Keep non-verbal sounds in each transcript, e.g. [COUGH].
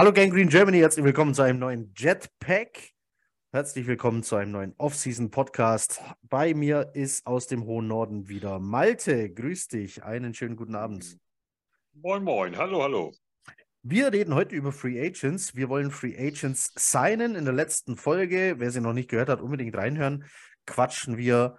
Hallo Gang Green Germany, herzlich willkommen zu einem neuen Jetpack. Herzlich willkommen zu einem neuen Off-Season-Podcast. Bei mir ist aus dem hohen Norden wieder Malte. Grüß dich. Einen schönen guten Abend. Moin, moin. Hallo, hallo. Wir reden heute über Free Agents. Wir wollen Free Agents signen. In der letzten Folge, wer sie noch nicht gehört hat, unbedingt reinhören, quatschen wir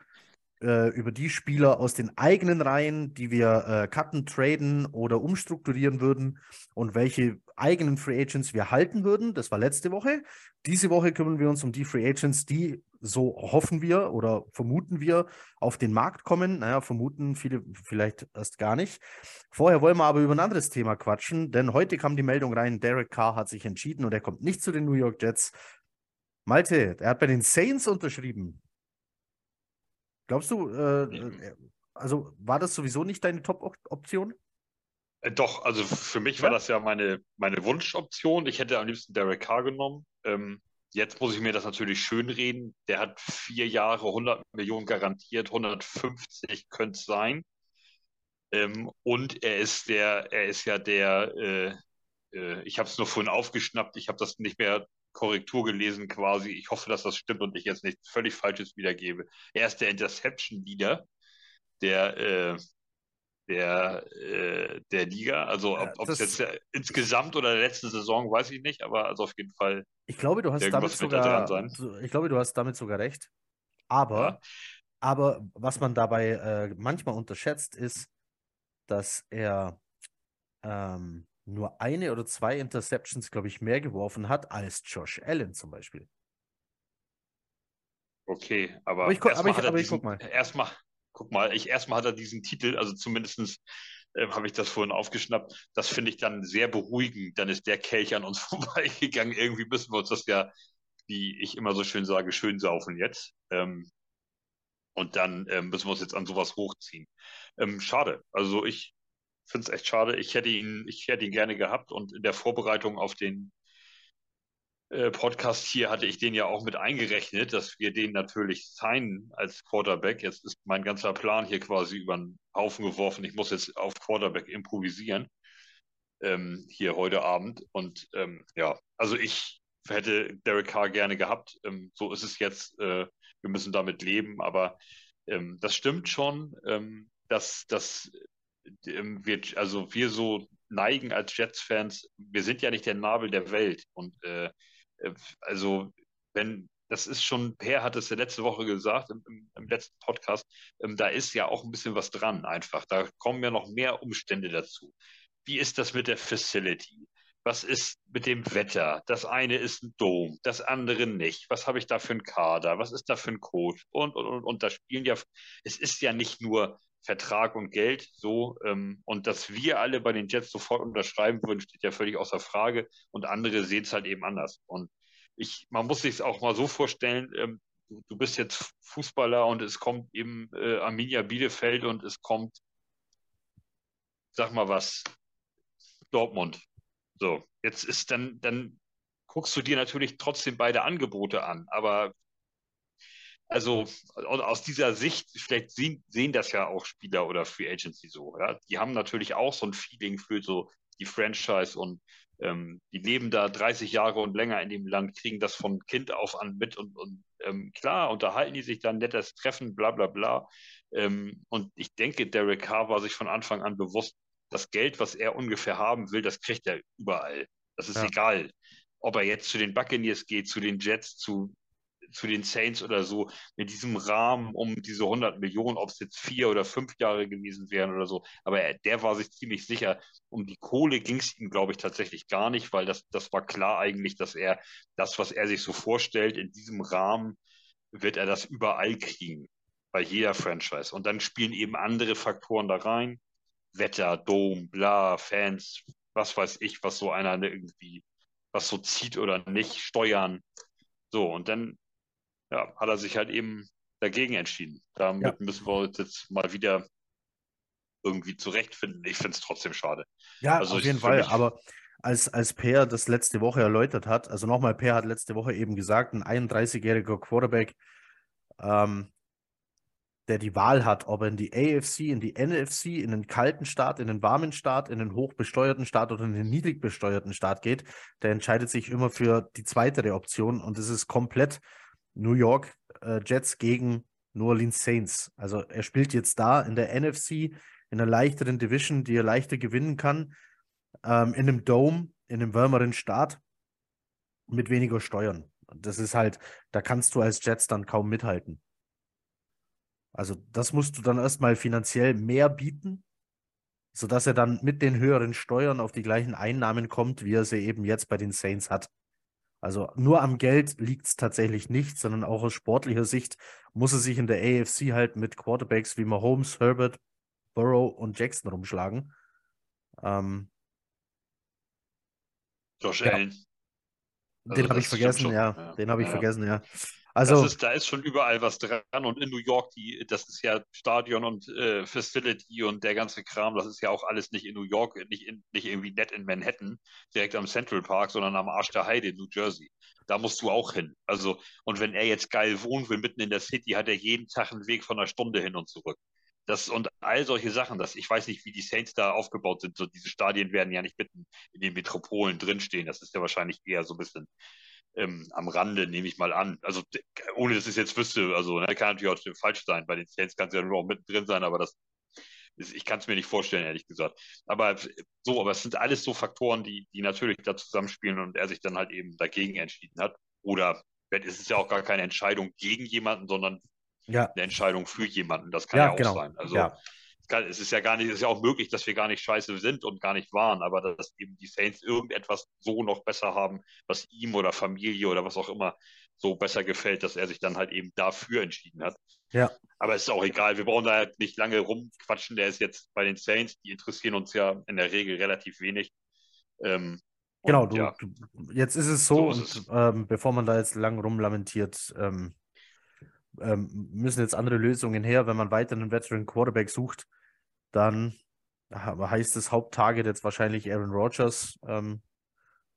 äh, über die Spieler aus den eigenen Reihen, die wir äh, cutten, traden oder umstrukturieren würden und welche eigenen Free Agents wir halten würden. Das war letzte Woche. Diese Woche kümmern wir uns um die Free Agents, die, so hoffen wir oder vermuten wir, auf den Markt kommen. Naja, vermuten viele vielleicht erst gar nicht. Vorher wollen wir aber über ein anderes Thema quatschen, denn heute kam die Meldung rein, Derek Carr hat sich entschieden und er kommt nicht zu den New York Jets. Malte, er hat bei den Saints unterschrieben. Glaubst du, äh, äh, also war das sowieso nicht deine Top-Option? Äh, doch, also für mich ja? war das ja meine, meine Wunschoption. Ich hätte am liebsten Derek Carr genommen. Ähm, jetzt muss ich mir das natürlich schönreden. Der hat vier Jahre 100 Millionen garantiert, 150 könnte es sein. Ähm, und er ist der, er ist ja der, äh, äh, ich habe es nur vorhin aufgeschnappt, ich habe das nicht mehr Korrektur gelesen quasi. Ich hoffe, dass das stimmt und ich jetzt nichts völlig Falsches wiedergebe. Er ist der Interception-Leader der, äh, der, äh, der Liga. Also ob ja, es jetzt äh, insgesamt oder der letzten Saison, weiß ich nicht, aber also auf jeden Fall. Ich glaube, du hast damit sogar, ich glaube, du hast damit sogar recht. Aber, ja. aber was man dabei äh, manchmal unterschätzt, ist, dass er ähm, nur eine oder zwei Interceptions, glaube ich, mehr geworfen hat als Josh Allen zum Beispiel. Okay, aber, aber ich, gu aber ich, aber diesen, ich guck mal. Erstmal, guck mal, ich erstmal hat er diesen Titel, also zumindest äh, habe ich das vorhin aufgeschnappt. Das finde ich dann sehr beruhigend. Dann ist der Kelch an uns [LAUGHS] vorbeigegangen. Irgendwie müssen wir uns das ja, wie ich immer so schön sage, schön saufen jetzt. Ähm, und dann ähm, müssen wir uns jetzt an sowas hochziehen. Ähm, schade. Also ich finde es echt schade. Ich hätte ihn, ich hätte ihn gerne gehabt und in der Vorbereitung auf den äh, Podcast hier hatte ich den ja auch mit eingerechnet, dass wir den natürlich signen als Quarterback. Jetzt ist mein ganzer Plan hier quasi über den Haufen geworfen. Ich muss jetzt auf Quarterback improvisieren ähm, hier heute Abend. Und ähm, ja, also ich hätte Derek Carr gerne gehabt. Ähm, so ist es jetzt. Äh, wir müssen damit leben, aber ähm, das stimmt schon, ähm, dass, dass wir, also wir so neigen als Jets-Fans, wir sind ja nicht der Nabel der Welt. Und äh, äh also wenn, das ist schon, Per hat es ja letzte Woche gesagt, im, im, im letzten Podcast, ähm, da ist ja auch ein bisschen was dran einfach. Da kommen ja noch mehr Umstände dazu. Wie ist das mit der Facility? Was ist mit dem Wetter? Das eine ist ein Dom, das andere nicht. Was habe ich da für einen Kader? Was ist da für ein Coach? Und, und, und, und da spielen ja, es ist ja nicht nur Vertrag und Geld so. Ähm, und dass wir alle bei den Jets sofort unterschreiben würden, steht ja völlig außer Frage. Und andere sehen es halt eben anders. Und ich, man muss sich es auch mal so vorstellen, ähm, du, du, bist jetzt Fußballer und es kommt eben äh, Arminia Bielefeld und es kommt, sag mal was, Dortmund. So, jetzt ist dann, dann guckst du dir natürlich trotzdem beide Angebote an, aber also aus dieser Sicht, vielleicht sehen, sehen das ja auch Spieler oder Free Agency so. Ja? Die haben natürlich auch so ein Feeling für so die Franchise und ähm, die leben da 30 Jahre und länger in dem Land, kriegen das von Kind auf an mit und, und ähm, klar, unterhalten die sich dann nettes Treffen, bla bla bla. Ähm, und ich denke, Derek Carr war sich von Anfang an bewusst, das Geld, was er ungefähr haben will, das kriegt er überall. Das ist ja. egal ob er jetzt zu den Buccaneers geht, zu den Jets, zu zu den Saints oder so, mit diesem Rahmen um diese 100 Millionen, ob es jetzt vier oder fünf Jahre gewesen wären oder so. Aber er, der war sich ziemlich sicher, um die Kohle ging es ihm, glaube ich, tatsächlich gar nicht, weil das, das war klar eigentlich, dass er das, was er sich so vorstellt, in diesem Rahmen wird er das überall kriegen, bei jeder Franchise. Und dann spielen eben andere Faktoren da rein. Wetter, Dom, bla, Fans, was weiß ich, was so einer irgendwie, was so zieht oder nicht, Steuern. So, und dann ja, hat er sich halt eben dagegen entschieden. Damit ja. müssen wir uns jetzt mal wieder irgendwie zurechtfinden. Ich finde es trotzdem schade. Ja, also auf jeden Fall. Aber als, als Per das letzte Woche erläutert hat, also nochmal, Per hat letzte Woche eben gesagt, ein 31-jähriger Quarterback, ähm, der die Wahl hat, ob er in die AFC, in die NFC, in den kalten Staat, in den warmen Staat, in den hochbesteuerten Staat oder in den niedrig besteuerten Staat geht, der entscheidet sich immer für die zweite Option und es ist komplett New York äh, Jets gegen New Orleans Saints. Also er spielt jetzt da in der NFC, in einer leichteren Division, die er leichter gewinnen kann, ähm, in einem Dome, in einem wärmeren Staat mit weniger Steuern. Das ist halt, da kannst du als Jets dann kaum mithalten. Also das musst du dann erstmal finanziell mehr bieten, sodass er dann mit den höheren Steuern auf die gleichen Einnahmen kommt, wie er sie eben jetzt bei den Saints hat. Also nur am Geld liegt es tatsächlich nicht, sondern auch aus sportlicher Sicht muss er sich in der AFC halt mit Quarterbacks wie Mahomes, Herbert, Burrow und Jackson rumschlagen. Ähm, Josh ja. Allen. Also den habe ich vergessen, ja. ja. Den habe ich ja. vergessen, ja. Also, ist, da ist schon überall was dran und in New York, die, das ist ja Stadion und äh, Facility und der ganze Kram, das ist ja auch alles nicht in New York, nicht, in, nicht irgendwie nett in Manhattan, direkt am Central Park, sondern am Arsch der Heide in New Jersey. Da musst du auch hin. Also, und wenn er jetzt geil wohnen will, mitten in der City, hat er jeden Tag einen Weg von einer Stunde hin und zurück. Das, und all solche Sachen, das, ich weiß nicht, wie die Saints da aufgebaut sind. So, diese Stadien werden ja nicht mitten in den Metropolen drinstehen. Das ist ja wahrscheinlich eher so ein bisschen ähm, am Rande, nehme ich mal an. Also ohne dass ich es jetzt wüsste, also ne, kann natürlich auch falsch sein. Bei den Saints kann es ja nur auch mittendrin sein, aber das ist, ich kann es mir nicht vorstellen, ehrlich gesagt. Aber so, aber es sind alles so Faktoren, die, die natürlich da zusammenspielen und er sich dann halt eben dagegen entschieden hat. Oder es ist ja auch gar keine Entscheidung gegen jemanden, sondern ja. eine Entscheidung für jemanden. Das kann ja, ja auch genau. sein. Also ja kann, es ist ja gar nicht, es ist ja auch möglich, dass wir gar nicht scheiße sind und gar nicht waren, aber dass eben die Saints irgendetwas so noch besser haben, was ihm oder Familie oder was auch immer so besser gefällt, dass er sich dann halt eben dafür entschieden hat. Ja. Aber es ist auch egal, wir brauchen da nicht lange rumquatschen. Der ist jetzt bei den Saints, die interessieren uns ja in der Regel relativ wenig. Ähm, genau, du, ja. du, jetzt ist es so, so ist und es. Ähm, bevor man da jetzt lang rumlamentiert, ähm, ähm, müssen jetzt andere Lösungen her, wenn man weiter einen Veteran Quarterback sucht dann heißt es Haupttarget jetzt wahrscheinlich Aaron Rodgers. Ähm,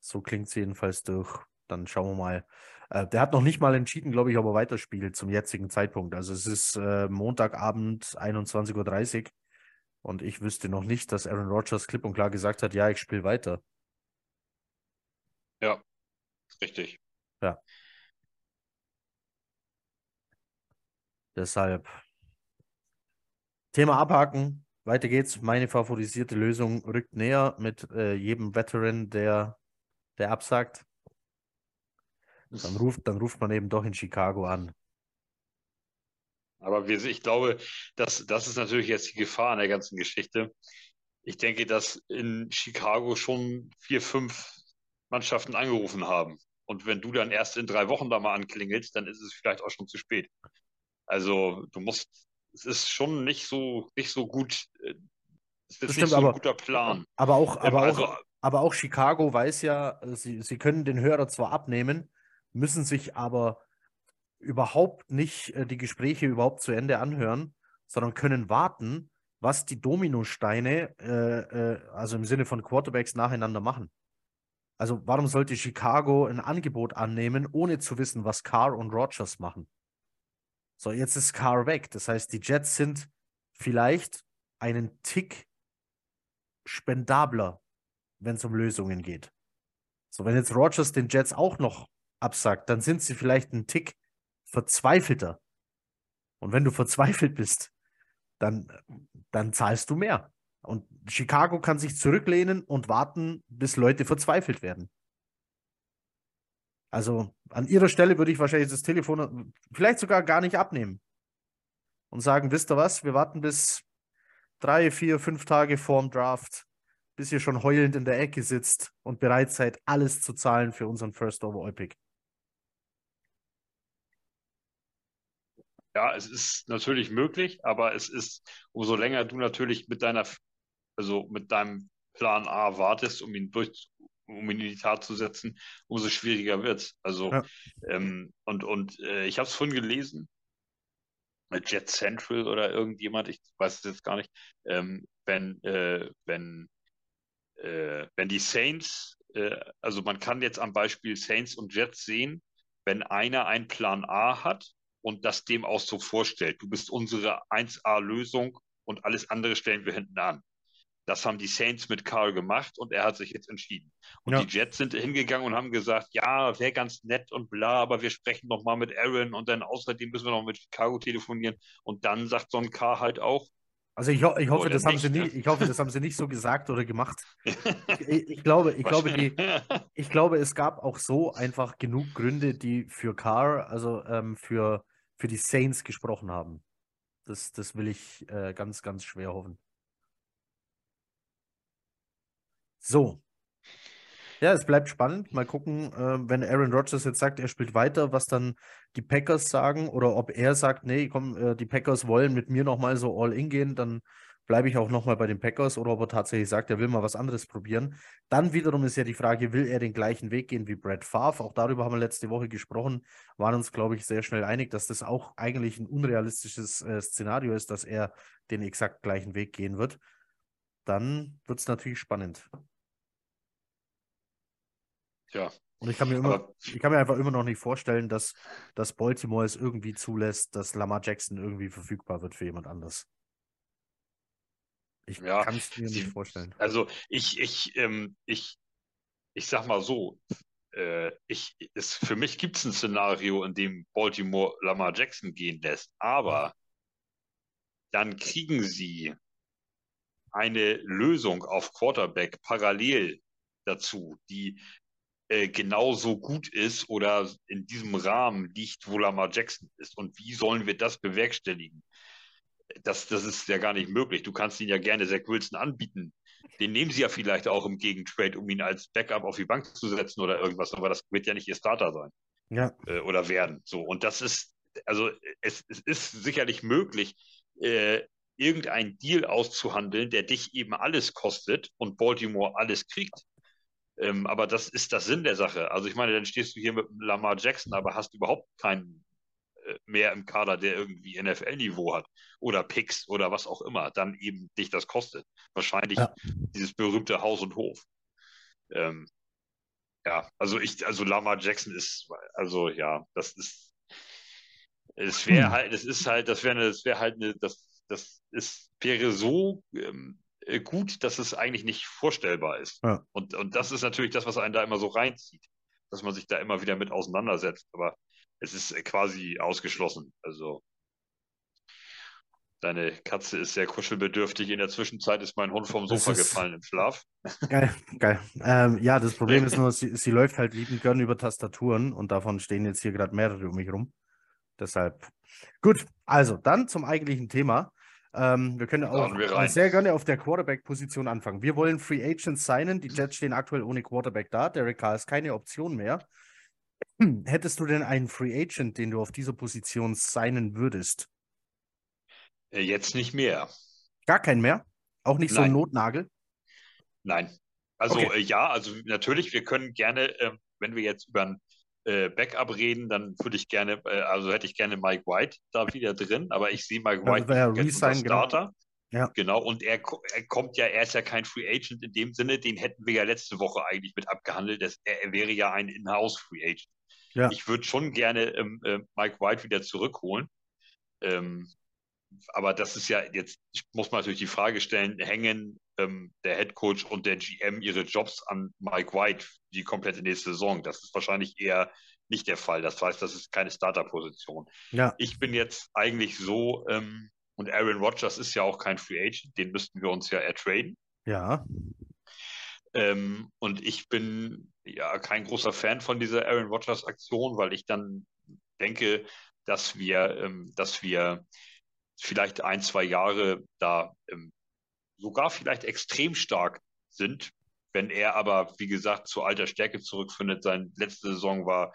so klingt es jedenfalls durch. Dann schauen wir mal. Äh, der hat noch nicht mal entschieden, glaube ich, ob er weiterspielt zum jetzigen Zeitpunkt. Also es ist äh, Montagabend 21.30 Uhr und ich wüsste noch nicht, dass Aaron Rodgers klipp und klar gesagt hat, ja, ich spiele weiter. Ja, richtig. Ja. Deshalb Thema abhaken. Weiter geht's. Meine favorisierte Lösung rückt näher mit äh, jedem Veteran, der, der absagt. Dann ruft, dann ruft man eben doch in Chicago an. Aber wir, ich glaube, das, das ist natürlich jetzt die Gefahr an der ganzen Geschichte. Ich denke, dass in Chicago schon vier, fünf Mannschaften angerufen haben. Und wenn du dann erst in drei Wochen da mal anklingelst, dann ist es vielleicht auch schon zu spät. Also du musst es ist schon nicht so, nicht so gut. Äh, es ist Bestimmt, nicht so aber, ein guter Plan. Aber auch, ähm, aber, also, auch, aber auch Chicago weiß ja, sie, sie können den Hörer zwar abnehmen, müssen sich aber überhaupt nicht äh, die Gespräche überhaupt zu Ende anhören, sondern können warten, was die Dominosteine, äh, äh, also im Sinne von Quarterbacks, nacheinander machen. Also warum sollte Chicago ein Angebot annehmen, ohne zu wissen, was Carr und Rogers machen? So, jetzt ist Carr weg. Das heißt, die Jets sind vielleicht einen Tick spendabler, wenn es um Lösungen geht. So, wenn jetzt Rogers den Jets auch noch absagt, dann sind sie vielleicht einen Tick verzweifelter. Und wenn du verzweifelt bist, dann, dann zahlst du mehr. Und Chicago kann sich zurücklehnen und warten, bis Leute verzweifelt werden. Also an ihrer Stelle würde ich wahrscheinlich das Telefon vielleicht sogar gar nicht abnehmen und sagen, wisst ihr was, wir warten bis drei, vier, fünf Tage vorm Draft, bis ihr schon heulend in der Ecke sitzt und bereit seid, alles zu zahlen für unseren First Overall Pick. Ja, es ist natürlich möglich, aber es ist, umso länger du natürlich mit deiner, also mit deinem Plan A wartest, um ihn durch, um ihn in die Tat zu setzen, umso schwieriger wird es. Also, ja. ähm, und, und äh, ich habe es vorhin gelesen, Jet Central oder irgendjemand, ich weiß es jetzt gar nicht, ähm, wenn, äh, wenn, äh, wenn die Saints, äh, also man kann jetzt am Beispiel Saints und Jets sehen, wenn einer einen Plan A hat und das dem auch so vorstellt. Du bist unsere 1A-Lösung und alles andere stellen wir hinten an. Das haben die Saints mit Carl gemacht und er hat sich jetzt entschieden. Und ja. die Jets sind hingegangen und haben gesagt, ja, wäre ganz nett und bla, aber wir sprechen noch mal mit Aaron und dann außerdem müssen wir noch mit Chicago telefonieren. Und dann sagt so ein Carr halt auch, also ich, ho ich hoffe, das haben sie nicht, ich hoffe, das haben sie nicht so gesagt oder gemacht. [LAUGHS] Ich, ich, glaube, ich glaube, die, [LAUGHS] ich glaube, es gab auch so einfach genug Gründe, die für Carr, also ähm, für, für die Saints gesprochen haben. Das, das will ich äh, ganz, ganz schwer hoffen. So. Ja, es bleibt spannend. Mal gucken, äh, wenn Aaron Rodgers jetzt sagt, er spielt weiter, was dann die Packers sagen oder ob er sagt, nee, komm, äh, die Packers wollen mit mir nochmal so all in gehen, dann bleibe ich auch nochmal bei den Packers oder ob er tatsächlich sagt, er will mal was anderes probieren. Dann wiederum ist ja die Frage, will er den gleichen Weg gehen wie Brad Favre? Auch darüber haben wir letzte Woche gesprochen, waren uns, glaube ich, sehr schnell einig, dass das auch eigentlich ein unrealistisches äh, Szenario ist, dass er den exakt gleichen Weg gehen wird. Dann wird es natürlich spannend. Ja. Und ich kann mir immer, aber, ich kann mir einfach immer noch nicht vorstellen, dass, dass Baltimore es irgendwie zulässt, dass Lamar Jackson irgendwie verfügbar wird für jemand anders. Ich ja, kann es mir sie, nicht vorstellen. Also ich, ich, ähm, ich, ich sag mal so, äh, ich, es, für mich gibt es ein Szenario, in dem Baltimore Lamar Jackson gehen lässt, aber dann kriegen sie eine Lösung auf Quarterback parallel dazu, die äh, genauso gut ist oder in diesem Rahmen liegt, wo Lamar Jackson ist. Und wie sollen wir das bewerkstelligen? Das, das ist ja gar nicht möglich. Du kannst ihn ja gerne Zach Wilson anbieten. Den nehmen sie ja vielleicht auch im Gegentrade, um ihn als Backup auf die Bank zu setzen oder irgendwas, aber das wird ja nicht ihr Starter sein. Ja. Äh, oder werden. So. Und das ist, also es, es ist sicherlich möglich, äh, irgendeinen Deal auszuhandeln, der dich eben alles kostet und Baltimore alles kriegt. Ähm, aber das ist das Sinn der Sache. Also ich meine, dann stehst du hier mit Lamar Jackson, aber hast überhaupt keinen äh, mehr im Kader, der irgendwie NFL-Niveau hat oder Picks oder was auch immer, dann eben dich das kostet. Wahrscheinlich ja. dieses berühmte Haus und Hof. Ähm, ja, also ich, also Lamar Jackson ist, also ja, das ist, es wäre hm. halt, es ist halt, das wäre, das wäre halt eine, das, das ist, wäre so ähm, äh, gut, dass es eigentlich nicht vorstellbar ist. Ja. Und, und das ist natürlich das, was einen da immer so reinzieht, dass man sich da immer wieder mit auseinandersetzt. Aber es ist äh, quasi ausgeschlossen. Also deine Katze ist sehr kuschelbedürftig. In der Zwischenzeit ist mein Hund vom Sofa gefallen im Schlaf. [LAUGHS] Geil, geil. Ähm, ja, das Problem ist [LAUGHS] nur, sie, sie läuft halt liebend gern über Tastaturen und davon stehen jetzt hier gerade mehrere um mich rum. Deshalb. Gut, also dann zum eigentlichen Thema. Ähm, wir können auch wir sehr gerne auf der Quarterback-Position anfangen. Wir wollen Free Agents signen. Die Jets stehen aktuell ohne Quarterback da. Derek Carr ist keine Option mehr. [CLEARS THROAT] Hättest du denn einen Free Agent, den du auf dieser Position signen würdest? Äh, jetzt nicht mehr. Gar keinen mehr? Auch nicht Nein. so ein Notnagel? Nein. Also okay. äh, ja, also natürlich, wir können gerne, äh, wenn wir jetzt über einen äh, Backup reden, dann würde ich gerne, äh, also hätte ich gerne Mike White da wieder drin, aber ich sehe Mike White ja, als genau. Starter. Genau. Ja. Genau, und er, er kommt ja, er ist ja kein Free Agent in dem Sinne, den hätten wir ja letzte Woche eigentlich mit abgehandelt. Das, er, er wäre ja ein In-house Free Agent. Ja. Ich würde schon gerne ähm, äh, Mike White wieder zurückholen. Ähm, aber das ist ja, jetzt muss man natürlich die Frage stellen, hängen ähm, der Head Coach und der GM ihre Jobs an Mike White die komplette nächste Saison? Das ist wahrscheinlich eher nicht der Fall. Das heißt, das ist keine Starter-Position. Ja. Ich bin jetzt eigentlich so, ähm, und Aaron Rodgers ist ja auch kein Free Agent, den müssten wir uns ja ertraden. Ja. Ähm, und ich bin ja kein großer Fan von dieser Aaron Rodgers Aktion, weil ich dann denke, dass wir, ähm, dass wir vielleicht ein, zwei Jahre da ähm, sogar vielleicht extrem stark sind. Wenn er aber, wie gesagt, zu alter Stärke zurückfindet, seine letzte Saison war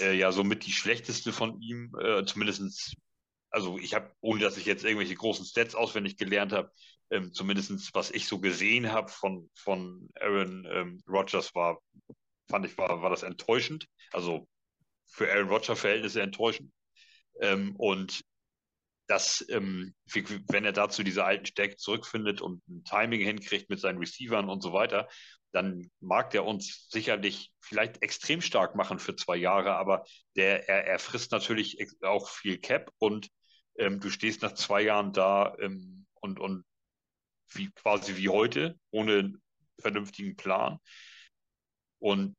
äh, ja somit die schlechteste von ihm, äh, zumindest, also ich habe, ohne dass ich jetzt irgendwelche großen Stats auswendig gelernt habe, ähm, zumindest was ich so gesehen habe von, von Aaron ähm, Rodgers war, fand ich, war, war das enttäuschend. Also für Aaron Rodgers Verhältnisse enttäuschend. Ähm, und dass, ähm, wenn er dazu diese alten Stärke zurückfindet und ein Timing hinkriegt mit seinen Receivern und so weiter, dann mag der uns sicherlich vielleicht extrem stark machen für zwei Jahre, aber der, er, er frisst natürlich auch viel Cap und ähm, du stehst nach zwei Jahren da ähm, und, und wie, quasi wie heute, ohne vernünftigen Plan. Und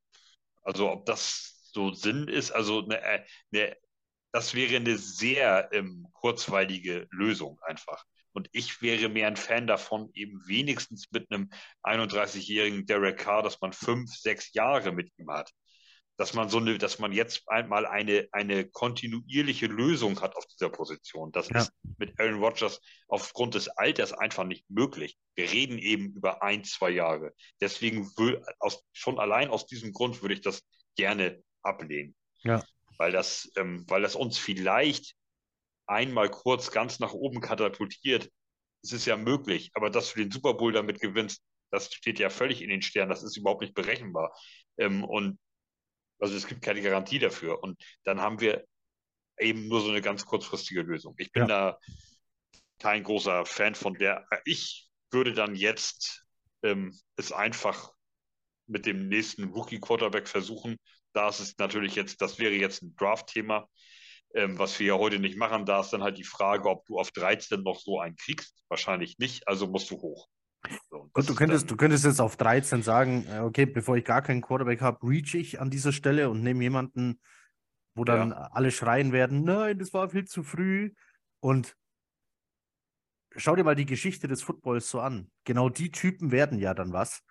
also ob das so Sinn ist, also eine, eine, das wäre eine sehr ähm, kurzweilige Lösung einfach. Und ich wäre mehr ein Fan davon, eben wenigstens mit einem 31-jährigen Derek Carr, dass man fünf, sechs Jahre mit ihm hat. Dass man so eine, dass man jetzt einmal eine, eine kontinuierliche Lösung hat auf dieser Position. Das ja. ist mit Aaron Rodgers aufgrund des Alters einfach nicht möglich. Wir reden eben über ein, zwei Jahre. Deswegen will, aus, schon allein aus diesem Grund würde ich das gerne ablehnen. Ja. Weil das, ähm, weil das uns vielleicht einmal kurz ganz nach oben katapultiert, es ist ja möglich, aber dass du den Super Bowl damit gewinnst, das steht ja völlig in den Sternen, das ist überhaupt nicht berechenbar. Ähm, und also es gibt keine Garantie dafür. Und dann haben wir eben nur so eine ganz kurzfristige Lösung. Ich bin ja. da kein großer Fan von der. Ich würde dann jetzt ähm, es einfach mit dem nächsten Rookie-Quarterback versuchen. Da ist natürlich jetzt, das wäre jetzt ein Draft-Thema ähm, was wir ja heute nicht machen. Da ist dann halt die Frage, ob du auf 13 noch so einen kriegst. Wahrscheinlich nicht, also musst du hoch. So, Gut, du könntest, dann, du könntest jetzt auf 13 sagen, äh, okay, bevor ich gar keinen Quarterback habe, reach ich an dieser Stelle und nehme jemanden, wo dann ja. alle schreien werden, nein, das war viel zu früh. Und schau dir mal die Geschichte des Footballs so an. Genau die Typen werden ja dann was.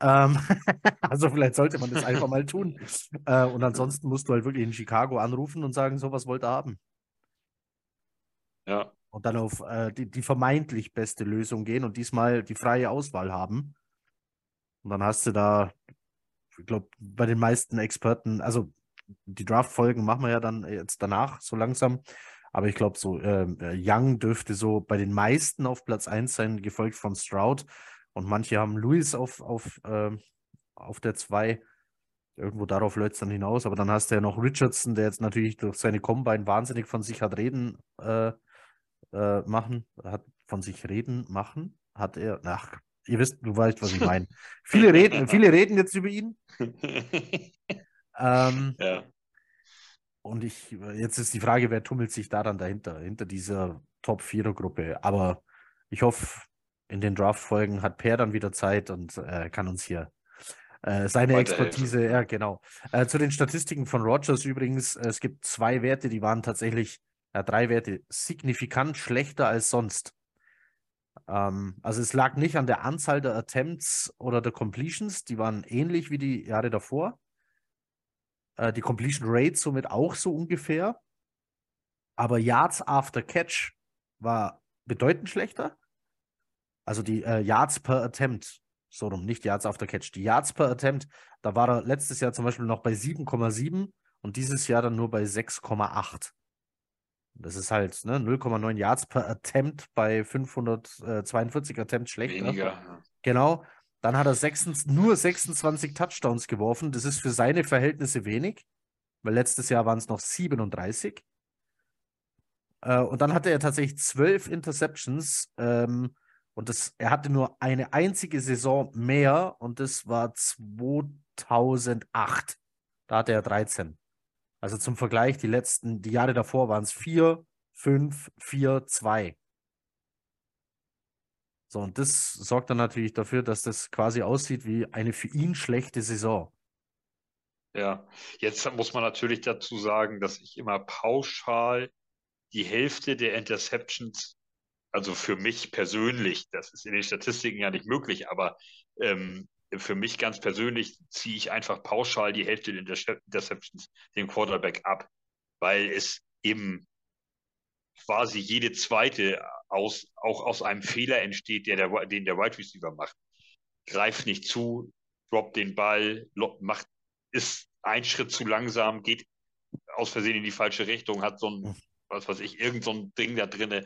Ähm, [LAUGHS] also vielleicht sollte man das einfach mal tun. Äh, und ansonsten musst du halt wirklich in Chicago anrufen und sagen, so was wollt ihr haben. Ja. Und dann auf äh, die, die vermeintlich beste Lösung gehen und diesmal die freie Auswahl haben. Und dann hast du da, ich glaube, bei den meisten Experten, also die Draft-Folgen machen wir ja dann jetzt danach so langsam. Aber ich glaube, so äh, Young dürfte so bei den meisten auf Platz 1 sein, gefolgt von Stroud. Und manche haben Luis auf, auf, äh, auf der 2. Irgendwo darauf läuft es dann hinaus. Aber dann hast du ja noch Richardson, der jetzt natürlich durch seine Combine wahnsinnig von sich hat reden äh, äh, machen. Hat von sich reden machen. Hat er. Ach, ihr wisst, du weißt, was ich meine. [LAUGHS] viele, reden, viele reden jetzt über ihn. [LAUGHS] ähm, ja. Und ich, jetzt ist die Frage, wer tummelt sich da dann dahinter, hinter dieser Top-4er-Gruppe. Aber ich hoffe, in den Draft-Folgen hat Per dann wieder Zeit und äh, kann uns hier äh, seine Expertise, ja, genau. Äh, zu den Statistiken von Rogers übrigens, äh, es gibt zwei Werte, die waren tatsächlich, ja, drei Werte, signifikant schlechter als sonst. Ähm, also es lag nicht an der Anzahl der Attempts oder der Completions, die waren ähnlich wie die Jahre davor. Äh, die Completion Rate somit auch so ungefähr. Aber Yards after Catch war bedeutend schlechter. Also die äh, Yards per Attempt, so rum, nicht Yards after Catch. Die Yards per Attempt, da war er letztes Jahr zum Beispiel noch bei 7,7 und dieses Jahr dann nur bei 6,8. Das ist halt ne, 0,9 Yards per Attempt bei 542 Attempts schlechter. Weniger. Genau. Dann hat er 26, nur 26 Touchdowns geworfen. Das ist für seine Verhältnisse wenig, weil letztes Jahr waren es noch 37. Äh, und dann hatte er tatsächlich 12 Interceptions. Ähm, und das, er hatte nur eine einzige Saison mehr und das war 2008. Da hatte er 13. Also zum Vergleich, die letzten, die Jahre davor waren es 4, 5, 4, 2. So, und das sorgt dann natürlich dafür, dass das quasi aussieht wie eine für ihn schlechte Saison. Ja, jetzt muss man natürlich dazu sagen, dass ich immer pauschal die Hälfte der Interceptions also für mich persönlich, das ist in den Statistiken ja nicht möglich, aber ähm, für mich ganz persönlich ziehe ich einfach pauschal die Hälfte der Interceptions dem Quarterback ab, weil es eben quasi jede zweite aus, auch aus einem Fehler entsteht, der der, den der Wide Receiver macht. Greift nicht zu, droppt den Ball, macht, ist ein Schritt zu langsam, geht aus Versehen in die falsche Richtung, hat so ein, hm. was weiß ich, irgend so ein Ding da drinne,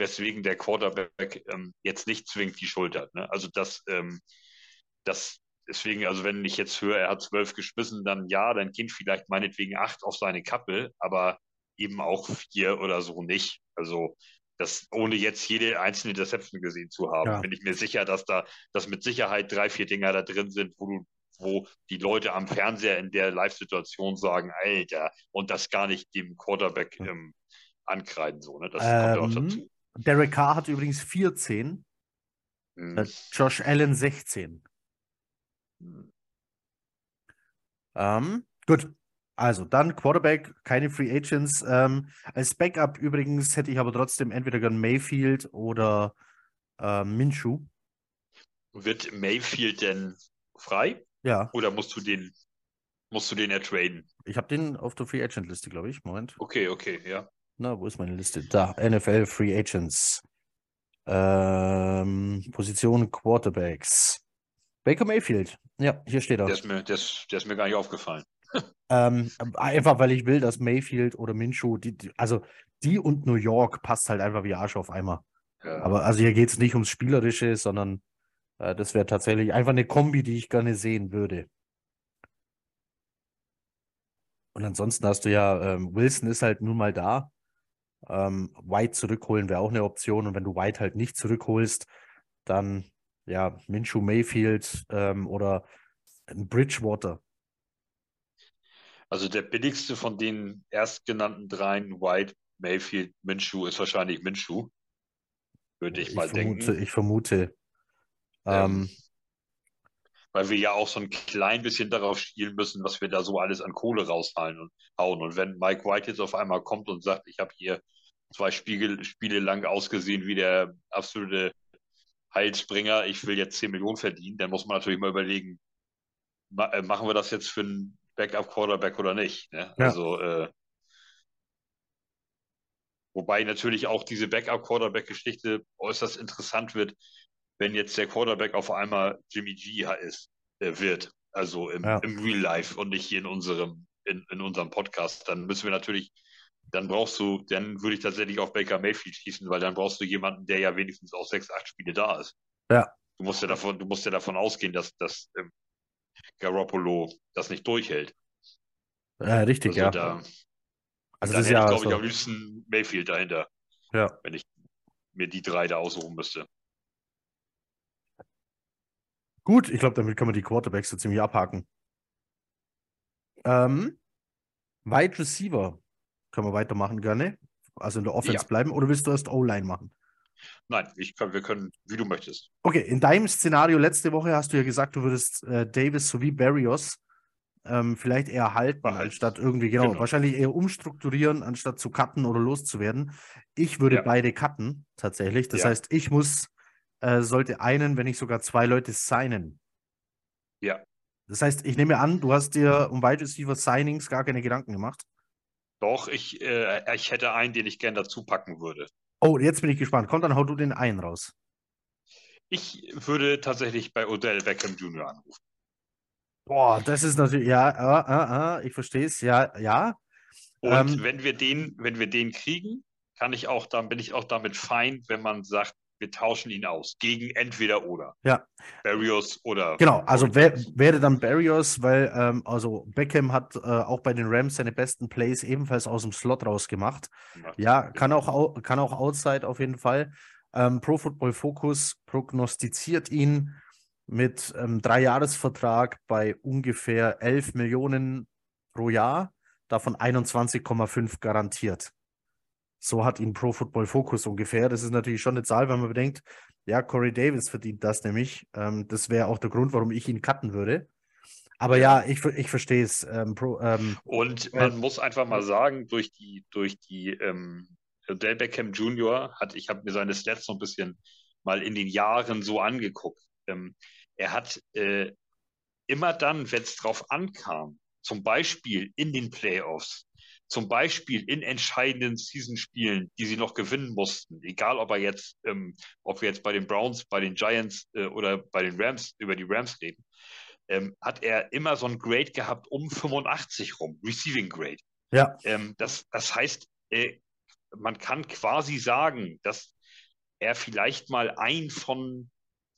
weswegen der Quarterback ähm, jetzt nicht zwingend die Schuld hat. Ne? Also das, ähm, das deswegen, also wenn ich jetzt höre, er hat zwölf geschmissen, dann ja, dann gehen vielleicht meinetwegen acht auf seine Kappe, aber eben auch vier oder so nicht. Also Das, ohne jetzt jede einzelne Interception gesehen zu haben, ja. bin ich mir sicher, dass da, dass mit Sicherheit drei, vier Dinger da drin sind, wo du, wo die Leute am Fernseher in der Live-Situation sagen, Alter, und das gar nicht dem Quarterback ähm, ankreiden, so, ne? Das ähm, kommt auch dazu. Derek Carr hat übrigens 14, hm. Äh, Josh Allen 16. Hm. Ähm, gut, also dann Quarterback, keine Free Agents. Ähm, als Backup übrigens hätte ich aber trotzdem entweder gern Mayfield oder äh, Minshew. Wird Mayfield denn frei? Ja. Oder musst du den, musst du den ertraden? Ich habe den auf der Free Agent Liste, glaube ich. Moment. Okay, okay, ja. Na, wo ist meine Liste? Da, NFL Free Agents. Ähm, Position Quarterbacks. Baker Mayfield. Ja, hier steht er. Der ist mir, der ist, der ist mir gar nicht aufgefallen. [LAUGHS] Ähm, einfach weil ich will, dass Mayfield oder Minshew, die, die, also die und New York passt halt einfach wie Arsch auf Eimer. Ja. Aber also hier geht es nicht ums Spielerische, sondern äh, das wäre tatsächlich einfach eine Kombi, die ich gerne sehen würde. Und ansonsten hast du ja, ähm, Wilson ist halt nun mal da. Ähm, White zurückholen wäre auch eine Option. Und wenn du White halt nicht zurückholst, dann ja, Minshew Mayfield ähm, oder ein Bridgewater. Also der billigste von den erstgenannten dreien, White, Mayfield, Minshew, ist wahrscheinlich Minshew. Würde ich, ich mal vermute, denken. Ich vermute. Ähm, ähm, weil wir ja auch so ein klein bisschen darauf spielen müssen, was wir da so alles an Kohle raushauen und hauen. Und wenn Mike White jetzt auf einmal kommt und sagt, ich habe hier zwei Spiegel, Spiele lang ausgesehen wie der absolute Heilsbringer, ich will jetzt 10 Millionen verdienen, dann muss man natürlich mal überlegen, äh, machen wir das jetzt für einen Backup-Quarterback oder nicht. Ne? Ja. Also, äh, wobei natürlich auch diese Backup-Quarterback-Geschichte äußerst interessant wird, wenn jetzt der Quarterback auf einmal Jimmy G ist, äh, wird. Also im, ja. im Real Life und nicht hier in unserem, in, in unserem Podcast. Dann müssen wir natürlich, dann brauchst du, dann würde ich tatsächlich auf Baker Mayfield schießen, weil dann brauchst du jemanden, der ja wenigstens auch sechs, acht Spiele da ist. Ja. Du musst ja davon, du musst ja davon ausgehen, dass, dass ähm, Garoppolo das nicht durchhält. Ja, richtig, also ja. Da, also das ist ja glaube so. ich, am liebsten Mayfield dahinter. Ja. Wenn ich mir die drei da aussuchen müsste. Gut, ich glaube, damit können wir die Quarterbacks so ziemlich abhaken. Ähm, Wide Receiver können wir weitermachen gerne. Also in der Offense ja. bleiben. Oder willst du erst O-Line machen? Nein, ich kann, wir können, wie du möchtest. Okay, in deinem Szenario letzte Woche hast du ja gesagt, du würdest äh, Davis sowie Barrios ähm, vielleicht eher halten, Behalten. anstatt irgendwie, genau, genau, wahrscheinlich eher umstrukturieren, anstatt zu cutten oder loszuwerden. Ich würde ja. beide cutten, tatsächlich. Das ja. heißt, ich muss, äh, sollte einen, wenn nicht sogar zwei Leute signen. Ja. Das heißt, ich nehme an, du hast dir um Wide Receiver Signings gar keine Gedanken gemacht. Doch, ich, äh, ich hätte einen, den ich gerne dazu packen würde. Oh, jetzt bin ich gespannt. Kommt, dann hau du den einen raus. Ich würde tatsächlich bei Odell Beckham Jr. anrufen. Boah, das ist natürlich, ja, äh, äh, ich verstehe es, ja, ja. Und ähm, wenn wir den, wenn wir den kriegen, kann ich auch, dann bin ich auch damit fein, wenn man sagt, wir tauschen ihn aus gegen entweder oder. Ja. Barrios oder. Genau, also wär, wäre dann Barrios, weil ähm, also Beckham hat äh, auch bei den Rams seine besten Plays ebenfalls aus dem Slot rausgemacht. Ja, ja kann, auch, kann auch Outside auf jeden Fall. Ähm, Pro Football Focus prognostiziert ihn mit ähm, Dreijahresvertrag bei ungefähr 11 Millionen pro Jahr, davon 21,5 garantiert. So hat ihn Pro Football Focus ungefähr. Das ist natürlich schon eine Zahl, wenn man bedenkt, ja, Corey Davis verdient das nämlich. Ähm, das wäre auch der Grund, warum ich ihn cutten würde. Aber ja, ich, ich verstehe es. Ähm, ähm, Und man äh, muss einfach mal sagen, durch die, durch die ähm, Del Beckham Jr. hat, ich habe mir seine Stats so ein bisschen mal in den Jahren so angeguckt. Ähm, er hat äh, immer dann, wenn es drauf ankam, zum Beispiel in den Playoffs, zum Beispiel in entscheidenden Season-Spielen, die sie noch gewinnen mussten, egal ob er jetzt, ähm, ob wir jetzt bei den Browns, bei den Giants äh, oder bei den Rams über die Rams reden, ähm, hat er immer so ein Grade gehabt um 85 rum, Receiving Grade. Ja. Ähm, das, das heißt, äh, man kann quasi sagen, dass er vielleicht mal ein von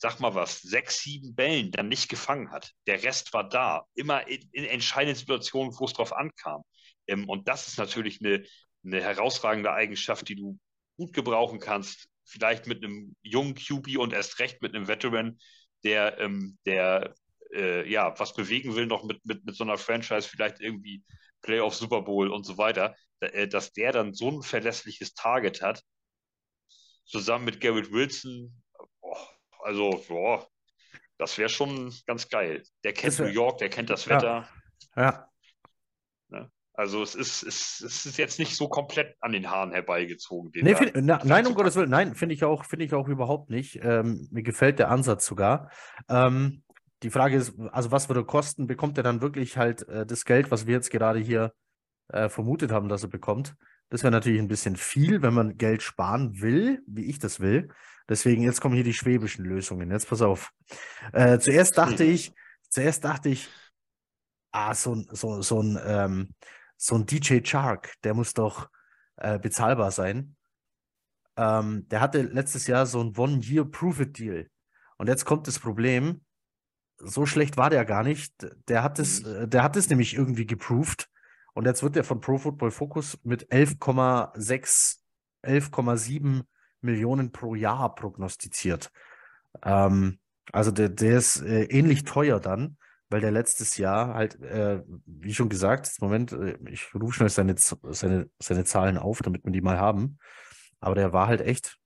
sag mal was, sechs, sieben Bällen dann nicht gefangen hat. Der Rest war da, immer in, in entscheidenden Situationen, wo es drauf ankam. Ähm, und das ist natürlich eine, eine herausragende Eigenschaft, die du gut gebrauchen kannst. Vielleicht mit einem jungen QB und erst recht mit einem Veteran, der, ähm, der äh, ja, was bewegen will, noch mit, mit, mit so einer Franchise, vielleicht irgendwie Playoff, Super Bowl und so weiter, äh, dass der dann so ein verlässliches Target hat, zusammen mit Garrett Wilson, oh, also, boah, das wäre schon ganz geil. Der kennt New York, der kennt das Wetter. Ja. ja. Also es ist, es, es ist jetzt nicht so komplett an den Haaren herbeigezogen. Nee, find, na, nein, um Gottes Willen, nein, finde ich auch, finde ich auch überhaupt nicht. Ähm, mir gefällt der Ansatz sogar. Ähm, die Frage ist, also was würde kosten? Bekommt er dann wirklich halt äh, das Geld, was wir jetzt gerade hier äh, vermutet haben, dass er bekommt? Das wäre natürlich ein bisschen viel, wenn man Geld sparen will, wie ich das will. Deswegen, jetzt kommen hier die schwäbischen Lösungen. Jetzt pass auf. Äh, zuerst dachte ich, zuerst dachte ich, ah, so, so, so ein, ähm, so ein DJ Shark, der muss doch äh, bezahlbar sein. Ähm, der hatte letztes Jahr so ein One-Year-Prove-It-Deal. Und jetzt kommt das Problem, so schlecht war der gar nicht. Der hat es, mhm. Äh, der hat es nämlich irgendwie geproved. Und jetzt wird er von Pro Football Focus mit 11,6, 11,7 Millionen pro Jahr prognostiziert. Ähm, also der, der ist äh, ähnlich teuer dann, weil der letztes Jahr halt, äh, wie schon gesagt, Moment, äh, ich rufe schnell seine, seine, seine Zahlen auf, damit wir die mal haben. Aber der war halt echt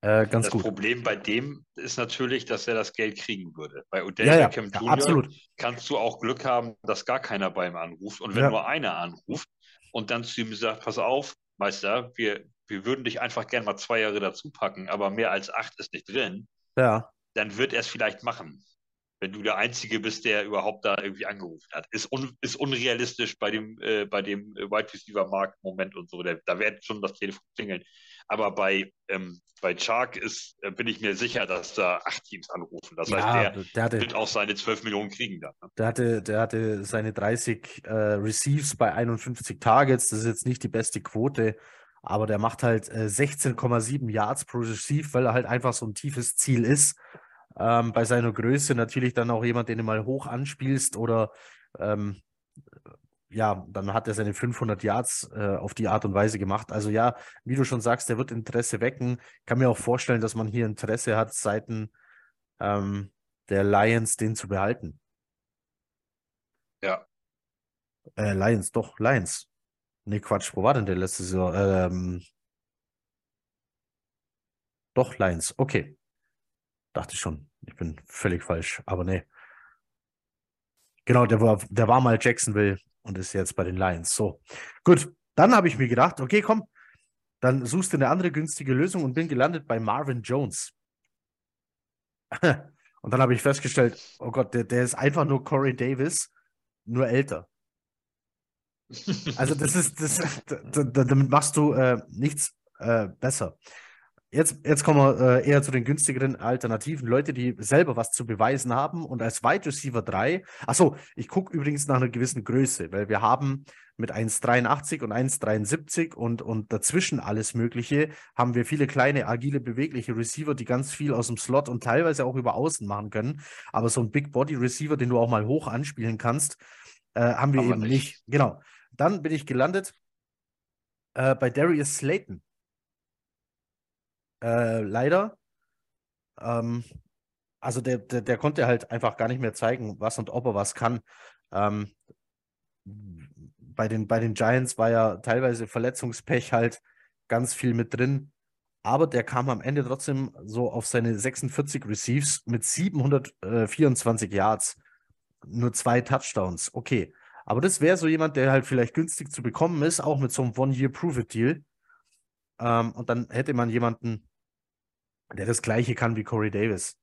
äh, ganz das gut. Problem bei dem ist natürlich, dass er das Geld kriegen würde. Bei Odell ja, ja, Beckham ja, Jr. Absolut. kannst du auch Glück haben, dass gar keiner bei ihm anruft. Und wenn nur einer anruft und dann zu ihm sagt, pass auf, Meister, wir, wir würden dich einfach gerne mal zwei Jahre dazu packen, aber mehr als acht ist nicht drin, ja. dann wird er es vielleicht machen wenn du der Einzige bist, der überhaupt da irgendwie angerufen hat. Ist, un, ist unrealistisch bei dem, äh, bei dem Wide Receiver Markt Moment und so. Da, da wird schon das Telefon klingeln. Aber bei, ähm, bei Chark ist, äh, bin ich mir sicher, dass da acht Teams anrufen. Das ja, heißt, der, der hatte, wird auch seine 12 Millionen kriegen dann. Ne? Der, hatte, der hatte seine 30 äh, Receives bei 51 Targets. Das ist jetzt nicht die beste Quote. Aber der macht halt äh, 16,7 Yards pro Receive, weil er halt einfach so ein tiefes Ziel ist ähm, bei seiner Größe natürlich dann auch jemand, den du mal hoch anspielst oder ähm, ja, dann hat er seine 500 Yards äh, auf die Art und Weise gemacht. Also ja, wie du schon sagst, der wird Interesse wecken. Ich kann mir auch vorstellen, dass man hier Interesse hat, Seiten ähm, der Lions den zu behalten. Ja. Äh, Lions, doch, Lions. Nee, Quatsch, wo war denn der letzte Saison? Ähm, doch, Lions, okay. Dachte ich schon. Ich bin völlig falsch, aber nee. Genau, der war, der war mal Jacksonville und ist jetzt bei den Lions. So, gut. Dann habe ich mir gedacht, okay, komm, dann suchst du eine andere günstige Lösung und bin gelandet bei Marvin Jones. [LAUGHS] Und dann habe ich festgestellt, oh Gott, der, der ist einfach nur Corey Davis, nur älter. Also das ist, das, [LAUGHS] damit machst du äh, nichts äh, besser. Jetzt, jetzt kommen wir äh, eher zu den günstigeren Alternativen. Leute, die selber was zu beweisen haben und als Wide Receiver 3. Achso, ich gucke übrigens nach einer gewissen Größe, weil wir haben mit 1,83 und 1,73 und, und dazwischen alles Mögliche, haben wir viele kleine, agile, bewegliche Receiver, die ganz viel aus dem Slot und teilweise auch über Außen machen können. Aber so ein Big Body Receiver, den du auch mal hoch anspielen kannst, äh, haben wir Aber eben nicht. nicht. Genau. Dann bin ich gelandet äh, bei Darius Slayton. Äh, leider. Ähm, also der, der, der, konnte halt einfach gar nicht mehr zeigen, was und ob er was kann. Ähm, bei, den, bei den Giants war ja teilweise Verletzungspech halt ganz viel mit drin. Aber der kam am Ende trotzdem so auf seine 46 Receives mit 724 Yards. Nur zwei Touchdowns. Okay. Aber das wäre so jemand, der halt vielleicht günstig zu bekommen ist, auch mit so einem One-Year-Prove-It-Deal. Ähm, und dann hätte man jemanden, der das gleiche kann wie Corey Davis.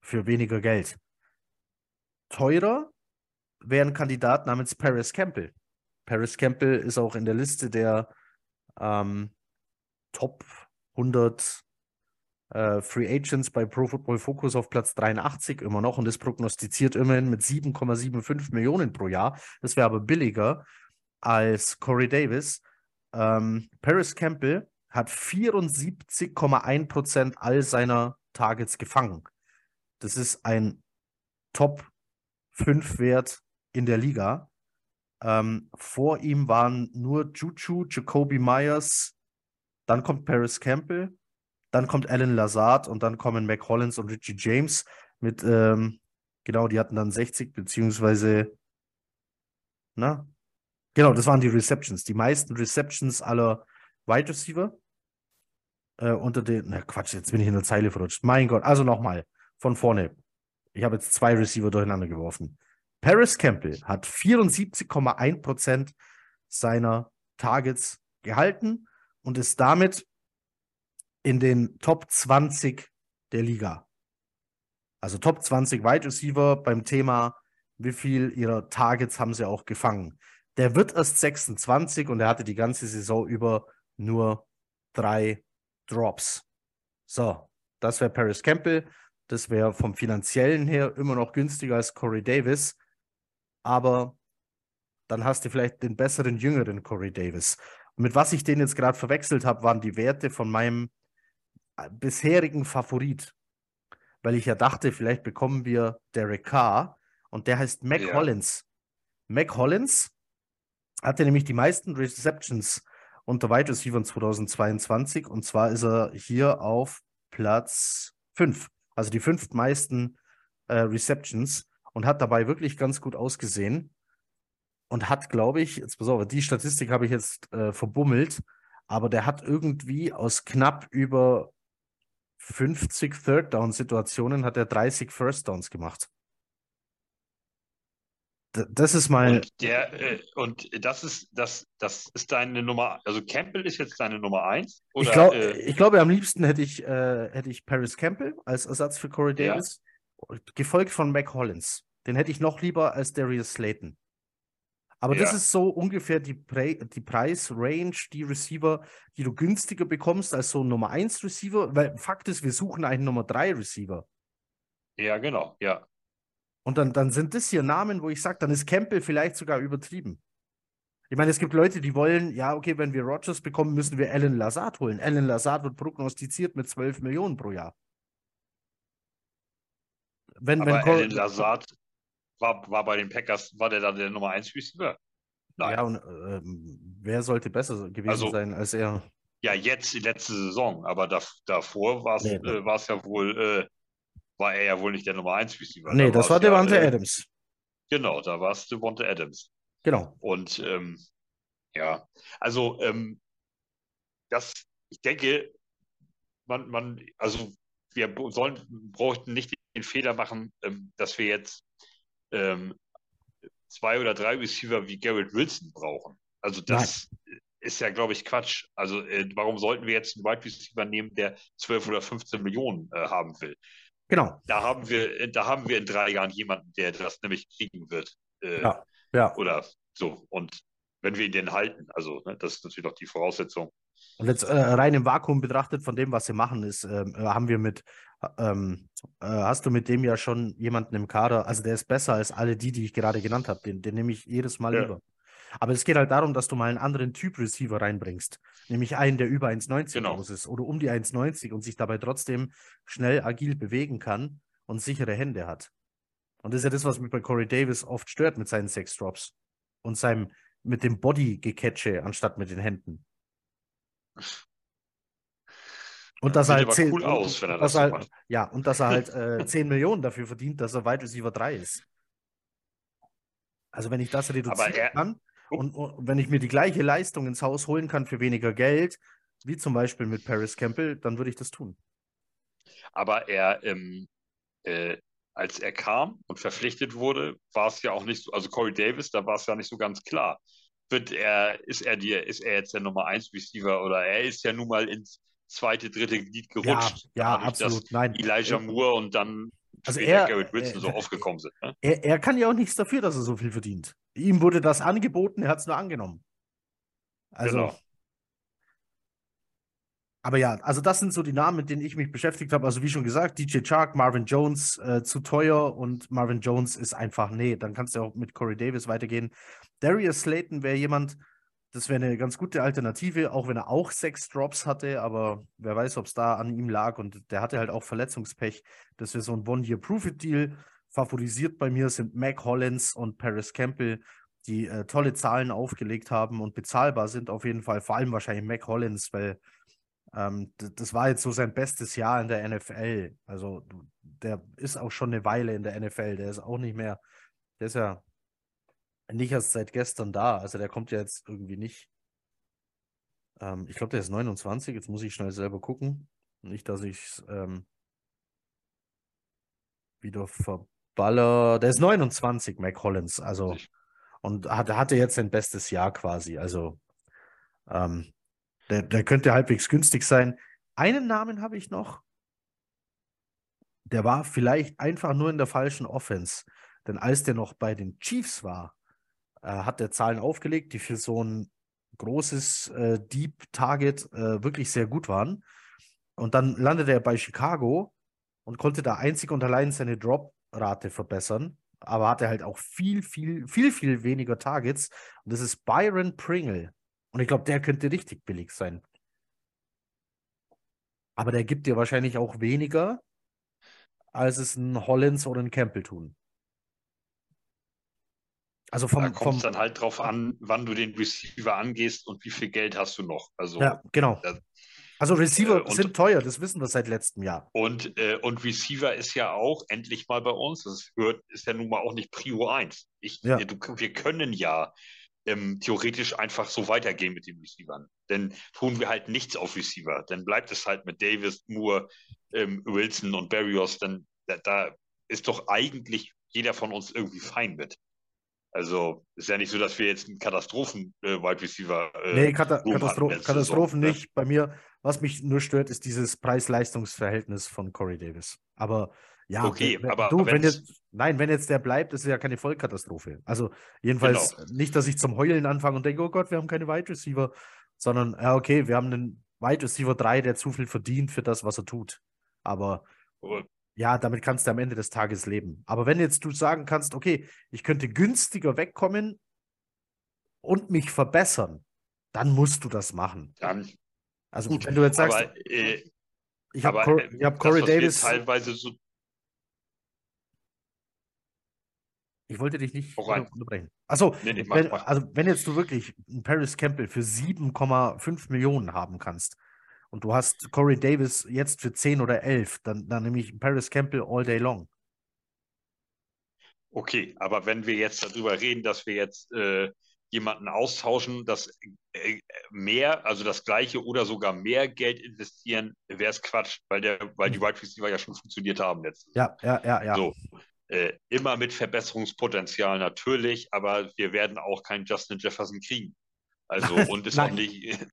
Für weniger Geld. Teurer wäre ein Kandidat namens Paris Campbell. Paris Campbell ist auch in der Liste der ähm, Top 100 äh, Free Agents bei Pro Football Focus auf Platz 83 immer noch und ist prognostiziert immerhin mit 7,75 Millionen pro Jahr. Das wäre aber billiger als Corey Davis. Ähm, Paris Campbell hat 74,1 Prozent all seiner Targets gefangen. Das ist ein Top 5 Wert in der Liga. Ähm, vor ihm waren nur Juju, Jacoby Myers dann kommt Paris Campbell, dann kommt Alan Lazard und dann kommen Mac Hollins und Richie James mit, ähm, genau, die hatten dann 60 beziehungsweise, na, genau, das waren die Receptions, die meisten Receptions aller Wide Receiver äh, unter den, na Quatsch, jetzt bin ich in der Zeile verrutscht. Mein Gott, also nochmal von vorne. Ich habe jetzt zwei Receiver durcheinander geworfen. Paris Campbell hat 74,1% seiner Targets gehalten und ist damit in den Top 20 der Liga. Also Top 20 Wide Receiver beim Thema, wie viel ihrer Targets haben sie auch gefangen. Der wird erst 26 und er hatte die ganze Saison über nur drei Drops. So, das wäre Paris Campbell. Das wäre vom finanziellen her immer noch günstiger als Corey Davis. Aber dann hast du vielleicht den besseren, jüngeren Corey Davis. Und mit was ich den jetzt gerade verwechselt habe, waren die Werte von meinem äh, bisherigen Favorit. Weil ich ja dachte, vielleicht bekommen wir Derek Carr und der heißt Mac ja. Hollins. Mac Hollins hatte nämlich die meisten Receptions unter Wide Receiver 2022 und zwar ist er hier auf Platz 5, also die fünf meisten äh, Receptions. Und hat dabei wirklich ganz gut ausgesehen. Und hat, glaube ich, jetzt pass auf, die Statistik habe ich jetzt äh, verbummelt, aber der hat irgendwie aus knapp über 50 Third Down Situationen hat er 30 First Downs gemacht das ist mal. Und, der, äh, und das ist das, das ist deine Nummer, also Campbell ist jetzt deine Nummer eins? Oder, ich, glaub, äh, ich glaube, am liebsten hätte ich, äh, hätte ich Paris Campbell als Ersatz für Corey Davis, ja. gefolgt von Mac Hollins. Den hätte ich noch lieber als Darius Slayton. Aber ja. das ist so ungefähr die, Pre die Preisrange, die Receiver, die du günstiger bekommst als so ein Nummer 1 Receiver. Weil Fakt ist, wir suchen einen Nummer 3 Receiver. Ja, genau, ja. Und dann, dann sind das hier Namen, wo ich sage, dann ist Campbell vielleicht sogar übertrieben. Ich meine, es gibt Leute, die wollen, ja, okay, wenn wir Rogers bekommen, müssen wir Alan Lazard holen. Alan Lazard wird prognostiziert mit 12 Millionen pro Jahr. Wenn, Aber wenn Alan Lazard war, war bei den Packers, war der dann der Nummer 1 Receiver? Nein. Ja, und äh, wer sollte besser gewesen also, sein als er? Ja, jetzt die letzte Saison, aber da, davor war es nee, äh, ja wohl äh, war er ja wohl nicht der Nummer 1 Receiver. Nee, da das war Devante ja, Adams. Genau, da war es Devante Adams. Genau. Und ähm, ja, also ähm, das, ich denke, man, man, also wir sollen, bräuchten nicht den Fehler machen, ähm, dass wir jetzt ähm, zwei oder drei Receiver wie Garrett Wilson brauchen. Also das Nein. ist ja, glaube ich, Quatsch. Also äh, warum sollten wir jetzt einen Wide Receiver nehmen, der 12 oder 15 Millionen äh, haben will? Genau. Da haben wir, da haben wir in drei Jahren jemanden, der das nämlich kriegen wird. Äh, ja, ja. Oder so. Und wenn wir ihn denn halten, also ne, das ist natürlich auch die Voraussetzung. Und jetzt äh, rein im Vakuum betrachtet von dem, was sie machen, ist, ähm, äh, haben wir mit, ähm, äh, hast du mit dem ja schon jemanden im Kader, also der ist besser als alle die, die ich gerade genannt habe. Den, den nehme ich jedes Mal ja. lieber. Aber es geht halt darum, dass du mal einen anderen Typ Receiver reinbringst. Nämlich einen, der über 1,90 genau. groß ist oder um die 1,90 und sich dabei trotzdem schnell agil bewegen kann und sichere Hände hat. Und das ist ja das, was mich bei Corey Davis oft stört mit seinen Sex Drops und seinem mit dem Body gecatche anstatt mit den Händen. Und dass er halt 10, cool aus, wenn er das halt, Ja, und dass er halt [LAUGHS] äh, 10 Millionen dafür verdient, dass er Wide Receiver 3 ist. Also wenn ich das reduzieren er, kann, und, und, wenn ich mir die gleiche Leistung ins Haus holen kann für weniger Geld, wie zum Beispiel mit Paris Campbell, dann würde ich das tun. Aber er, ähm, äh, als er kam und verpflichtet wurde, war es ja auch nicht so, also Corey Davis, da war es ja nicht so ganz klar. Wird er, ist er die, ist er jetzt der Nummer 1 Receiver oder er ist ja nun mal ins zweite, dritte Glied gerutscht. Ja, ja absolut. Nein. Elijah Moore und dann also er, Garrett Wilson äh, so aufgekommen sind. Ne? Er, er, kann ja auch nichts dafür, dass er so viel verdient. Ihm wurde das angeboten, er hat es nur angenommen. Also. Genau. Aber ja, also das sind so die Namen, mit denen ich mich beschäftigt habe. Also wie schon gesagt, DJ Chark, Marvin Jones äh, zu teuer und Marvin Jones ist einfach, nee, dann kannst du auch mit Corey Davis weitergehen. Darius Slayton wäre jemand, das wäre eine ganz gute Alternative, auch wenn er auch sechs Drops hatte, aber wer weiß, ob es da an ihm lag und der hatte halt auch Verletzungspech. Das wäre so ein One-Year-Proof-Deal. Favorisiert bei mir sind Mac Hollins und Paris Campbell, die äh, tolle Zahlen aufgelegt haben und bezahlbar sind auf jeden Fall. Vor allem wahrscheinlich Mac Hollins, weil Ähm, das war jetzt so sein bestes Jahr in der NFL. Also der ist auch schon eine Weile in der NFL. Der ist auch nicht mehr, der ist ja nicht erst seit gestern da. Also der kommt ja jetzt irgendwie nicht. Ähm, ich glaube, der ist 29. Jetzt muss ich schnell selber gucken. Nicht, dass ich es ähm, wieder verballer. Der ist 29, Mike Hollins. Also und hat, hatte jetzt sein bestes Jahr quasi. Also ähm, der, der könnte halbwegs günstig sein. Einen Namen habe ich noch. Der war vielleicht einfach nur in der falschen Offense. Denn als der noch bei den Chiefs war, äh, hat er Zahlen aufgelegt, die für so ein großes äh, Deep Target äh, wirklich sehr gut waren. Und dann landete er bei Chicago und konnte da einzig und allein seine Drop-Rate verbessern. Aber hatte halt auch viel, viel, viel, viel weniger Targets. Und das ist Byron Pringle. Und ich glaube, der könnte richtig billig sein. Aber der gibt dir wahrscheinlich auch weniger, als es ein Hollins oder ein Campbell tun. Also vom, da kommt es dann halt drauf an, wann du den Receiver angehst und wie viel Geld hast du noch. Also, ja, genau. Das, also Receiver äh, sind teuer, das wissen wir seit letztem Jahr. Und, äh, und Receiver ist ja auch endlich mal bei uns, das hört, ist ja nun mal auch nicht Prio 1. Ich, ja. du, wir können ja ähm, theoretisch einfach so weitergehen mit den Receivern. Denn tun wir halt nichts auf Receiver. Dann bleibt es halt mit Davis, Moore, ähm, Wilson und Barrios. Dann da, da, ist doch eigentlich jeder von uns irgendwie fein mit. Also ist ja nicht so, dass wir jetzt einen Katastrophen-Wide äh, Receiver. Äh, nee, Kata Katastro Katastrophen ne? nicht. Bei mir, was mich nur stört, ist dieses Preis-Leistungs-Verhältnis von Corey Davis. Aber ja, okay, wenn, aber du, wenn jetzt, nein, wenn jetzt der bleibt, ist es ja keine Vollkatastrophe. Also jedenfalls genau. nicht, dass ich zum Heulen anfange und denke, oh Gott, wir haben keine Wide Receiver, sondern ja, okay, wir haben einen Wide Receiver 3, der zu viel verdient für das, was er tut. Aber oh. ja, damit kannst du am Ende des Tages leben. Aber wenn jetzt du sagen kannst, okay, ich könnte günstiger wegkommen und mich verbessern, dann musst du das machen. Dann. Also, Gut, wenn du jetzt sagst, aber, äh, ich habe Cor äh, hab Corey Davis. teilweise so Ich wollte dich nicht unterbrechen. Achso, nee, nee, wenn, also wenn jetzt du wirklich einen Paris Campbell für 7,5 Millionen haben kannst und du hast Corey Davis jetzt für 10 oder 11, dann, dann nehme ich Paris Campbell all day long. Okay, aber wenn wir jetzt darüber reden, dass wir jetzt äh, jemanden austauschen, das äh, mehr, also das gleiche oder sogar mehr Geld investieren, wäre es Quatsch, weil der, weil die hm. Wide Receiver ja schon funktioniert haben letztes Jahr. Ja, ja, ja, ja. So. Äh, immer mit Verbesserungspotenzial natürlich, aber wir werden auch keinen Justin Jefferson kriegen. Also und ist auch nicht, [LAUGHS]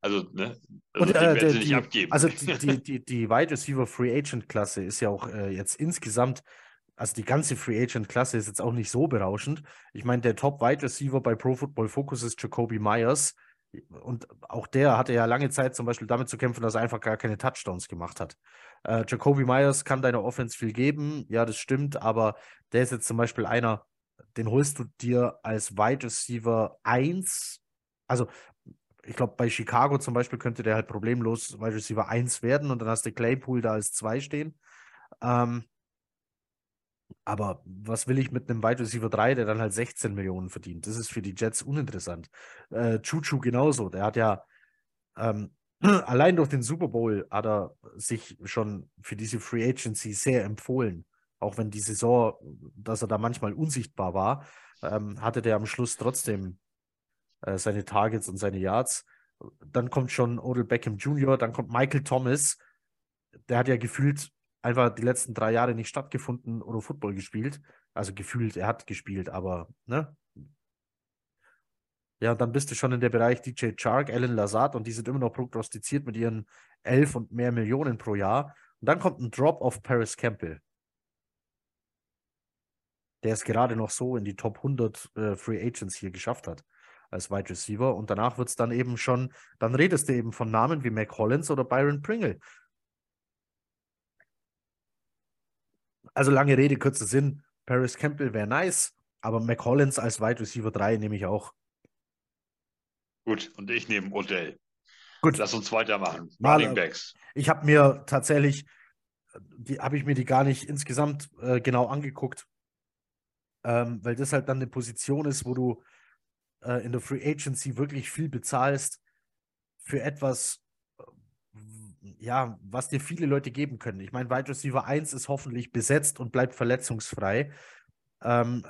also, ne, also und, äh, die, nicht abgeben. Also [LAUGHS] die, die, die, die Wide Receiver Free Agent Klasse ist ja auch äh, jetzt insgesamt, also die ganze Free Agent Klasse ist jetzt auch nicht so berauschend. Ich meine, der Top Wide Receiver bei Pro Football Focus ist Jacoby Myers. Und auch der hatte ja lange Zeit zum Beispiel damit zu kämpfen, dass er einfach gar keine Touchdowns gemacht hat. Äh, Jacoby Myers kann deiner Offense viel geben, ja, das stimmt, aber der ist jetzt zum Beispiel einer, den holst du dir als Wide Receiver 1. Also, ich glaube, bei Chicago zum Beispiel könnte der halt problemlos Wide Receiver 1 werden und dann hast du Claypool da als 2 stehen. Ähm, aber was will ich mit einem Wide Receiver 3, der dann halt 16 Millionen verdient? Das ist für die Jets uninteressant. Äh, Chuchu genauso. Der hat ja ähm, [CLEARS THROAT] allein durch den Super Bowl hat er sich schon für diese Free Agency sehr empfohlen. Auch wenn die Saison, dass er da manchmal unsichtbar war, ähm, hatte der am Schluss trotzdem äh, seine Targets und seine Yards. Dann kommt schon Odell Beckham Jr., dann kommt Michael Thomas. Der hat ja gefühlt einfach die letzten drei Jahre nicht stattgefunden oder Football gespielt. Also gefühlt, er hat gespielt, aber ne, ja, und dann bist du schon in der Bereich DJ Chark, Alan Lazard und die sind immer noch prognostiziert mit ihren 11 und mehr Millionen pro Jahr. Und dann kommt ein Drop auf Paris Campbell. Der es gerade noch so in die Top 100 äh, Free Agents hier geschafft hat als Wide Receiver. Und danach wird es dann eben schon, dann redest du eben von Namen wie Mac Hollins oder Byron Pringle. Also lange Rede, kurzer Sinn. Paris Campbell wäre nice, aber Mac Hollins als Wide Receiver 3 nehme ich auch. Gut, und ich nehme Odell. Gut. Lass uns weitermachen. Running Backs. Ich habe mir tatsächlich, die habe ich mir die gar nicht insgesamt äh, genau angeguckt, ähm, weil das halt dann eine Position ist, wo du äh, in der Free Agency wirklich viel bezahlst für etwas, ja, was dir viele Leute geben können. Ich meine, Wide Receiver 1 ist hoffentlich besetzt und bleibt verletzungsfrei. Ähm,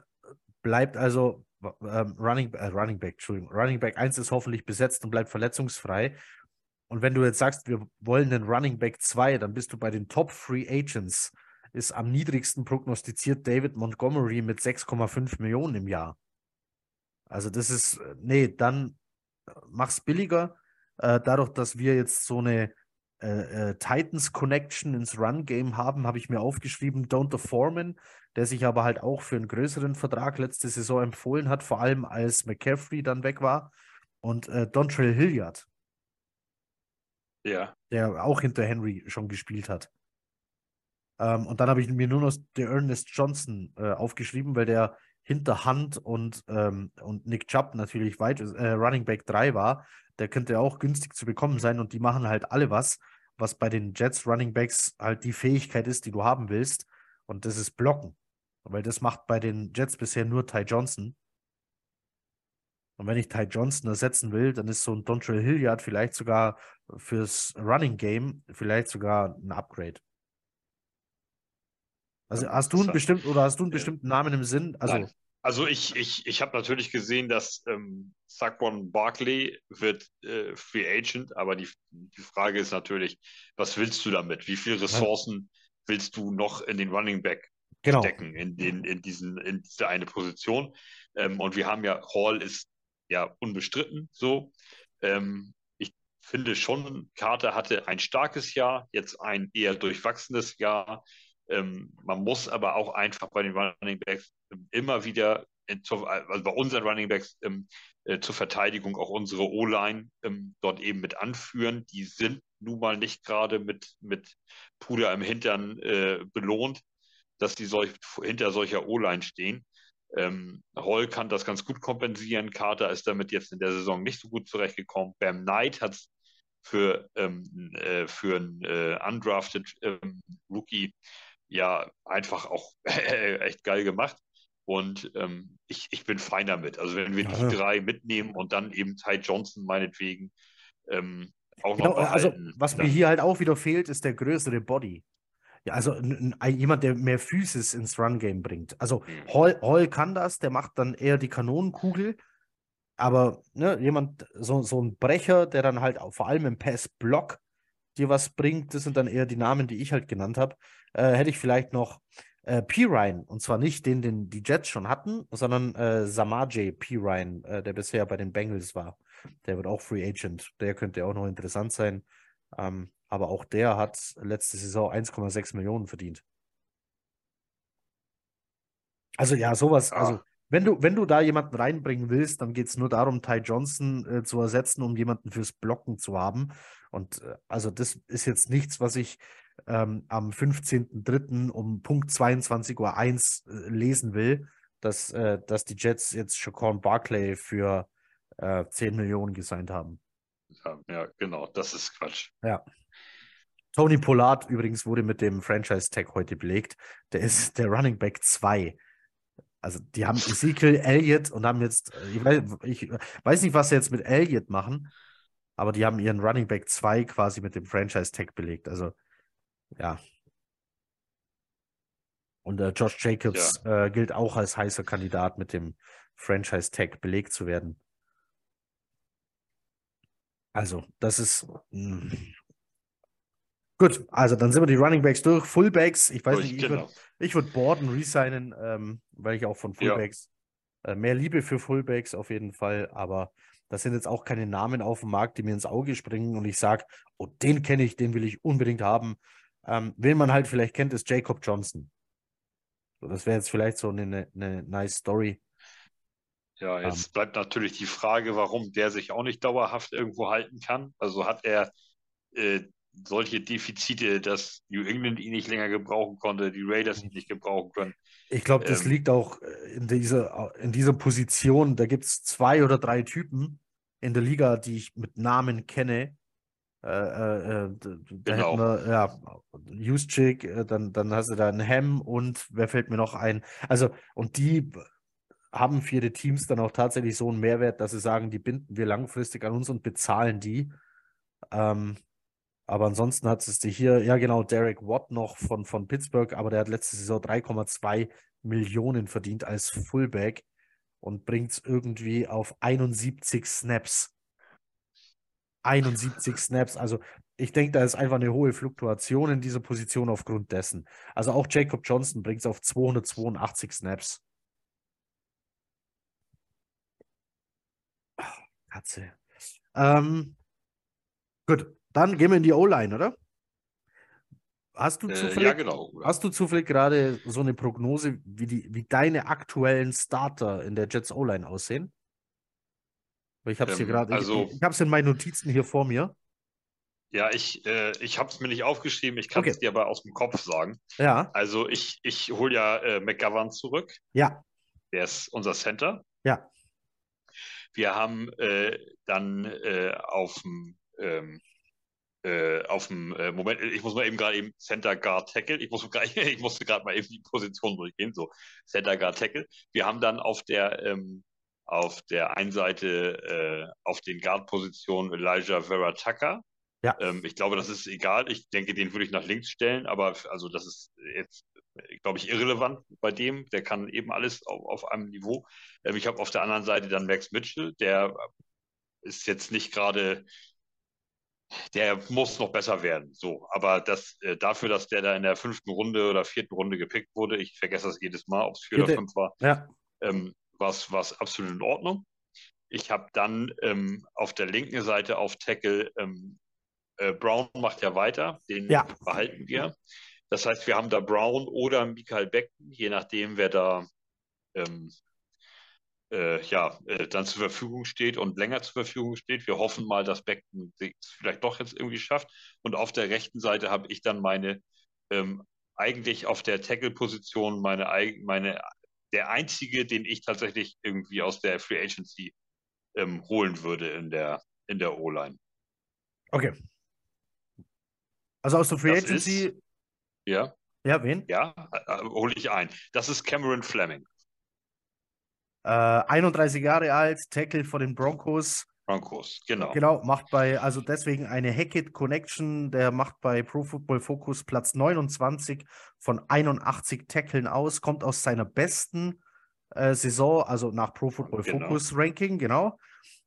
bleibt also ähm, Running, äh, Running Back, Entschuldigung, Running Back 1 ist hoffentlich besetzt und bleibt verletzungsfrei. Und wenn du jetzt sagst, wir wollen den Running Back 2, dann bist du bei den Top Free Agents, ist am niedrigsten prognostiziert David Montgomery mit 6,5 Millionen im Jahr. Also das ist, äh, nee, dann äh, mach's billiger. Äh, dadurch, dass wir jetzt so eine äh, äh, Titans Connection ins Run-Game haben, habe ich mir aufgeschrieben, Don't the Foreman, der sich aber halt auch für einen größeren Vertrag letzte Saison empfohlen hat, vor allem als McCaffrey dann weg war. Und äh, Dontrell Hilliard. Ja. Der auch hinter Henry schon gespielt hat. Ähm, und dann habe ich mir nur noch der Ernest Johnson äh, aufgeschrieben, weil der hinter Hunt und, ähm, und Nick Chubb natürlich weit äh, Running Back 3 war. Der könnte auch günstig zu bekommen sein und die machen halt alle was, was bei den Jets Running Backs halt die Fähigkeit ist, die du haben willst. Und das ist Blocken. Weil das macht bei den Jets bisher nur Ty Johnson. Und wenn ich Ty Johnson ersetzen will, dann ist so ein Dontrell Hilliard vielleicht sogar fürs Running Game vielleicht sogar ein Upgrade. Also hast du einen bestimmten oder hast du einen bestimmten Namen im Sinn? Also, Nein. also ich, ich, ich habe natürlich gesehen, dass ähm, Saquon Barkley wird äh, Free Agent, aber die, die Frage ist natürlich, was willst du damit? Wie viele Ressourcen ja. willst du noch in den Running Back genau. stecken, in, den, in, diesen, in diese eine Position? Ähm, und wir haben ja, Hall ist ja unbestritten so. Ähm, ich finde schon, Carter hatte ein starkes Jahr, jetzt ein eher durchwachsenes Jahr. Ähm, man muss aber auch einfach bei den Running Backs immer wieder, in, also bei unseren Running Backs ähm, äh, zur Verteidigung auch unsere O-Line ähm, dort eben mit anführen. Die sind nun mal nicht gerade mit, mit Puder im Hintern äh, belohnt, dass die solch, hinter solcher O-Line stehen. Ähm, Hall kann das ganz gut kompensieren. Carter ist damit jetzt in der Saison nicht so gut zurechtgekommen. Bam Knight hat es für, ähm, äh, für einen äh, undrafted ähm, Rookie ja einfach auch [LAUGHS] echt geil gemacht. Und ähm, ich, ich bin fein damit. Also wenn wir ja. die drei mitnehmen und dann eben Ty Johnson meinetwegen ähm, auch genau, noch behalten, Also was mir hier halt auch wieder fehlt, ist der größere Body. Ja, also jemand, der mehr Physis ins Run-Game bringt. Also mhm. Hall, Hall kann das, der macht dann eher die Kanonenkugel. Aber ne, jemand, so, so ein Brecher, der dann halt auch, vor allem im Pass-Block dir was bringt, das sind dann eher die Namen, die ich halt genannt habe äh, hätte ich vielleicht noch äh, Pirine. Und zwar nicht den, den die Jets schon hatten, sondern äh, Samaje Pirine, äh, der bisher bei den Bengals war. Der wird auch Free Agent. Der könnte auch noch interessant sein. Ähm, aber auch der hat letzte Saison 1,6 Millionen verdient. Also ja, sowas. Ah. Also wenn du, wenn du da jemanden reinbringen willst, dann geht es nur darum, Ty Johnson äh, zu ersetzen, um jemanden fürs Blocken zu haben. Und äh, also das ist jetzt nichts, was ich ähm, am 15.03. um Punkt 22.01 Uhr äh, lesen will, dass, äh, dass die Jets jetzt Shaquan Barclay für äh, 10 Millionen gesigned haben. Ja, ja, genau, das ist Quatsch. Ja. Tony Pollard übrigens wurde mit dem Franchise-Tag heute belegt. Der ist der Running Back 2. Also die haben Ezekiel Elliott und haben jetzt, äh, ich weiß, ich weiß nicht, was sie jetzt mit Elliott machen, aber die haben ihren Running Back 2 quasi mit dem Franchise-Tag belegt. Also ja. Und äh, Josh Jacobs ja. äh, gilt auch als heißer Kandidat mit dem Franchise-Tag belegt zu werden. Also, das ist. Mh. Gut, also dann sind wir die Running Backs durch. Fullbacks, ich weiß durch, nicht, ich genau. würde würd Borden resignen, ähm, weil ich auch von Fullbacks ja. äh, mehr Liebe für Fullbacks auf jeden Fall, aber das sind jetzt auch keine Namen auf dem Markt, die mir ins Auge springen und ich sage, oh, den kenne ich, den will ich unbedingt haben. Ähm, wen man halt vielleicht kennt, ist Jacob Johnson. So, das wäre jetzt vielleicht so eine, eine nice Story. Ja, jetzt ähm, bleibt natürlich die Frage, warum der sich auch nicht dauerhaft irgendwo halten kann. Also hat er äh, solche Defizite, dass New England ihn nicht länger gebrauchen konnte, die Raiders ihn nicht gebrauchen können. Ich glaube, das ähm, liegt auch äh, in dieser, in dieser Position. Da gibt es zwei oder drei Typen in der Liga, die ich mit Namen kenne, äh, äh, äh da genau. hätten wir, ja, Juszczyk, äh, dann, dann hast du da einen Hem und wer fällt mir noch ein? Also, und die haben für die Teams dann auch tatsächlich so einen Mehrwert, dass sie sagen, die binden wir langfristig an uns und bezahlen die. Ähm, Aber ansonsten hat es dir hier, ja genau, Derek Watt noch von, von Pittsburgh, aber der hat letzte Saison 3,2 Millionen verdient als Fullback und bringt es irgendwie auf 71 Snaps. 71 [LAUGHS] Snaps. Also ich denke, da ist einfach eine hohe Fluktuation in dieser Position aufgrund dessen. Also auch Jacob Johnson bringt es auf 282 Snaps. Katze. Ähm, gut, dann gehen wir in die O-Line, oder? Hast du zufällig, äh, ja, genau. Hast du zufällig gerade so eine Prognose, wie, die, wie deine aktuellen Starter in der Jets O-Line aussehen? Ich habe es ähm, hier gerade, also, ich, ich habe es in meinen Notizen hier vor mir. Ja, ich, äh, ich habe es mir nicht aufgeschrieben, ich kann es okay. dir aber aus dem Kopf sagen. Ja. Also ich, ich hole ja äh, McGovern zurück. Ja. Der ist unser Center. Ja. Wir haben äh, dann äh, auf dem ähm, äh, auf dem äh, Moment, ich muss mal eben gerade eben Center Guard Tackle, ich, muss [LAUGHS] grad, ich musste gerade mal eben die Position durchgehen, so Center Guard Tackle. Wir haben dann auf der ähm, auf der einen Seite äh, auf den Guard-Positionen Elijah Vera Tucker. Ja. Ähm, ich glaube, das ist egal. Ich denke, den würde ich nach links stellen, aber also das ist jetzt, glaube ich, irrelevant bei dem. Der kann eben alles auf, auf einem Niveau. Ähm, ich habe auf der anderen Seite dann Max Mitchell, der ist jetzt nicht gerade der muss noch besser werden. So, aber das äh, dafür, dass der da in der fünften Runde oder vierten Runde gepickt wurde, ich vergesse das jedes Mal, ob es vier Bitte. oder fünf war, ja. ähm, war es absolut in Ordnung. Ich habe dann ähm, auf der linken Seite auf Tackle ähm, äh, Brown macht ja weiter, den ja. behalten wir. Das heißt, wir haben da Brown oder Michael Becken, je nachdem, wer da ähm, äh, ja, äh, dann zur Verfügung steht und länger zur Verfügung steht. Wir hoffen mal, dass Becken es vielleicht doch jetzt irgendwie schafft. Und auf der rechten Seite habe ich dann meine, ähm, eigentlich auf der Tackle-Position meine, meine, der einzige, den ich tatsächlich irgendwie aus der Free Agency ähm, holen würde in der, in der O-Line. Okay. Also aus der Free das Agency. Ist, ja. Ja, wen? Ja, äh, äh hole ich ein. Das ist Cameron Fleming. Äh, 31 Jahre alt, Tackle von den Broncos. Broncos, genau. Genau, macht bei, also deswegen eine Hackett Connection, der macht bei Pro Football Focus Platz 29 von 81 Tackeln aus, kommt aus seiner besten äh, Saison, also nach Pro Football genau. Focus Ranking, genau.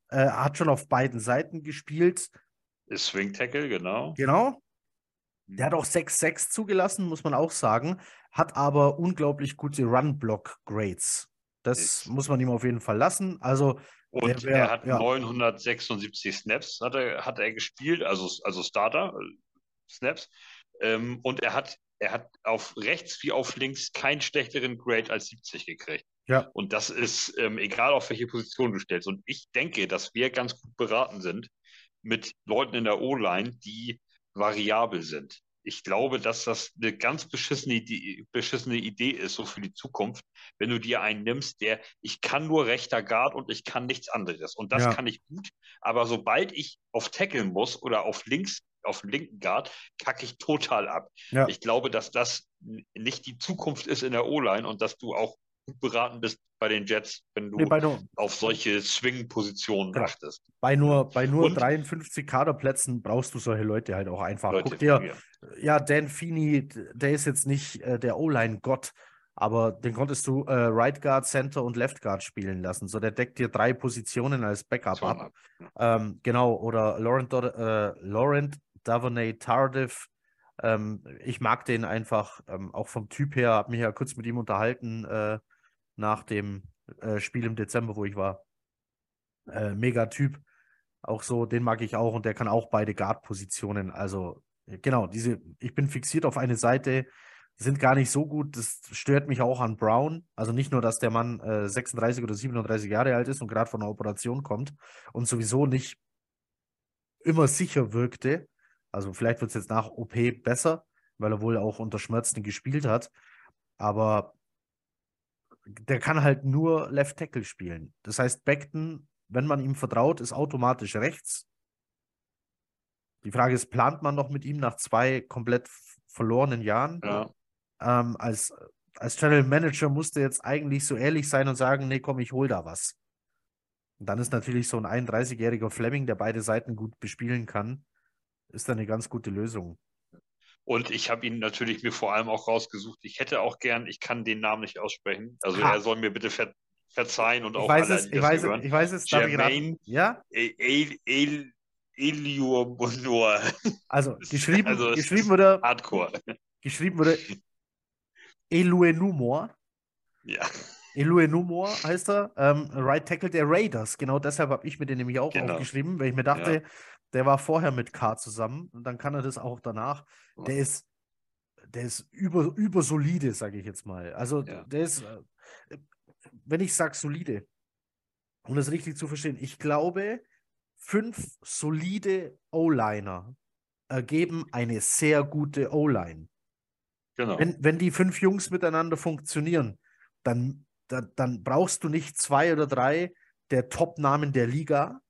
Äh, hat schon auf beiden Seiten gespielt. Ist Swing Tackle, genau. Genau. Der hat auch 6-6 zugelassen, muss man auch sagen, hat aber unglaublich gute Run-Block-Grades. Das muss man ihm auf jeden Fall lassen. Also und wär, er hat ja. 976 Snaps hat er, hat er gespielt, also, also Starter äh, Snaps. Ähm, und er hat, er hat auf rechts wie auf links keinen schlechteren Grade als 70 gekriegt. Ja. Und das ist ähm, egal, auf welche Position du stellst. Und ich denke, dass wir ganz gut beraten sind mit Leuten in der O-Line, die variabel sind ich glaube, dass das eine ganz beschissene Idee, beschissene Idee ist, so für die Zukunft, wenn du dir einen nimmst, der, ich kann nur rechter Guard und ich kann nichts anderes. Und das ja. kann ich gut. Aber sobald ich auf Tackle muss oder auf links, auf linken Guard, kacke ich total ab. Ja. Ich glaube, dass das nicht die Zukunft ist in der O-Line und dass du auch gut beraten bist bei den Jets, wenn du nee, nur, auf solche Swing-Positionen genau. achtest. Bei nur, bei nur Und, 53 Kaderplätzen brauchst du solche Leute halt auch einfach. Leute, Guck dir, ja. Dan Feeney, der ist jetzt nicht äh, der O-Line-Gott, aber den konntest du äh, Right Guard, Center und Left Guard spielen lassen. So, der deckt dir drei Positionen als Backup so ab. Ähm, genau, oder Laurent, äh, Laurent Davonay Tardif. Ähm, ich mag den einfach, ähm, auch vom Typ her, habe mich ja kurz mit ihm unterhalten äh, nach dem äh, Spiel im Dezember, wo ich war. Äh, mega Typ. Auch so, den mag ich auch und der kann auch beide Guard-Positionen. Also, genau, diese, ich bin fixiert auf eine Seite, sind gar nicht so gut. Das stört mich auch an Brown. Also nicht nur, dass der Mann äh, 36 oder 37 Jahre alt ist und gerade von einer Operation kommt und sowieso nicht immer sicher wirkte. Also vielleicht wird es jetzt nach OP besser, weil er wohl auch unter Schmerzen gespielt hat. Aber der kann halt nur Left Tackle spielen. Das heißt, Beckton, wenn man ihm vertraut, ist automatisch rechts. Die Frage ist, plant man noch mit ihm nach zwei komplett verlorenen Jahren? Ja. Ähm, als, als Channel Manager musste jetzt eigentlich so ehrlich sein und sagen, nee, komm, ich hol da was. Und dann ist natürlich so ein 31-jähriger Fleming, der beide Seiten gut bespielen kann, ist da eine ganz gute Lösung. Und ich habe ihn natürlich mir vor allem auch rausgesucht. Ich hätte auch gern, ich kann den Namen nicht aussprechen. Also Ha. er soll mir bitte ver verzeihen und Ich auch weiß alle, es, ich weiß es, ich weiß es, darf ich raten? Jermaine Ja? El, El, El, Elior Bonor. Also [LAUGHS] geschrieben, Also es geschrieben wurde, Hardcore. geschrieben wurde Eluenumor. Ja, Eluenumor heißt er, ähm, Right Tackle der Raiders. Genau deshalb habe ich mir den nämlich auch Genau. aufgeschrieben, weil ich mir dachte, der war vorher mit K zusammen und dann kann er das auch danach. Der ist, der ist über, über solide, sage ich jetzt mal. Also Ja. der ist, äh, wenn ich sage solide, um das richtig zu verstehen, ich glaube, fünf solide O-Liner ergeben eine sehr gute O-Line. genau. Wenn, wenn die fünf Jungs miteinander funktionieren, dann, dann, dann brauchst du nicht zwei oder drei der Top-Namen der Liga,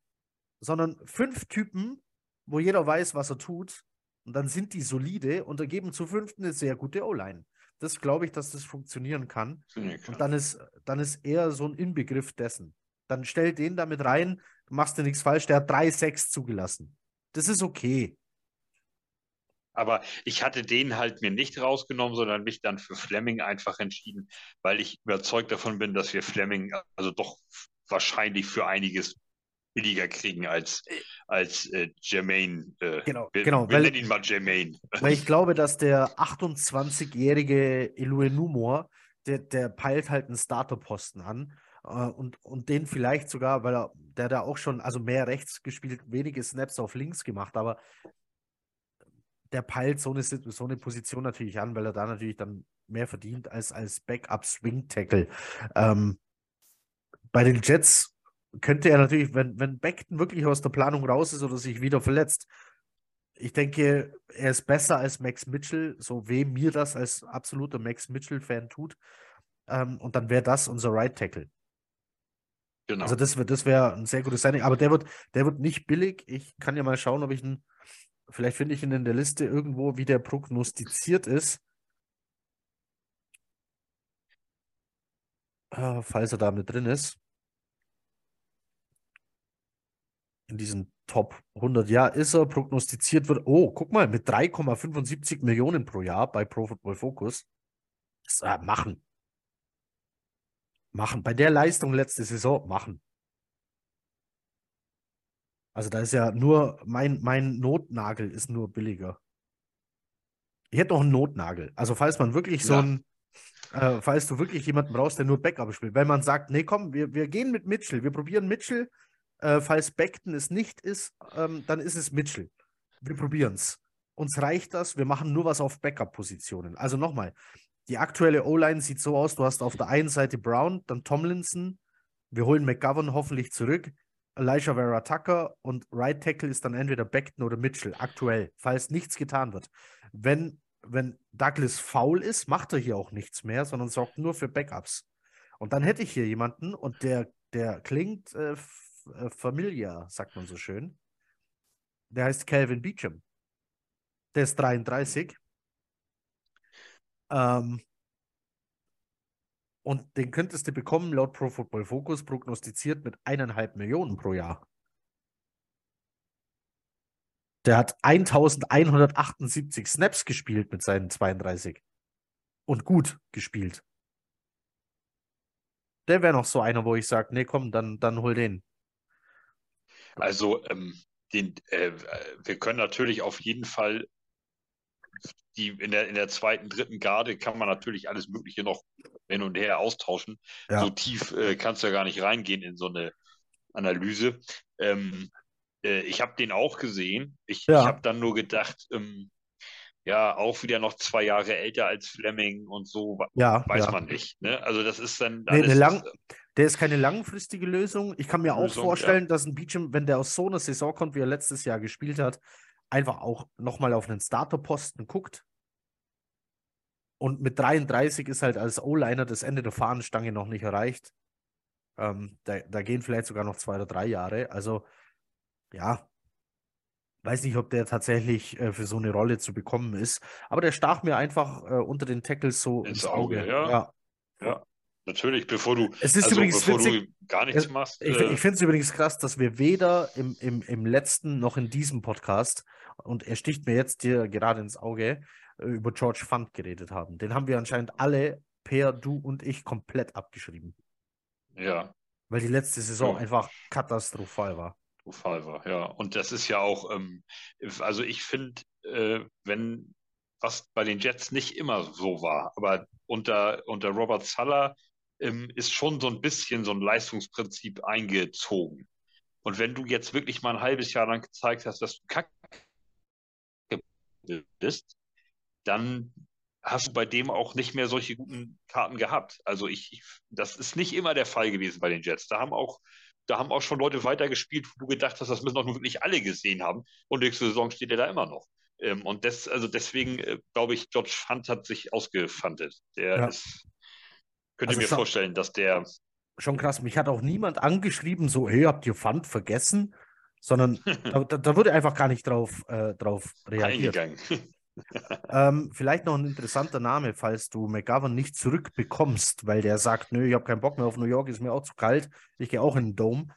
sondern fünf Typen, wo jeder weiß, was er tut. Und dann sind die solide und ergeben zu fünften eine sehr gute O-Line. Das glaube ich, dass das funktionieren kann. Und dann ist, dann ist er so ein Inbegriff dessen. Dann stell den damit rein, machst dir nichts falsch, der hat 3-6 zugelassen. Das ist okay. Aber ich hatte den halt mir nicht rausgenommen, sondern mich dann für Fleming einfach entschieden, weil ich überzeugt davon bin, dass wir Fleming also doch wahrscheinlich für einiges billiger kriegen als, als äh, Jermaine. Äh, Genau, wir, genau, Wir weil- nennen ihn mal Jermaine. [LAUGHS] Weil ich glaube, dass der 28-jährige Eluenumor, der, der peilt halt einen Starterposten an. äh, und, und den vielleicht sogar, weil er, der da auch schon, also mehr rechts gespielt, wenige Snaps auf links gemacht, aber der peilt so eine, so eine Position natürlich an, weil er da natürlich dann mehr verdient als als Backup-Swing-Tackle. Ähm, bei den Jets könnte er natürlich, wenn, wenn Beckton wirklich aus der Planung raus ist oder sich wieder verletzt, ich denke, er ist besser als Max Mitchell, so weh mir das als absoluter Max Mitchell-Fan tut. Ähm, und dann wäre das unser Right Tackle. Genau. Also das, wär- das wäre ein sehr gutes Signing. Aber der wird, der wird nicht billig. Ich kann ja mal schauen, ob ich ihn, vielleicht finde ich ihn in der Liste irgendwo, wie der prognostiziert ist. Äh, falls er da mit drin ist. In diesen Top 100. Ja, ist er prognostiziert wird. Oh, guck mal, mit 3,75 Millionen pro Jahr bei Pro Football Focus. Das, äh, machen. Machen. Bei der Leistung letzte Saison machen. Also da ist ja nur, mein, mein Notnagel ist nur billiger. Ich hätte noch einen Notnagel. Also falls man wirklich so Ja. ein, äh, falls du wirklich jemanden brauchst, der nur Backup spielt. Wenn man sagt, nee, komm, wir, wir gehen mit Mitchell, wir probieren Mitchell. Äh, falls Beckton es nicht ist, ähm, dann ist es Mitchell. Wir probieren es. Uns reicht das, wir machen nur was auf Backup-Positionen. Also nochmal, die aktuelle O-Line sieht so aus, du hast auf der einen Seite Brown, dann Tomlinson, wir holen McGovern hoffentlich zurück, Elijah Vera Tucker und Right Tackle ist dann entweder Beckton oder Mitchell, aktuell, falls nichts getan wird. Wenn, wenn Douglas faul ist, macht er hier auch nichts mehr, sondern sorgt nur für Backups. Und dann hätte ich hier jemanden und der, der klingt äh, äh, familiar, sagt man so schön. Der heißt Calvin Beecham. Der ist 33. Ähm, und den könntest du bekommen, laut Pro Football Focus, prognostiziert mit eineinhalb Millionen pro Jahr. Der hat 1178 Snaps gespielt mit seinen 32. Und gut gespielt. Der wäre noch so einer, wo ich sage, nee, komm, dann, dann hol den. Also ähm, den, äh, wir können natürlich auf jeden Fall die in der, in der zweiten, dritten Garde kann man natürlich alles Mögliche noch hin und her austauschen. Ja. So tief äh, kannst du ja gar nicht reingehen in so eine Analyse. Ähm, äh, ich habe den auch gesehen. Ich, Ja. ich habe dann nur gedacht, ähm, ja, auch wieder noch zwei Jahre älter als Fleming und so, Ja, weiß ja. man nicht. Ne? Also das ist dann Nee, eine alles, lang, der ist keine langfristige Lösung. Ich kann mir auch Lösung, vorstellen, dass ein Beecham, wenn der aus so einer Saison kommt, wie er letztes Jahr gespielt hat, einfach auch nochmal auf einen Starterposten guckt. Und mit 33 ist halt als O-Liner das Ende der Fahnenstange noch nicht erreicht. Ähm, da, da gehen vielleicht sogar noch zwei oder drei Jahre. Also, ja, weiß nicht, ob der tatsächlich äh, für so eine Rolle zu bekommen ist. Aber der stach mir einfach äh, unter den Tackles so Ins ins Auge. Auge, ja. ja. Ja. Natürlich, bevor du, Es ist also übrigens bevor witzig, du gar nichts machst. ich, äh, ich finde es übrigens krass, dass wir weder im, im, im letzten noch in diesem Podcast, und er sticht mir jetzt hier gerade ins Auge, äh, über George Fund geredet haben. Den haben wir anscheinend alle, Per, du und ich, komplett abgeschrieben. ja, Weil die letzte Saison Ja. einfach katastrophal war. Fall war, ja. Und das ist ja auch, ähm, also ich finde, äh, wenn was bei den Jets nicht immer so war, aber unter, unter Robert Sala ähm, ist schon so ein bisschen so ein Leistungsprinzip eingezogen. Und wenn du jetzt wirklich mal ein halbes Jahr lang gezeigt hast, dass du kacke bist, dann hast du bei dem auch nicht mehr solche guten Karten gehabt. Also ich, ich, das ist nicht immer der Fall gewesen bei den Jets. Da haben auch, da haben auch schon Leute weitergespielt, wo du gedacht hast, das müssen doch nun wirklich alle gesehen haben. Und nächste Saison steht er da immer noch. Ähm, und das, also deswegen äh, glaube ich, George Hunt hat sich ausgefandet. Der Ja. ist, könnt Also mir vorstellen, dass der Schon krass. Mich hat auch niemand angeschrieben, so, hey, habt ihr Fund vergessen? Sondern [LAUGHS] da, da, da wurde einfach gar nicht drauf, äh, drauf reagiert. eingegangen. [LAUGHS] Ähm, vielleicht noch ein interessanter Name, falls du McGovern nicht zurückbekommst, weil der sagt, nö, ich habe keinen Bock mehr auf New York, ist mir auch zu kalt, ich gehe auch in den Dome.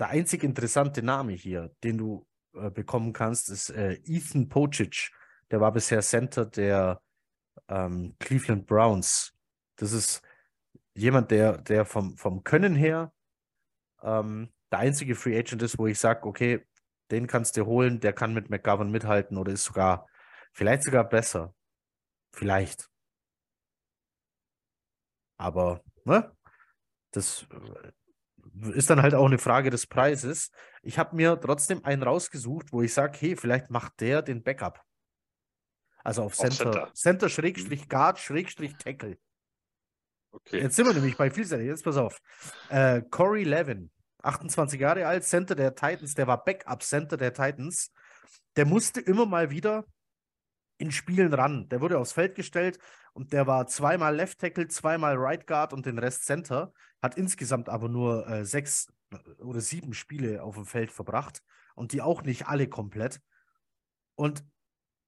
Der einzig interessante Name hier, den du äh, bekommen kannst, ist äh, Ethan Pocic. Der war bisher Center der ähm, Cleveland Browns. Das ist jemand, der, der vom, vom Können her ähm, der einzige Free Agent ist, wo ich sage, okay, den kannst du holen, der kann mit McGovern mithalten oder ist sogar Vielleicht sogar besser. Vielleicht. Aber, ne? Das äh, ist dann halt auch eine Frage des Preises. Ich habe mir trotzdem einen rausgesucht, wo ich sage, hey, vielleicht macht der den Backup. Also auf Auf Center. Center. Center Schrägstrich Guard Schrägstrich Tackle. Okay. Jetzt sind wir nämlich bei vielseitig. Jetzt pass auf. Äh, Corey Levin, 28 Jahre alt, Center der Titans, der war Backup-Center der Titans. Der musste immer mal wieder in Spielen ran. Der wurde aufs Feld gestellt und der war zweimal Left Tackle, zweimal Right Guard und den Rest Center. Hat insgesamt aber nur äh, sechs oder sieben Spiele auf dem Feld verbracht und die auch nicht alle komplett. Und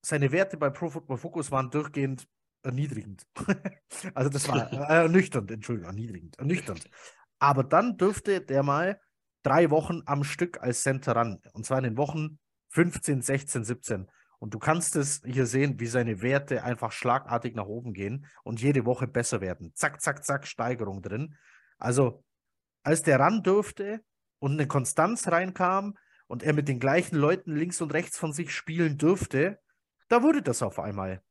seine Werte bei Pro Football Focus waren durchgehend erniedrigend. [LAUGHS] also das war äh, ernüchternd, Entschuldigung, erniedrigend, ernüchternd. Aber dann dürfte der mal drei Wochen am Stück als Center ran. Und zwar in den Wochen 15, 16, 17. Und du kannst es hier sehen, wie seine Werte einfach schlagartig nach oben gehen und jede Woche besser werden. Zack, zack, zack, Steigerung drin. Also, als der ran durfte und eine Konstanz reinkam und er mit den gleichen Leuten links und rechts von sich spielen dürfte, da wurde das auf einmal.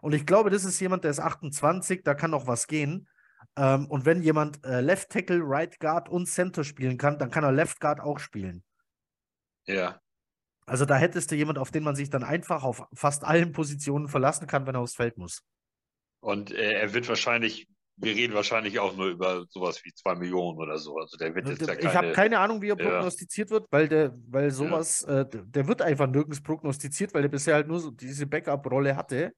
Und ich glaube, das ist jemand, der ist 28, da kann noch was gehen. Ähm, und wenn jemand äh, Left Tackle, Right Guard und Center spielen kann, dann kann er Left Guard auch spielen. Ja. Also da hättest du jemand, auf den man sich dann einfach auf fast allen Positionen verlassen kann, wenn er aufs Feld muss. Und äh, er wird wahrscheinlich, wir reden wahrscheinlich auch nur über sowas wie zwei Millionen oder so. Also der wird jetzt ja ich habe keine, keine Ahnung, wie er Ja. prognostiziert wird, weil der, weil sowas, äh, der- der wird einfach nirgends prognostiziert, weil der bisher halt nur so diese Backup-Rolle hatte.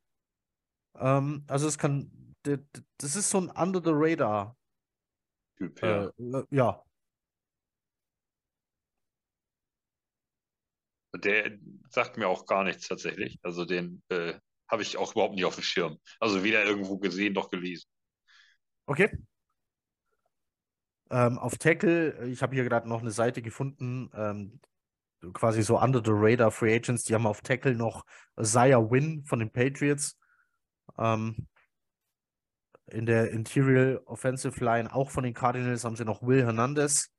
Ähm, also es kann, das ist so ein Under the Radar. Typ, ja. Äh, ja. Der sagt mir auch gar nichts tatsächlich. Also den äh, habe ich auch überhaupt nicht auf dem Schirm. Also weder irgendwo gesehen noch gelesen. Okay. Ähm, auf Tackle, ich habe hier gerade noch eine Seite gefunden, ähm, quasi so Under the Radar Free Agents, die haben auf Tackle noch Zaya Win von den Patriots. Ähm, in der Interior Offensive Line, auch von den Cardinals, haben sie noch Will Hernandez.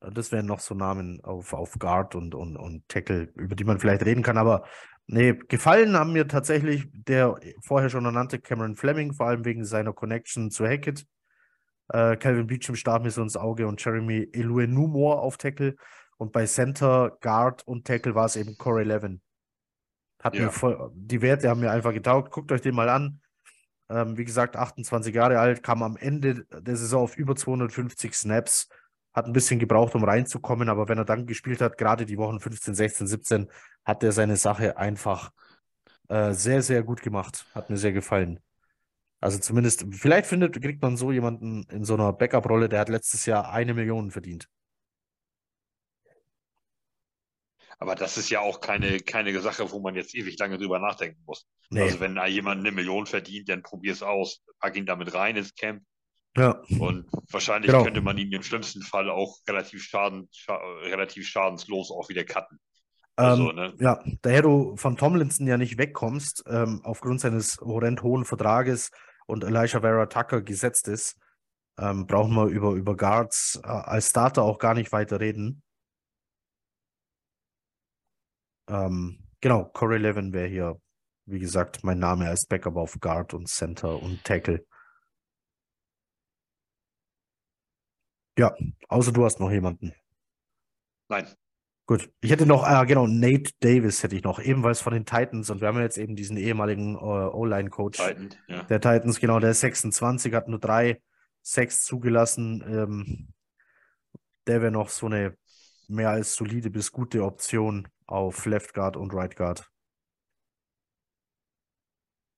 Äh, Das wären noch so Namen auf, auf Guard und, und, und Tackle, über die man vielleicht reden kann. Aber nee, gefallen haben mir tatsächlich der vorher schon ernannte Cameron Fleming, vor allem wegen seiner Connection zu Hackett. Äh, Calvin Beecham stach mir so ins Auge und Jeremy Eluenumor auf Tackle. Und bei Center, Guard und Tackle war es eben Corey Levin. Hat Ja. mir voll, die Werte haben mir einfach getaugt. Guckt euch den mal an. Ähm, wie gesagt, 28 Jahre alt, kam am Ende der Saison auf über 250 Snaps. Hat ein bisschen gebraucht, um reinzukommen, aber wenn er dann gespielt hat, gerade die Wochen 15, 16, 17, hat er seine Sache einfach äh, sehr, sehr gut gemacht. Hat mir sehr gefallen. Also zumindest, vielleicht findet, kriegt man so jemanden in so einer Backup-Rolle, der hat letztes Jahr eine Million verdient. Aber das ist ja auch keine, keine Sache, wo man jetzt ewig lange drüber nachdenken muss. Nee. Also wenn da jemand eine Million verdient, dann probier es aus. Pack ihn damit rein ins Camp. Ja. Und wahrscheinlich Genau. könnte man ihn im schlimmsten Fall auch relativ, schaden, scha relativ schadenslos auch wieder cutten. Also, Ähm, ne? Ja, daher du von Tomlinson ja nicht wegkommst, ähm, aufgrund seines horrend hohen Vertrages und Elijah Vera Tucker gesetzt ist, ähm, brauchen wir über, über Guards äh, als Starter auch gar nicht weiter reden. Ähm, genau, Corey Levin wäre hier, wie gesagt, mein Name als Backup auf Guard und Center und Tackle. Ja, außer du hast noch jemanden. Nein. Gut, ich hätte noch, ah, genau, Nate Davis hätte ich noch, ebenfalls von den Titans. Und wir haben ja jetzt eben diesen ehemaligen äh, O-Line-Coach Titan, ja. der Titans, genau, der ist 26, hat nur drei Sacks zugelassen. Ähm, der wäre noch so eine mehr als solide bis gute Option auf Left Guard und Right Guard.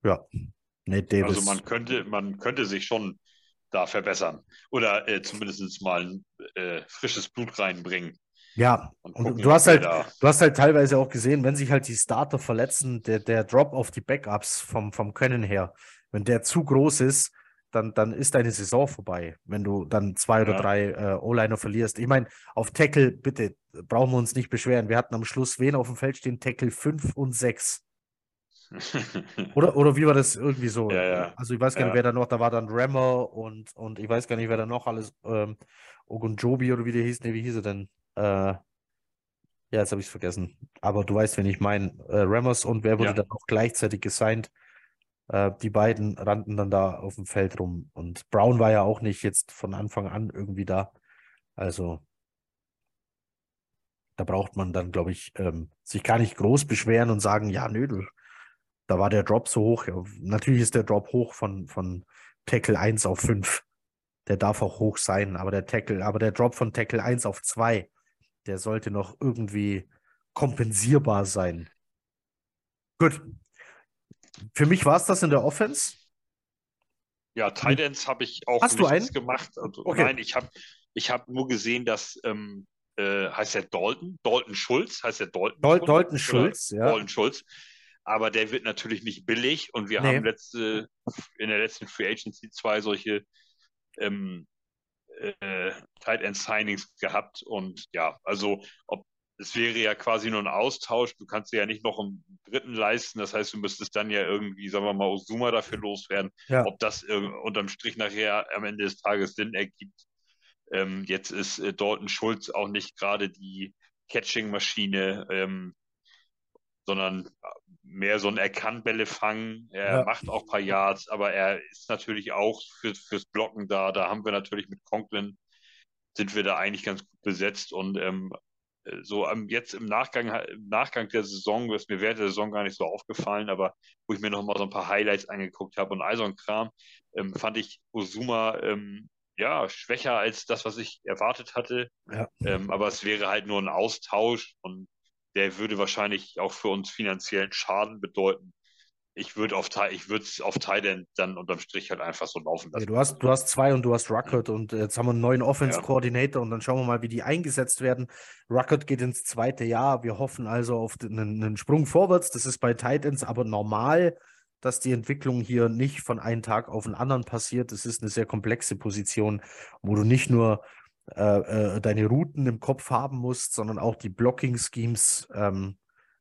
Ja, Nate Davis. Also man könnte, man könnte sich schon da verbessern. Oder äh, zumindest mal äh, frisches Blut reinbringen. ja, Und, und gucken, du hast halt, da. du hast halt teilweise auch gesehen, wenn sich halt die Starter verletzen, der, der Drop auf die Backups vom, vom Können her, wenn der zu groß ist, dann, dann ist deine Saison vorbei, wenn du dann zwei oder Ja. drei äh, O-Liner verlierst. Ich meine, auf Tackle, bitte, brauchen wir uns nicht beschweren. Wir hatten am Schluss wen auf dem Feld stehen? Tackle 5 und 6. [LAUGHS] Oder, oder wie war das irgendwie so? Ja, ja. Also ich weiß gar nicht, wer da noch, da war dann Rammer und, und ich weiß gar nicht, wer da noch alles, ähm, Ogunjobi oder wie der hieß, nee, wie hieß er denn? Äh, ja, jetzt habe ich es vergessen. Aber du weißt, wen ich meine. Äh, Rammers und wer wurde dann auch gleichzeitig gesigned? Äh, die beiden rannten dann da auf dem Feld rum. Und Brown war ja auch nicht jetzt von Anfang an irgendwie da. Also da braucht man dann, glaube ich, ähm, sich gar nicht groß beschweren und sagen, ja, nö, da war der Drop so hoch. Ja, natürlich ist der Drop hoch von, von Tackle 1 auf 5. Der darf auch hoch sein, aber der Tackle, aber der Drop von Tackle 1 auf 2, der sollte noch irgendwie kompensierbar sein. Gut. Für mich war es das in der Offense. Ja, Titans habe ich auch Hast du einen? gemacht. Also, Okay. Nein, ich habe ich hab nur gesehen, dass ähm, äh, heißt der Dalton, Dalton Schulz, heißt der Dalton Dol Schulz? Dalton Oder Schulz, ja. Dalton Schulz. Aber der wird natürlich nicht billig und wir Nee. haben letzte, in der letzten Free Agency zwei solche ähm, äh, Tight End Signings gehabt und ja, also ob es wäre ja quasi nur ein Austausch. Du kannst dir ja nicht noch einen dritten leisten. Das heißt, du müsstest dann ja irgendwie, sagen wir mal, Osuma dafür loswerden. Ja. Ob das äh, unterm Strich nachher am Ende des Tages Sinn ergibt. Ähm, jetzt ist äh, Dalton Schulz auch nicht gerade die Catching-Maschine, ähm, sondern mehr so ein er kann Bälle fangen. Er Ja. macht auch ein paar Yards, aber er ist natürlich auch für, fürs Blocken da. Da haben wir natürlich mit Conklin sind wir da eigentlich ganz gut besetzt und ähm, äh, so am, jetzt im Nachgang, im Nachgang der Saison, das ist mir während der Saison gar nicht so aufgefallen, aber wo ich mir noch mal so ein paar Highlights angeguckt habe und all so ein Kram, ähm, fand ich Osuma ähm, ja schwächer als das, was ich erwartet hatte. Ja. Ähm, aber es wäre halt nur ein Austausch und der würde wahrscheinlich auch für uns finanziellen Schaden bedeuten. Ich würde auf ich würde es auf Thailand dann unterm Strich halt einfach so laufen Ja, lassen. du hast, du hast zwei und du hast Ruckert und jetzt haben wir einen neuen Offense-Coordinator und dann schauen wir mal, wie die eingesetzt werden. Ruckert geht ins zweite Jahr. Wir hoffen also auf den, einen, Sprung vorwärts. Das ist bei Titans aber normal, dass die Entwicklung hier nicht von einem Tag auf den anderen passiert. Es ist eine sehr komplexe Position, wo du nicht nur äh, äh, deine Routen im Kopf haben musst, sondern auch die Blocking-Schemes. Ähm,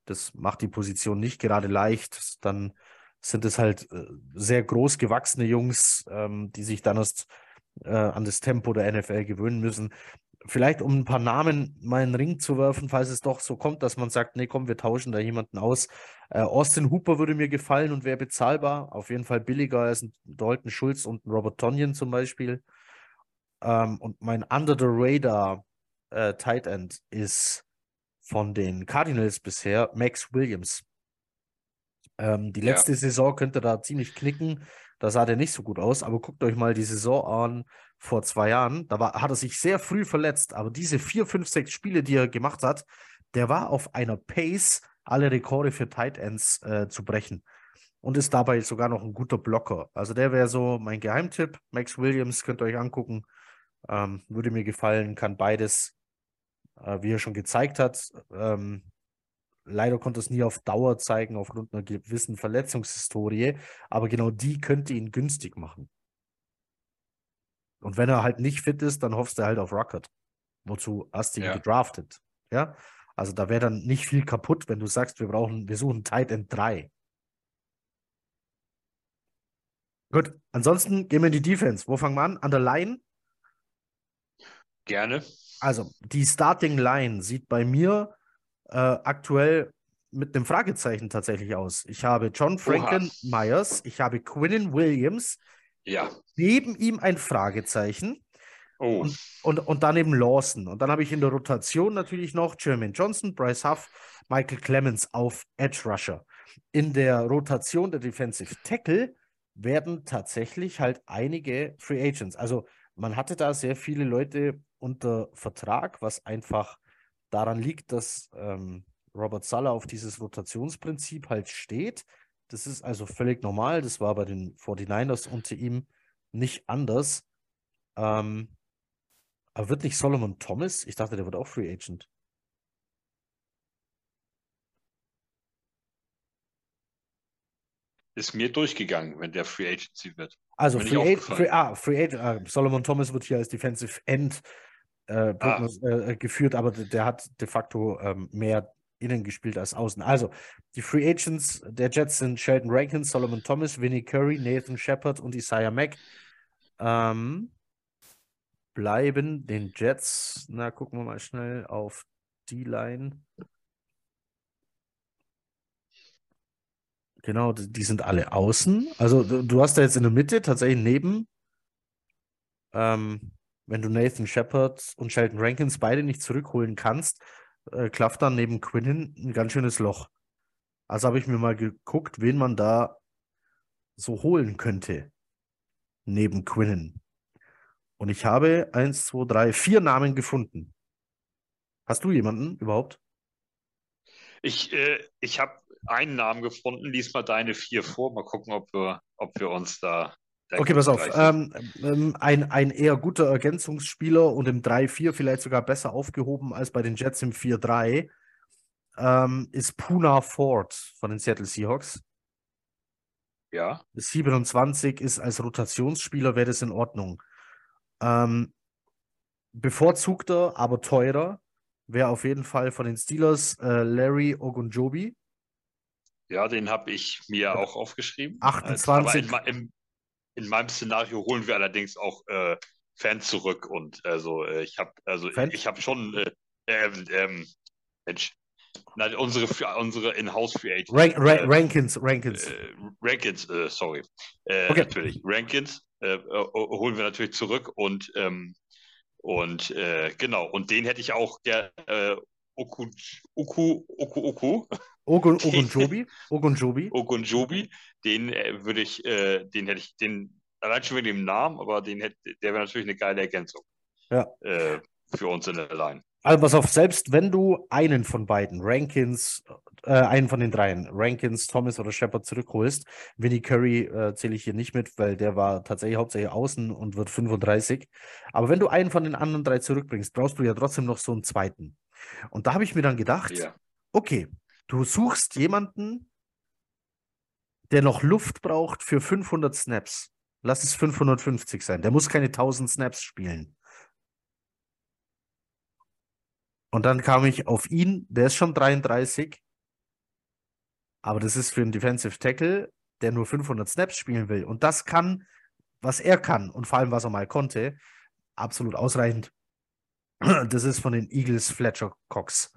das macht die Position nicht gerade leicht. Dann sind es halt äh, sehr groß gewachsene Jungs, ähm, die sich dann erst äh, an das Tempo der NFL gewöhnen müssen. Vielleicht um ein paar Namen mal in den Ring zu werfen, falls es doch so kommt, dass man sagt, nee, komm, wir tauschen da jemanden aus. Äh, Austin Hooper würde mir gefallen und wäre bezahlbar. Auf jeden Fall billiger als ein Dalton Schulz und ein Robert Tonyan zum Beispiel. Ähm, und mein Under the Radar äh, Tight End ist von den Cardinals bisher Max Williams. Ähm, die Ja. letzte Saison könnte da ziemlich knicken. Da sah der nicht so gut aus, aber guckt euch mal die Saison an vor zwei Jahren. Da war, hat er sich sehr früh verletzt, aber diese vier, fünf, sechs Spiele, die er gemacht hat, der war auf einer Pace, alle Rekorde für Tight Ends äh, zu brechen. Und ist dabei sogar noch ein guter Blocker. Also der wäre so mein Geheimtipp. Max Williams könnt ihr euch angucken. Ähm, würde mir gefallen, kann beides, äh, wie er schon gezeigt hat. Ähm, leider konnte es nie auf Dauer zeigen, aufgrund einer gewissen Verletzungshistorie. Aber genau die könnte ihn günstig machen. Und wenn er halt nicht fit ist, dann hoffst du halt auf Rocket. Wozu hast du ihn Ja. gedraftet? Ja. Also da wäre dann nicht viel kaputt, wenn du sagst, wir brauchen, wir suchen Tight End 3. Gut, ansonsten gehen wir in die Defense. Wo fangen wir an? An der Line. Gerne. Also, die Starting Line sieht bei mir äh, aktuell mit einem Fragezeichen tatsächlich aus. Ich habe John Franklin Myers, ich habe Quinnen Williams, Ja. neben ihm ein Fragezeichen Oh, und, und daneben Lawson. Und dann habe ich in der Rotation natürlich noch Jermaine Johnson, Bryce Huff, Michael Clemens auf Edge Rusher. In der Rotation der Defensive Tackle werden tatsächlich halt einige Free Agents. Also man hatte da sehr viele Leute unter Vertrag, was einfach daran liegt, dass ähm, Robert Sala auf dieses Rotationsprinzip halt steht. Das ist also völlig normal. Das war bei den 49ers unter ihm nicht anders. Ähm, aber wird nicht Solomon Thomas? Ich dachte, der wird auch Free Agent. ist mir durchgegangen, wenn der Free Agency wird. Also Free. Free, ah, Free Agent, ah, Solomon Thomas wird hier als Defensive End äh, prognos- äh, geführt, aber der, hat de facto ähm, mehr innen gespielt als außen. Also, die Free Agents der Jets sind Sheldon Rankins, Solomon Thomas, Vinnie Curry, Nathan Shepard und Isaiah Mack. Ähm, bleiben den Jets, na, gucken wir mal schnell auf die Line. Genau, die sind alle außen. Also du, du hast da jetzt in der Mitte tatsächlich neben, ähm, wenn du Nathan Shepard und Sheldon Rankins beide nicht zurückholen kannst, äh, klafft dann neben Quinnen ein ganz schönes Loch. Also habe ich mir mal geguckt, wen man da so holen könnte neben Quinnen. Und ich habe eins, zwei, drei, vier Namen gefunden. Hast du jemanden überhaupt? Ich, äh, ich habe einen Namen gefunden, lies mal deine vier vor, mal gucken, ob wir, ob wir uns da. Okay, pass auf. Ähm, ähm, ein, ein eher guter Ergänzungsspieler und im 3-4 vielleicht sogar besser aufgehoben als bei den Jets im 4-3 ähm, ist Puna Ford von den Seattle Seahawks. ja, 27 ist als Rotationsspieler, wäre das in Ordnung. Ähm, bevorzugter, aber teurer wäre auf jeden Fall von den Steelers äh, Larry Ogunjobi. ja, den habe ich mir auch aufgeschrieben. 28. Aber in, im, in meinem Szenario holen wir allerdings auch äh, Fans zurück und also äh, ich habe also Fans? ich habe schon äh, ähm, ähm, Mensch, nein, unsere unsere In-house Free Agents, Rank, Ra äh, Rankins, Rankins. äh, Rankins, äh, sorry, Okay. natürlich Rankins holen wir natürlich zurück und ähm, und genau und den hätte ich auch der Oku Oku Oku Oku Ogun, [LAUGHS] Ogunjobi. Ogunjobi. Ogunjobi, den äh, würde ich, äh, den hätte ich, den allein schon wegen dem Namen, aber den hätte, der wäre natürlich eine geile Ergänzung Ja. äh, für uns in der Line. Also pass auf, selbst wenn du einen von beiden, Rankins, äh, einen von den dreien, Rankins, Thomas oder Shepard zurückholst, Vinnie Curry äh, zähle ich hier nicht mit, weil der war tatsächlich hauptsächlich außen und wird 35. Aber wenn du einen von den anderen drei zurückbringst, brauchst du ja trotzdem noch so einen zweiten. Und da habe ich mir dann gedacht, Ja. okay, du suchst jemanden, der noch Luft braucht für 500 Snaps. Lass es 550 sein. Der muss keine 1000 Snaps spielen. Und dann kam ich auf ihn, der ist schon 33, aber das ist für einen Defensive Tackle, der nur 500 Snaps spielen will. Und das kann, was er kann und vor allem, was er mal konnte, absolut ausreichend. [CLEARS THROAT] Das ist von den Eagles Fletcher Cox.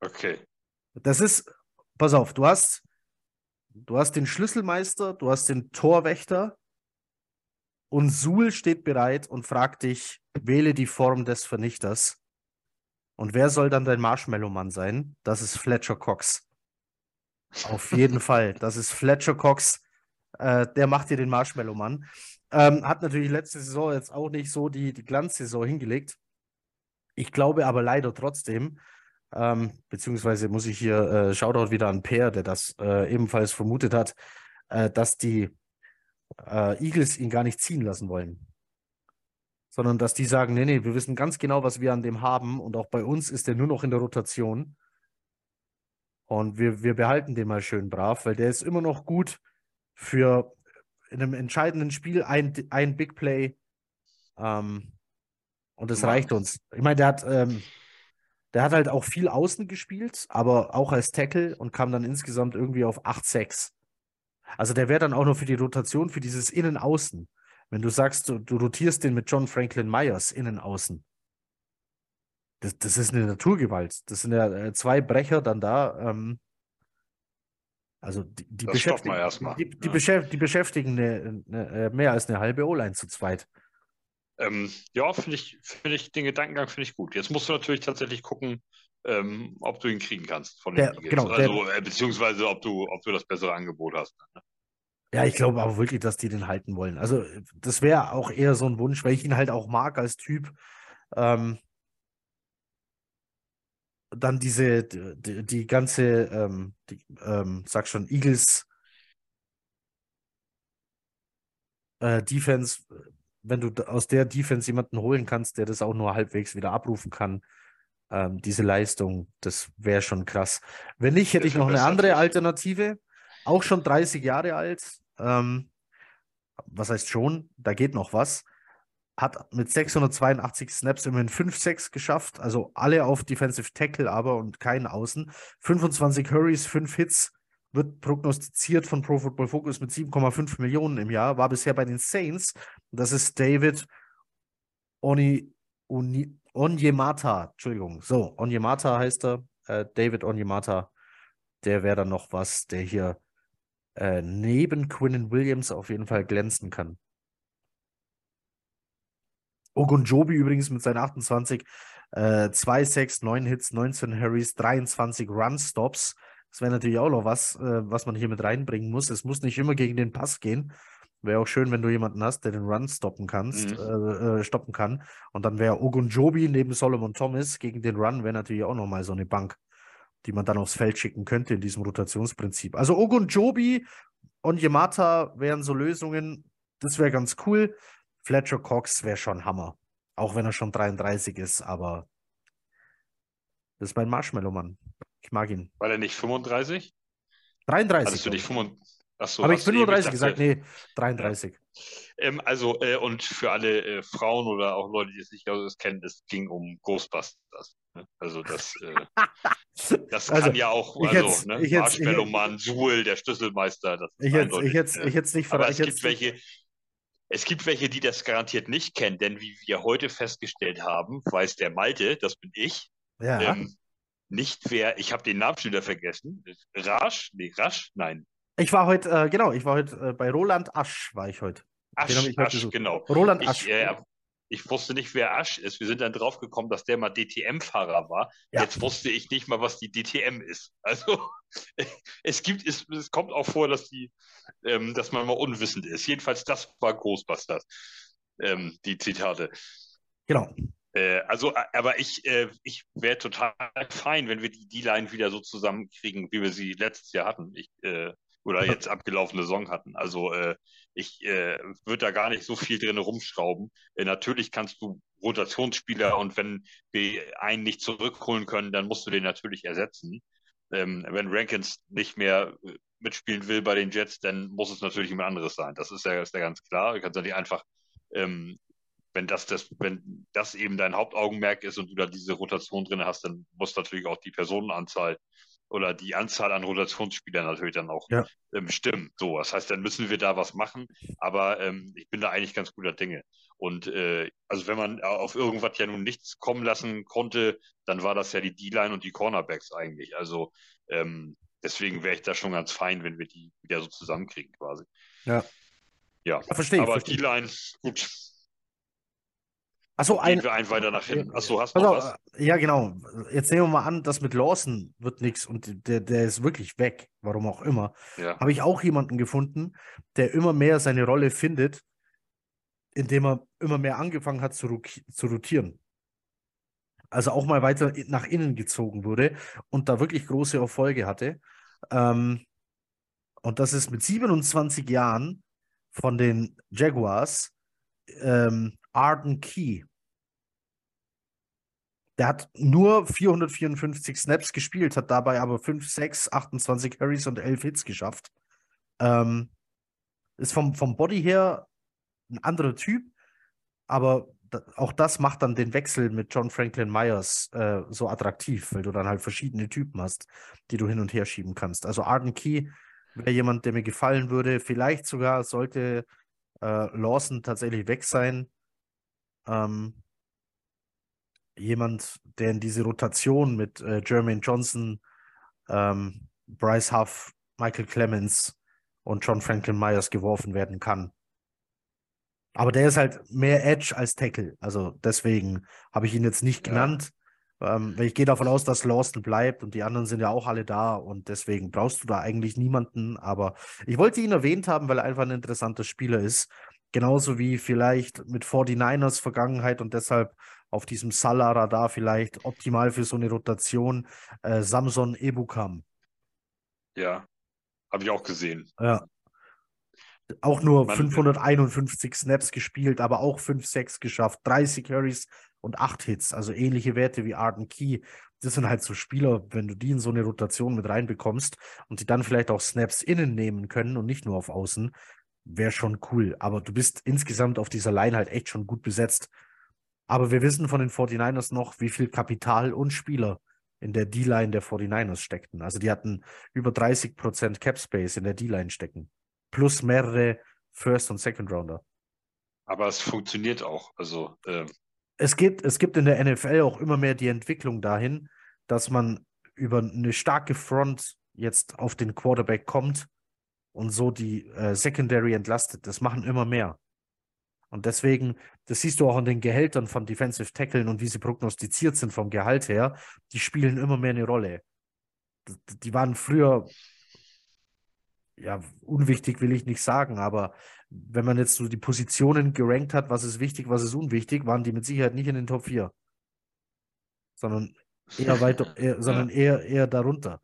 Okay. Das ist, pass auf, du hast, du hast den Schlüsselmeister, du hast den Torwächter und Suhl steht bereit und fragt dich, wähle die Form des Vernichters. Und wer soll dann dein Marshmallow-Mann sein? Das ist Fletcher Cox. Auf jeden [LAUGHS] Fall. Das ist Fletcher Cox. Äh, der macht dir den Marshmallow-Mann. Ähm, hat natürlich letzte Saison jetzt auch nicht so die, die Glanzsaison hingelegt. Ich glaube aber leider trotzdem, ähm, beziehungsweise muss ich hier äh, Shoutout wieder an Peer, der das äh, ebenfalls vermutet hat, äh, dass die äh, Eagles ihn gar nicht ziehen lassen wollen. Sondern dass die sagen, nee, nee, wir wissen ganz genau, was wir an dem haben und auch bei uns ist er nur noch in der Rotation. Und wir, wir behalten den mal schön brav, weil der ist immer noch gut für in einem entscheidenden Spiel ein, ein Big Play. Ähm, und das reicht uns. Ich meine, der hat, ähm, der hat halt auch viel außen gespielt, aber auch als Tackle und kam dann insgesamt irgendwie auf 8-6. Also der wäre dann auch noch für die Rotation, für dieses Innen-Außen. Wenn du sagst, du, du, rotierst den mit John Franklin Myers Innen-Außen. Das, das ist eine Naturgewalt. Das sind ja äh, zwei Brecher dann da. Ähm, also die, die beschäftigen, die, die, ja. beschäf die, beschäftigen eine, eine, äh, mehr als eine halbe O-Line zu zweit. Ähm, ja, finde ich, find ich den Gedankengang finde ich gut. Jetzt musst du natürlich tatsächlich gucken, ähm, ob du ihn kriegen kannst von den Eagles. Genau, also, der, äh, beziehungsweise ob du, ob du das bessere Angebot hast. Ne? Ja, ich glaube aber wirklich, dass die den halten wollen. Also, das wäre auch eher so ein Wunsch, weil ich ihn halt auch mag als Typ. Ähm, dann diese, die, die ganze, ähm, die, ähm, sag schon, Eagles äh, Defense, wenn du aus der Defense jemanden holen kannst, der das auch nur halbwegs wieder abrufen kann, ähm, diese Leistung, das wäre schon krass. Wenn nicht, hätte ich noch eine andere Alternative, auch schon 30 Jahre alt. Ähm, was heißt schon? Da geht noch was hat mit 682 Snaps immerhin 5-6 geschafft, also alle auf Defensive Tackle aber und keinen Außen. 25 Hurries, 5 Hits, wird prognostiziert von Pro Football Focus mit 7,5 Millionen im Jahr, war bisher bei den Saints. Das ist David Oni, Oni, Onyemata, Entschuldigung, so, Onyemata heißt er, äh, David Onyemata, der wäre dann noch was, der hier äh, neben Quinnen Williams auf jeden Fall glänzen kann. Ogunjobi übrigens mit seinen 28, äh, 2 6, 9 Hits, 19 Harrys, 23 Run-Stops. Das wäre natürlich auch noch was, äh, was man hier mit reinbringen muss. Es muss nicht immer gegen den Pass gehen. Wäre auch schön, wenn du jemanden hast, der den Run stoppen kannst, mhm. äh, äh, stoppen kann. Und dann wäre Ogunjobi neben Solomon Thomas gegen den Run wäre natürlich auch nochmal so eine Bank, die man dann aufs Feld schicken könnte in diesem Rotationsprinzip. Also Ogunjobi und Yamata wären so Lösungen. Das wäre ganz cool. Fletcher Cox wäre schon Hammer. Auch wenn er schon 33 ist, aber das ist mein Marshmallow-Mann. Ich mag ihn. War er nicht 35? 33. Hattest du nicht 35? Achso, Habe ich 35 gesagt? Nee, 33. Ja. Ähm, also, äh, und für alle äh, Frauen oder auch Leute, die es nicht aus kennen, es ging um Ghostbusters. Ne? Also, das, äh, [LAUGHS] das also, kann ja auch, also, ne? Marshmallow-Mann, Suhl, der Schlüsselmeister. Das ich hätte ich jetzt nicht verraten. Es gibt welche, es gibt welche, die das garantiert nicht kennen, denn wie wir heute festgestellt haben, weiß der Malte, das bin ich, ja. ähm, nicht wer, ich habe den Namen schon wieder vergessen. Rasch? Nee, Rasch? Nein. Ich war heute, äh, genau, ich war heute äh, bei Roland Asch, war ich heute. Asch, Asch genau. Roland Asch. Ich, äh, ich wusste nicht, wer Asch ist. Wir sind dann drauf gekommen, dass der mal DTM-Fahrer war. Ja. Jetzt wusste ich nicht mal, was die DTM ist. Also [LAUGHS] es gibt, es, es kommt auch vor, dass die, ähm, dass man mal unwissend ist. Jedenfalls, das war Ghostbusters, ähm, die Zitate. Genau. Äh, also, aber ich, äh, ich wäre total fein, wenn wir die D-Line wieder so zusammenkriegen, wie wir sie letztes Jahr hatten. Ich, äh, oder jetzt abgelaufene Saison hatten. Also äh, ich äh, würde da gar nicht so viel drin rumschrauben. Äh, natürlich kannst du Rotationsspieler und wenn wir einen nicht zurückholen können, dann musst du den natürlich ersetzen. Ähm, wenn Rankins nicht mehr äh, mitspielen will bei den Jets, dann muss es natürlich jemand anderes sein. Das ist ja, ist ja ganz klar. Du kannst ja nicht einfach, ähm, wenn das, das, wenn das eben dein Hauptaugenmerk ist und du da diese Rotation drin hast, dann muss natürlich auch die Personenanzahl oder die Anzahl an Rotationsspielern natürlich dann auch ja. ähm, stimmen. So, das heißt, dann müssen wir da was machen. Aber ähm, ich bin da eigentlich ganz guter Dinge. Und äh, also wenn man auf irgendwas ja nun nichts kommen lassen konnte, dann war das ja die D-Line und die Cornerbacks eigentlich. Also ähm, deswegen wäre ich da schon ganz fein, wenn wir die wieder so zusammenkriegen quasi. Ja. Ja, ja verstehe. Aber D-Line, gut, Achso, ein, wir ein weiter nach hinten. Achso, hast du noch was? Ja, genau. Jetzt nehmen wir mal an, das mit Lawson wird nichts und der, der ist wirklich weg, warum auch immer. Ja. Habe ich auch jemanden gefunden, der immer mehr seine Rolle findet, indem er immer mehr angefangen hat zu, zu rotieren. Also auch mal weiter nach innen gezogen wurde und da wirklich große Erfolge hatte. Ähm, und das ist mit 27 Jahren von den Jaguars ähm, Arden Key. Der hat nur 454 Snaps gespielt, hat dabei aber 5, 6, 28 Carries und 11 Hits geschafft. Ähm, ist vom, vom Body her ein anderer Typ, aber auch das macht dann den Wechsel mit John Franklin Myers äh, so attraktiv, weil du dann halt verschiedene Typen hast, die du hin und her schieben kannst. Also Arden Key wäre jemand, der mir gefallen würde. Vielleicht sogar sollte äh, Lawson tatsächlich weg sein. Ähm, jemand, der in diese Rotation mit äh, Jermaine Johnson, ähm, Bryce Huff, Michael Clemens und John Franklin Myers geworfen werden kann. Aber der ist halt mehr Edge als Tackle. Also deswegen habe ich ihn jetzt nicht ja. genannt. Ähm, ich gehe davon aus, dass Lawson bleibt und die anderen sind ja auch alle da und deswegen brauchst du da eigentlich niemanden. Aber ich wollte ihn erwähnt haben, weil er einfach ein interessanter Spieler ist. Genauso wie vielleicht mit 49ers Vergangenheit und deshalb auf diesem Salah-Radar vielleicht optimal für so eine Rotation äh, Samson Ebukam. Ja, habe ich auch gesehen. Ja. Auch nur Man, 551 Snaps gespielt, aber auch 5-6 geschafft, 30 Carries und 8 Hits, also ähnliche Werte wie Arden Key. Das sind halt so Spieler, wenn du die in so eine Rotation mit reinbekommst und die dann vielleicht auch Snaps innen nehmen können und nicht nur auf Außen, wäre schon cool. Aber du bist insgesamt auf dieser Line halt echt schon gut besetzt. Aber wir wissen von den 49ers noch, wie viel Kapital und Spieler in der D-Line der 49ers steckten. Also die hatten über 30 Prozent Cap Space in der D-Line stecken. Plus mehrere First- und Second-Rounder. Aber es funktioniert auch. Also, äh... es, gibt, es gibt in der NFL auch immer mehr die Entwicklung dahin, dass man über eine starke Front jetzt auf den Quarterback kommt und so die äh, Secondary entlastet. Das machen immer mehr. Und deswegen, das siehst du auch an den Gehältern von Defensive Tackeln und wie sie prognostiziert sind vom Gehalt her, die spielen immer mehr eine Rolle. Die waren früher, ja, unwichtig will ich nicht sagen, aber wenn man jetzt so die Positionen gerankt hat, was ist wichtig, was ist unwichtig, waren die mit Sicherheit nicht in den Top 4. Sondern eher [LAUGHS] weiter, eher, sondern eher, eher darunter.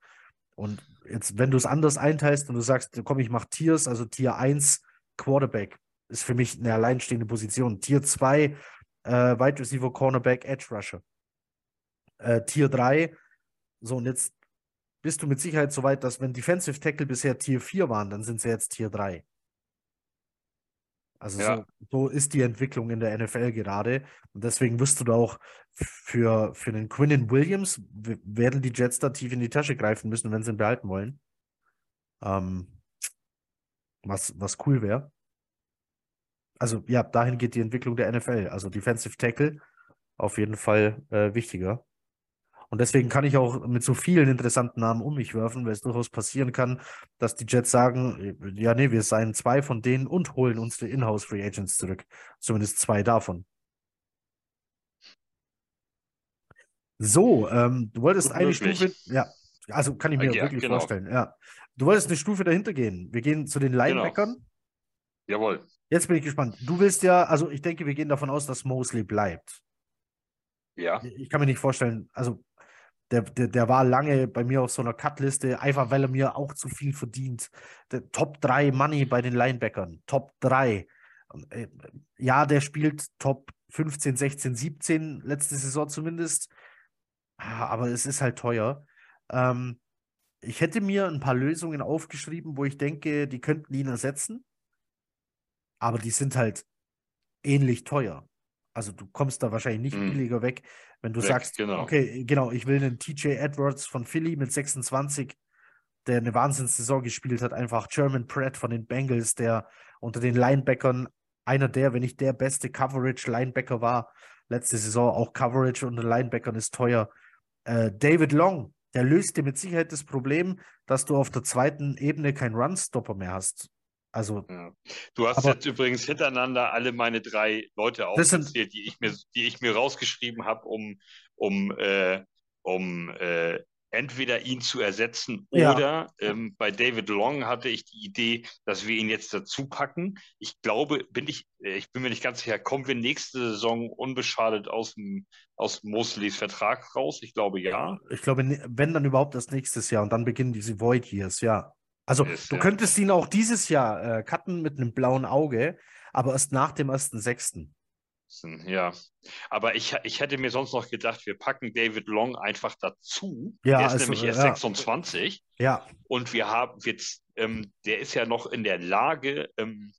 Und jetzt, wenn du es anders einteilst und du sagst, komm, ich mache Tiers, also Tier 1 Quarterback, ist für mich eine alleinstehende Position. Tier 2, äh, Wide Receiver, Cornerback, Edge Rusher. Äh, Tier 3, so und jetzt bist du mit Sicherheit so weit, dass wenn Defensive Tackle bisher Tier 4 waren, dann sind sie jetzt Tier 3. Also ja. so, so, ist die Entwicklung in der NFL gerade. Und deswegen wirst du da auch für, für den Quinnen Williams, werden die Jets da tief in die Tasche greifen müssen, wenn sie ihn behalten wollen. Ähm, was, was cool wäre also ja, dahin geht die Entwicklung der NFL. Also Defensive Tackle auf jeden Fall äh, wichtiger. Und deswegen kann ich auch mit so vielen interessanten Namen um mich werfen, weil es durchaus passieren kann, dass die Jets sagen, äh, ja, nee, wir seien zwei von denen und holen unsere Inhouse Free Agents zurück. Zumindest zwei davon. So, ähm, du wolltest Gut eine möglich. Stufe, ja, also kann ich mir ja, wirklich genau. vorstellen, ja. Du wolltest eine Stufe dahinter gehen. Wir gehen zu den genau. Linebackern. Genau. Jawohl. Jetzt bin ich gespannt. Du willst ja, also ich denke, wir gehen davon aus, dass Mosley bleibt. Ja. Ich kann mir nicht vorstellen, also der, der, der war lange bei mir auf so einer Cutliste, einfach weil er mir auch zu viel verdient. Der Top 3 Money bei den Linebackern. Top 3. Äh, ja, der spielt Top 15, 16, 17, letzte Saison zumindest. Ah, aber es ist halt teuer. Ähm, ich hätte mir ein paar Lösungen aufgeschrieben, wo ich denke, die könnten ihn ersetzen aber die sind halt ähnlich teuer. Also du kommst da wahrscheinlich nicht mm. billiger weg, wenn du weg, sagst, genau. okay, genau, ich will einen TJ Edwards von Philly mit 26, der eine Wahnsinnssaison gespielt hat, einfach German Pratt von den Bengals, der unter den Linebackern einer der, wenn nicht der beste Coverage-Linebacker war, letzte Saison auch Coverage unter Linebackern ist teuer. Äh, David Long, der löst dir mit Sicherheit das Problem, dass du auf der zweiten Ebene keinen Run-Stopper mehr hast. Also, ja. Du hast aber, jetzt übrigens hintereinander alle meine drei Leute aufgezählt, die ich mir, die ich mir rausgeschrieben habe, um, um, äh, um äh, entweder ihn zu ersetzen ja. oder ähm, bei David Long hatte ich die Idee, dass wir ihn jetzt dazu packen. Ich glaube, bin ich, äh, ich bin mir nicht ganz sicher, kommen wir nächste Saison unbeschadet aus dem aus Mosleys Vertrag raus? Ich glaube ja. Ich glaube, wenn dann überhaupt das nächstes Jahr und dann beginnen diese Void Years, ja. Also ist, du ja. könntest ihn auch dieses Jahr äh, cutten mit einem blauen Auge, aber erst nach dem 1.6. Ja, aber ich, ich hätte mir sonst noch gedacht, wir packen David Long einfach dazu. Ja, der ist also, nämlich erst ja. 26 Ja, und wir haben jetzt, ähm, der ist ja noch in der Lage, ähm,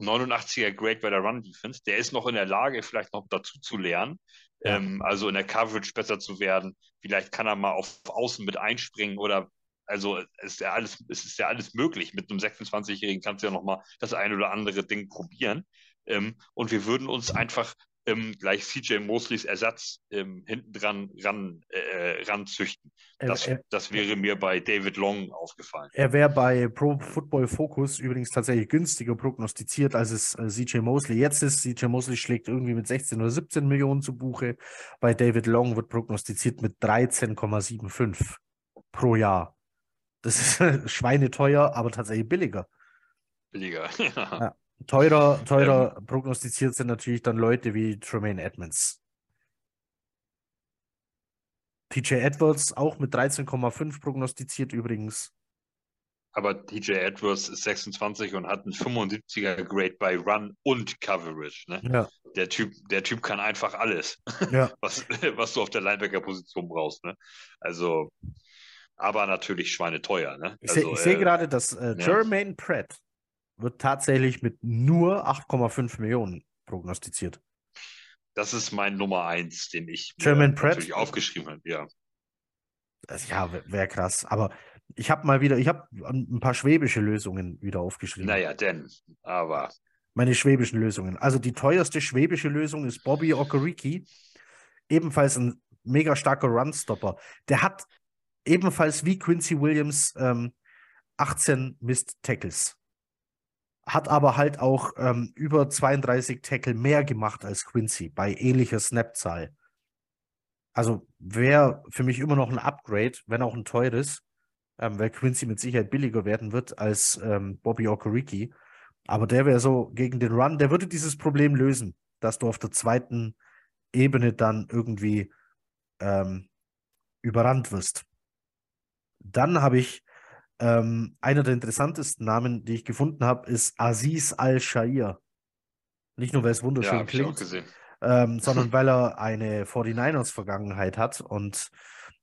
89er Grade bei der Run Defense, der ist noch in der Lage, vielleicht noch dazu zu lernen, Ja. ähm, also in der Coverage besser zu werden. Vielleicht kann er mal auf Außen mit einspringen oder also es ist ja alles, es ist ja alles möglich. Mit einem 26-Jährigen kannst du ja noch mal das ein oder andere Ding probieren. Ähm, und wir würden uns einfach ähm, gleich CJ Mosleys Ersatz ähm, hinten dran ran, äh, ranzüchten. er, Das, er, das wäre mir bei David Long aufgefallen. er wäre bei Pro Football Focus übrigens tatsächlich günstiger prognostiziert, als es äh, CJ Mosley jetzt ist. CJ Mosley schlägt irgendwie mit 16 oder 17 Millionen zu Buche. Bei David Long wird prognostiziert mit 13,75 pro Jahr. Das ist [LAUGHS] schweineteuer, aber tatsächlich billiger. Billiger. [LAUGHS] Ja. Teurer, teurer prognostiziert sind natürlich dann Leute wie Tremaine Edmonds. TJ Edwards auch mit 13,5 prognostiziert übrigens. Aber TJ Edwards ist 26 und hat einen 75er Grade bei Run und Coverage. Ne? Ja, Der, typ, der Typ kann einfach alles, ja. [LAUGHS] was, was du auf der Linebacker-Position brauchst. Ne? Also, aber natürlich schweineteuer. Ne? Ich sehe Also, ich äh, gerade, dass äh, ja. Jermaine Pratt wird tatsächlich mit nur 8,5 Millionen prognostiziert. Das ist mein Nummer eins, den ich Jermaine Pratt? natürlich aufgeschrieben habe. Ja. Das, ja, wäre wär krass. Aber ich habe mal wieder, ich habe ein paar schwäbische Lösungen wieder aufgeschrieben. Naja, denn, aber Meine schwäbischen Lösungen. Also die teuerste schwäbische Lösung ist Bobby Okereke. Ebenfalls ein mega starker Runstopper. Der hat ebenfalls wie Quincy Williams ähm, 18 Missed Tackles. Hat aber halt auch ähm, über 32 Tackle mehr gemacht als Quincy bei ähnlicher Snapzahl. Also wäre für mich immer noch ein Upgrade, wenn auch ein teures, ähm, weil Quincy mit Sicherheit billiger werden wird als ähm, Bobby Okereke. Aber der wäre so gegen den Run, der würde dieses Problem lösen, dass du auf der zweiten Ebene dann irgendwie ähm, überrannt wirst. Dann habe ich ähm, einer der interessantesten Namen, die ich gefunden habe, ist Aziz Al-Shair. Nicht nur, weil es ja, wunderschön auch klingt, ähm, sondern [LAUGHS] weil er eine 49ers-Vergangenheit hat. Und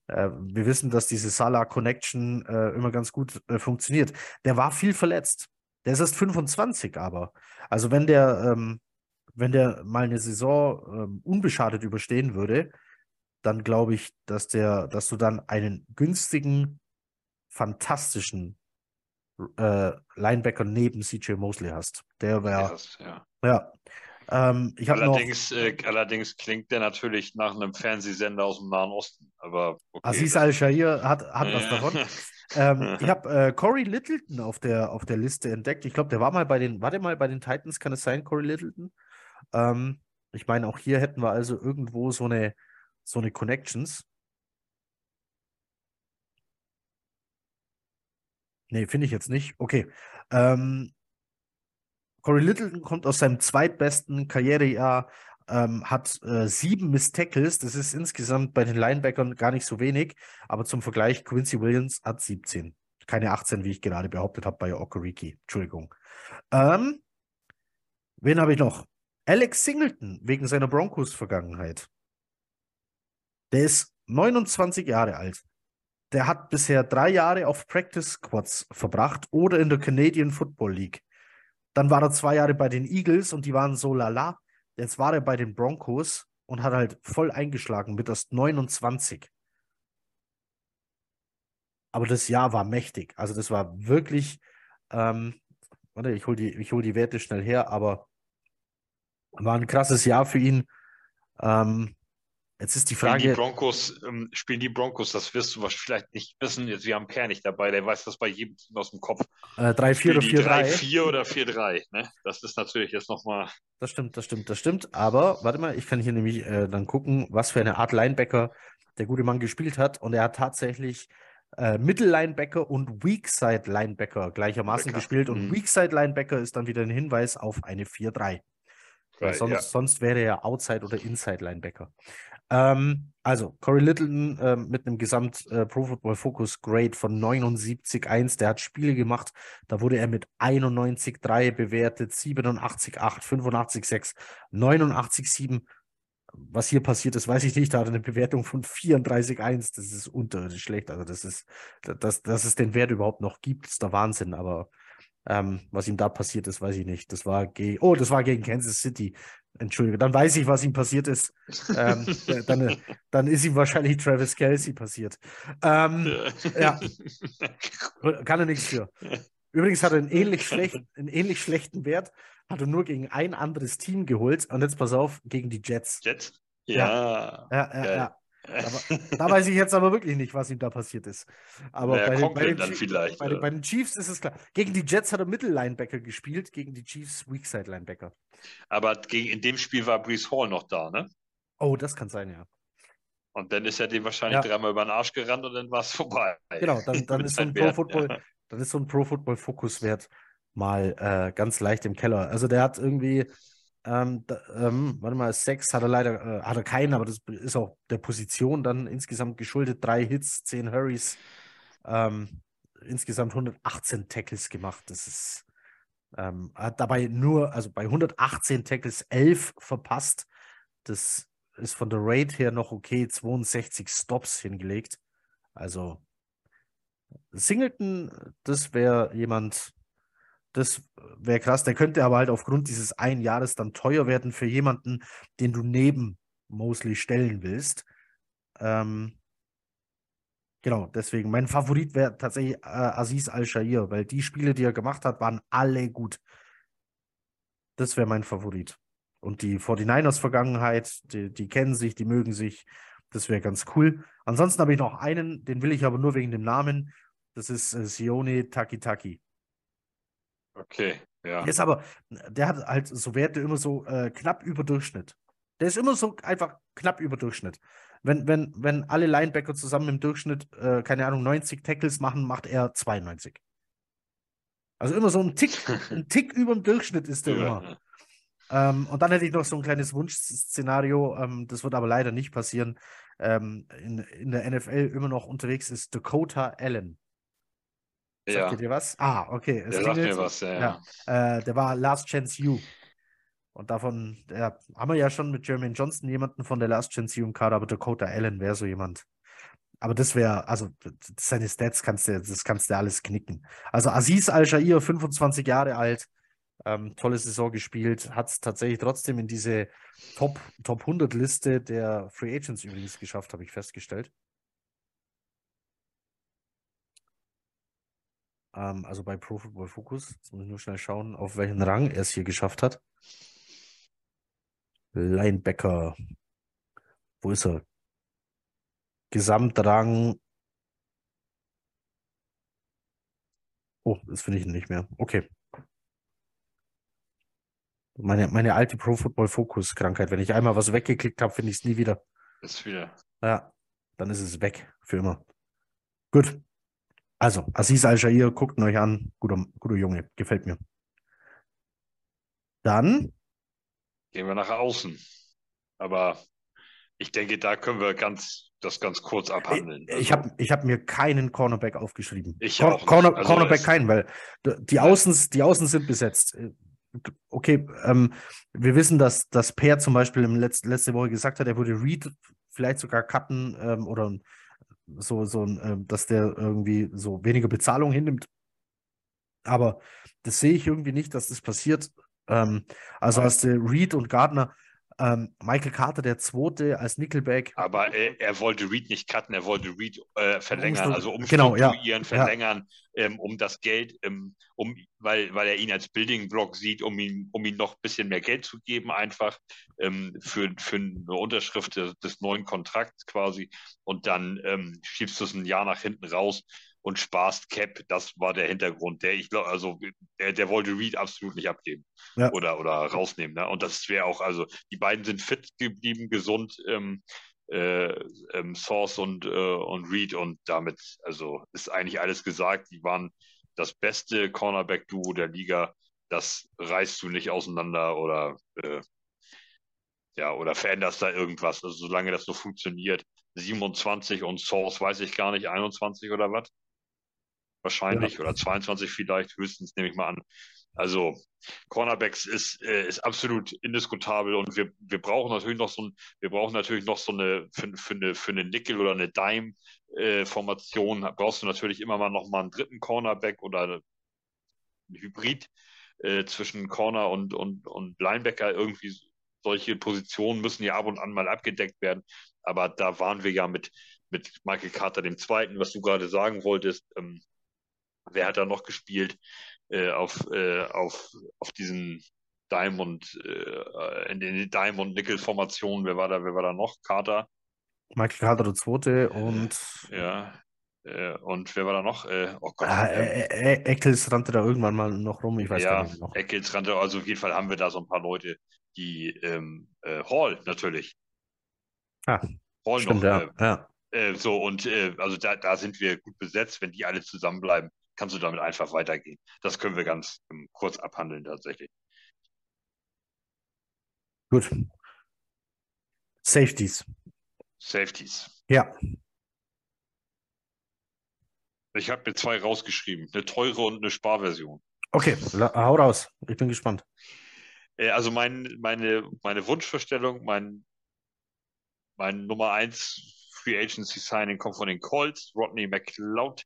äh, wir wissen, dass diese Salah-Connection äh, immer ganz gut äh, funktioniert. Der war viel verletzt. Der ist erst 25, aber. Also wenn der, ähm, wenn der mal eine Saison ähm, unbeschadet überstehen würde, dann glaube ich, dass der, dass du dann einen günstigen, fantastischen äh, Linebacker neben CJ Mosley hast. Der wäre, ja. ja. Ähm, habe noch Allerdings, äh, allerdings klingt der natürlich nach einem Fernsehsender aus dem Nahen Osten. Aber okay, Aziz Al-Shair hat, hat was Ja. davon. Ähm, [LAUGHS] ich habe äh, Corey Littleton auf der, auf der Liste entdeckt. Ich glaube, der war mal bei den, war der mal bei den Titans, kann es sein, Corey Littleton? Ähm, ich meine, auch hier hätten wir also irgendwo so eine, so eine Connections. Nee, finde ich jetzt nicht. Okay. Ähm, Corey Littleton kommt aus seinem zweitbesten Karrierejahr, ähm, hat äh, sieben Miss Tackles. Das ist insgesamt bei den Linebackern gar nicht so wenig. Aber zum Vergleich, Quincy Williams hat 17. Keine 18, wie ich gerade behauptet habe bei Okereke. Entschuldigung. Ähm, wen habe ich noch? Alex Singleton, wegen seiner Broncos-Vergangenheit. Der ist 29 Jahre alt. Der hat bisher drei Jahre auf Practice Squads verbracht oder in der Canadian Football League. Dann war er zwei Jahre bei den Eagles und die waren so lala. Jetzt war er bei den Broncos und hat halt voll eingeschlagen mit erst 29. Aber das Jahr war mächtig. Also das war wirklich, ähm, warte, ich hole die, hol die Werte schnell her, aber war ein krasses Jahr für ihn. Ähm, jetzt ist die Spielen die Frage, Broncos, ähm, spielen die Broncos, das wirst du wahrscheinlich vielleicht nicht wissen. Jetzt, wir haben Per nicht dabei, der weiß das bei jedem Team aus dem Kopf. äh, 3-4 Spielen oder die 4-3. 3-4 oder 4-3. Ne? Das ist natürlich jetzt nochmal. Das stimmt, das stimmt, das stimmt. Aber warte mal, ich kann hier nämlich äh, dann gucken, was für eine Art Linebacker der gute Mann gespielt hat. Und er hat tatsächlich äh, Mittellinebacker und Weakside Linebacker gleichermaßen Linebacker, gespielt. Und mhm. Weakside Linebacker ist dann wieder ein Hinweis auf eine 4-3. Weil sonst, ja. sonst wäre er Outside oder Inside Linebacker. Ähm, also, Corey Littleton äh, mit einem Gesamt äh, Football Focus Grade von 79,1. Der hat Spiele gemacht, da wurde er mit 91,3 bewertet, 87,8, 85,6, 89,7. Was hier passiert ist, weiß ich nicht. Da hat er eine Bewertung von 34,1. Das ist unterirdisch schlecht. Also, das ist, dass, dass es den Wert überhaupt noch gibt, ist der Wahnsinn. Aber ähm, was ihm da passiert ist, weiß ich nicht. Das war gegen, oh, das war gegen Kansas City. Entschuldige, dann weiß ich, was ihm passiert ist. Ähm, [LAUGHS] dann, dann ist ihm wahrscheinlich Travis Kelsey passiert. Ähm, ja, [LAUGHS] kann er nichts für. Übrigens hat er einen ähnlich, schlechten, einen ähnlich schlechten Wert, hat er nur gegen ein anderes Team geholt. Und jetzt pass auf, gegen die Jets. Jets? Ja. Ja, ja, ja. ja. Aber, [LAUGHS] da weiß ich jetzt aber wirklich nicht, was ihm da passiert ist. Aber naja, bei, den, bei, den vielleicht, bei, den, bei, den, Chiefs ist es klar. Gegen die Jets hat er Mittellinebacker gespielt, gegen die Chiefs Weakside Linebacker. Aber gegen, in dem Spiel war Brees Hall noch da, ne? Oh, das kann sein, ja. Und dann ist er dem wahrscheinlich ja. dreimal über den Arsch gerannt und dann war es vorbei. Genau, dann, [LAUGHS] dann ist so ein Pro Football, ja. dann ist so ein Pro Football Fokuswert mal äh, ganz leicht im Keller. Also der hat irgendwie ähm, da, ähm, warte mal, sechs hat er leider, äh, hat er keinen, aber das ist auch der Position dann insgesamt geschuldet. Drei Hits, zehn Hurries, ähm, insgesamt 118 Tackles gemacht. Das ist, ähm, hat dabei nur, also bei 118 Tackles 11 verpasst. Das ist von der Rate her noch okay, 62 Stops hingelegt. Also Singleton, das wäre jemand, das wäre krass. Der könnte aber halt aufgrund dieses einen Jahres dann teuer werden für jemanden, den du neben Mosley stellen willst. Ähm, genau, deswegen. Mein Favorit wäre tatsächlich äh, Aziz Al-Shair, weil die Spiele, die er gemacht hat, waren alle gut. Das wäre mein Favorit. Und die 49ers-Vergangenheit, die, die kennen sich, die mögen sich. Das wäre ganz cool. Ansonsten habe ich noch einen, den will ich aber nur wegen dem Namen. Das ist äh, Sione Takitaki. Okay, ja. Der ist aber, der hat halt so Werte immer so äh, knapp über Durchschnitt. Der ist immer so einfach knapp über Durchschnitt. Wenn, wenn, wenn alle Linebacker zusammen im Durchschnitt, äh, keine Ahnung, 90 Tackles machen, macht er 92. Also immer so ein Tick, ein [LAUGHS] Tick über dem Durchschnitt ist der ja. immer. Ähm, und dann hätte ich noch so ein kleines Wunschszenario, ähm, das wird aber leider nicht passieren. Ähm, in, in der NFL immer noch unterwegs ist Dakota Allen. Sagt ja. dir was? Ah, okay. Es der sagt mir was, ja. ja. Äh, der war Last Chance You. Und davon ja, haben wir ja schon mit Jermaine Johnson jemanden von der Last Chance You im Kader, aber Dakota Allen wäre so jemand. Aber das wäre, also seine Stats kannst du, das kannst du alles knicken. Also Aziz Al-Shair, 25 Jahre alt, ähm, tolle Saison gespielt, hat es tatsächlich trotzdem in diese Top, Top 100 Liste der Free Agents übrigens geschafft, habe ich festgestellt. Ähm, also bei Pro Football Focus. Jetzt muss ich nur schnell schauen, auf welchen Rang er es hier geschafft hat. Linebacker. Wo ist er? Gesamtrang. Oh, das finde ich nicht mehr. Okay. Meine, meine alte Pro Football Focus Krankheit. Wenn ich einmal was weggeklickt habe, finde ich es nie wieder. Ist wieder. Ja, dann ist es weg für immer. Gut. Also, Aziz Al-Shair, guckt ihn euch an. Guter, guter Junge, gefällt mir. Dann gehen wir nach außen. Aber ich denke, da können wir ganz, das ganz kurz abhandeln. Also, ich habe ich hab mir keinen Cornerback aufgeschrieben. Ich Cor Corner, also Cornerback keinen, weil die Außen, die Außen sind besetzt. Okay, ähm, wir wissen, dass das Pair zum Beispiel im Letz letzte Woche gesagt hat, er würde Reed vielleicht sogar cutten ähm, oder so, so äh, dass der irgendwie so weniger Bezahlung hinnimmt. Aber das sehe ich irgendwie nicht, dass das passiert. Ähm, also hast du Reed und Gardner, ähm, Michael Carter, der Zweite als Nickelback. Aber er, er wollte Reed nicht cutten, er wollte Reed äh, verlängern, also umstrukturieren, genau, ja, verlängern, ja. Ähm, um das Geld, ähm, um, weil, weil er ihn als Building Block sieht, um ihn, um ihm noch ein bisschen mehr Geld zu geben, einfach ähm, für, für eine Unterschrift des, des neuen Kontrakts quasi. Und dann ähm, schiebst du es ein Jahr nach hinten raus und sparst Cap. Das war der Hintergrund. Der, ich glaube, also der, der wollte Reed absolut nicht abgeben ja. oder, oder rausnehmen. Ne? Und das wäre auch, also die beiden sind fit geblieben, gesund, ähm, äh, ähm, Source und, äh, und Reed und damit, also ist eigentlich alles gesagt. Die waren das beste Cornerback-Duo der Liga. Das reißt du nicht auseinander oder äh, ja, oder veränderst da irgendwas, also solange das so funktioniert. 27 und Source weiß ich gar nicht, 21 oder was? Wahrscheinlich, ja. oder 22 vielleicht, höchstens nehme ich mal an. Also Cornerbacks ist, äh, ist absolut indiskutabel und wir, wir brauchen natürlich noch so ein, wir brauchen natürlich noch so eine für, für eine für eine Nickel oder eine Dime äh, Formation brauchst du natürlich immer mal noch mal einen dritten Cornerback oder ein Hybrid äh, zwischen Corner und, und, und Linebacker irgendwie solche Positionen müssen ja ab und an mal abgedeckt werden. Aber da waren wir ja mit, mit Michael Carter dem Zweiten, was du gerade sagen wolltest. Ähm, wer hat da noch gespielt äh, auf, äh, auf, auf diesen Diamond, äh, in den Diamond-Nickel-Formationen? Wer war da, wer war da noch? Carter? Michael Carter der Zweite und. Ja, äh, und wer war da noch? Äh, oh Gott. Ah, ähm, äh, Eccles rannte da irgendwann mal noch rum, ich weiß ja, gar nicht noch. Eccles rannte, also auf jeden Fall haben wir da so ein paar Leute, die ähm, äh, Hall natürlich. Ah, Hall stimmt, noch. Ja. Äh, ja. Äh, so, und äh, also da, da sind wir gut besetzt. Wenn die alle zusammenbleiben, kannst du damit einfach weitergehen. Das können wir ganz ähm, kurz abhandeln tatsächlich. Gut. Safeties. Safeties. Ja. Ich habe mir zwei rausgeschrieben, eine teure und eine Sparversion. Okay, hau raus. Ich bin gespannt. Äh, also mein, meine, meine Wunschvorstellung, mein, mein Nummer 1 Free Agency Signing kommt von den Colts, Rodney McLeod.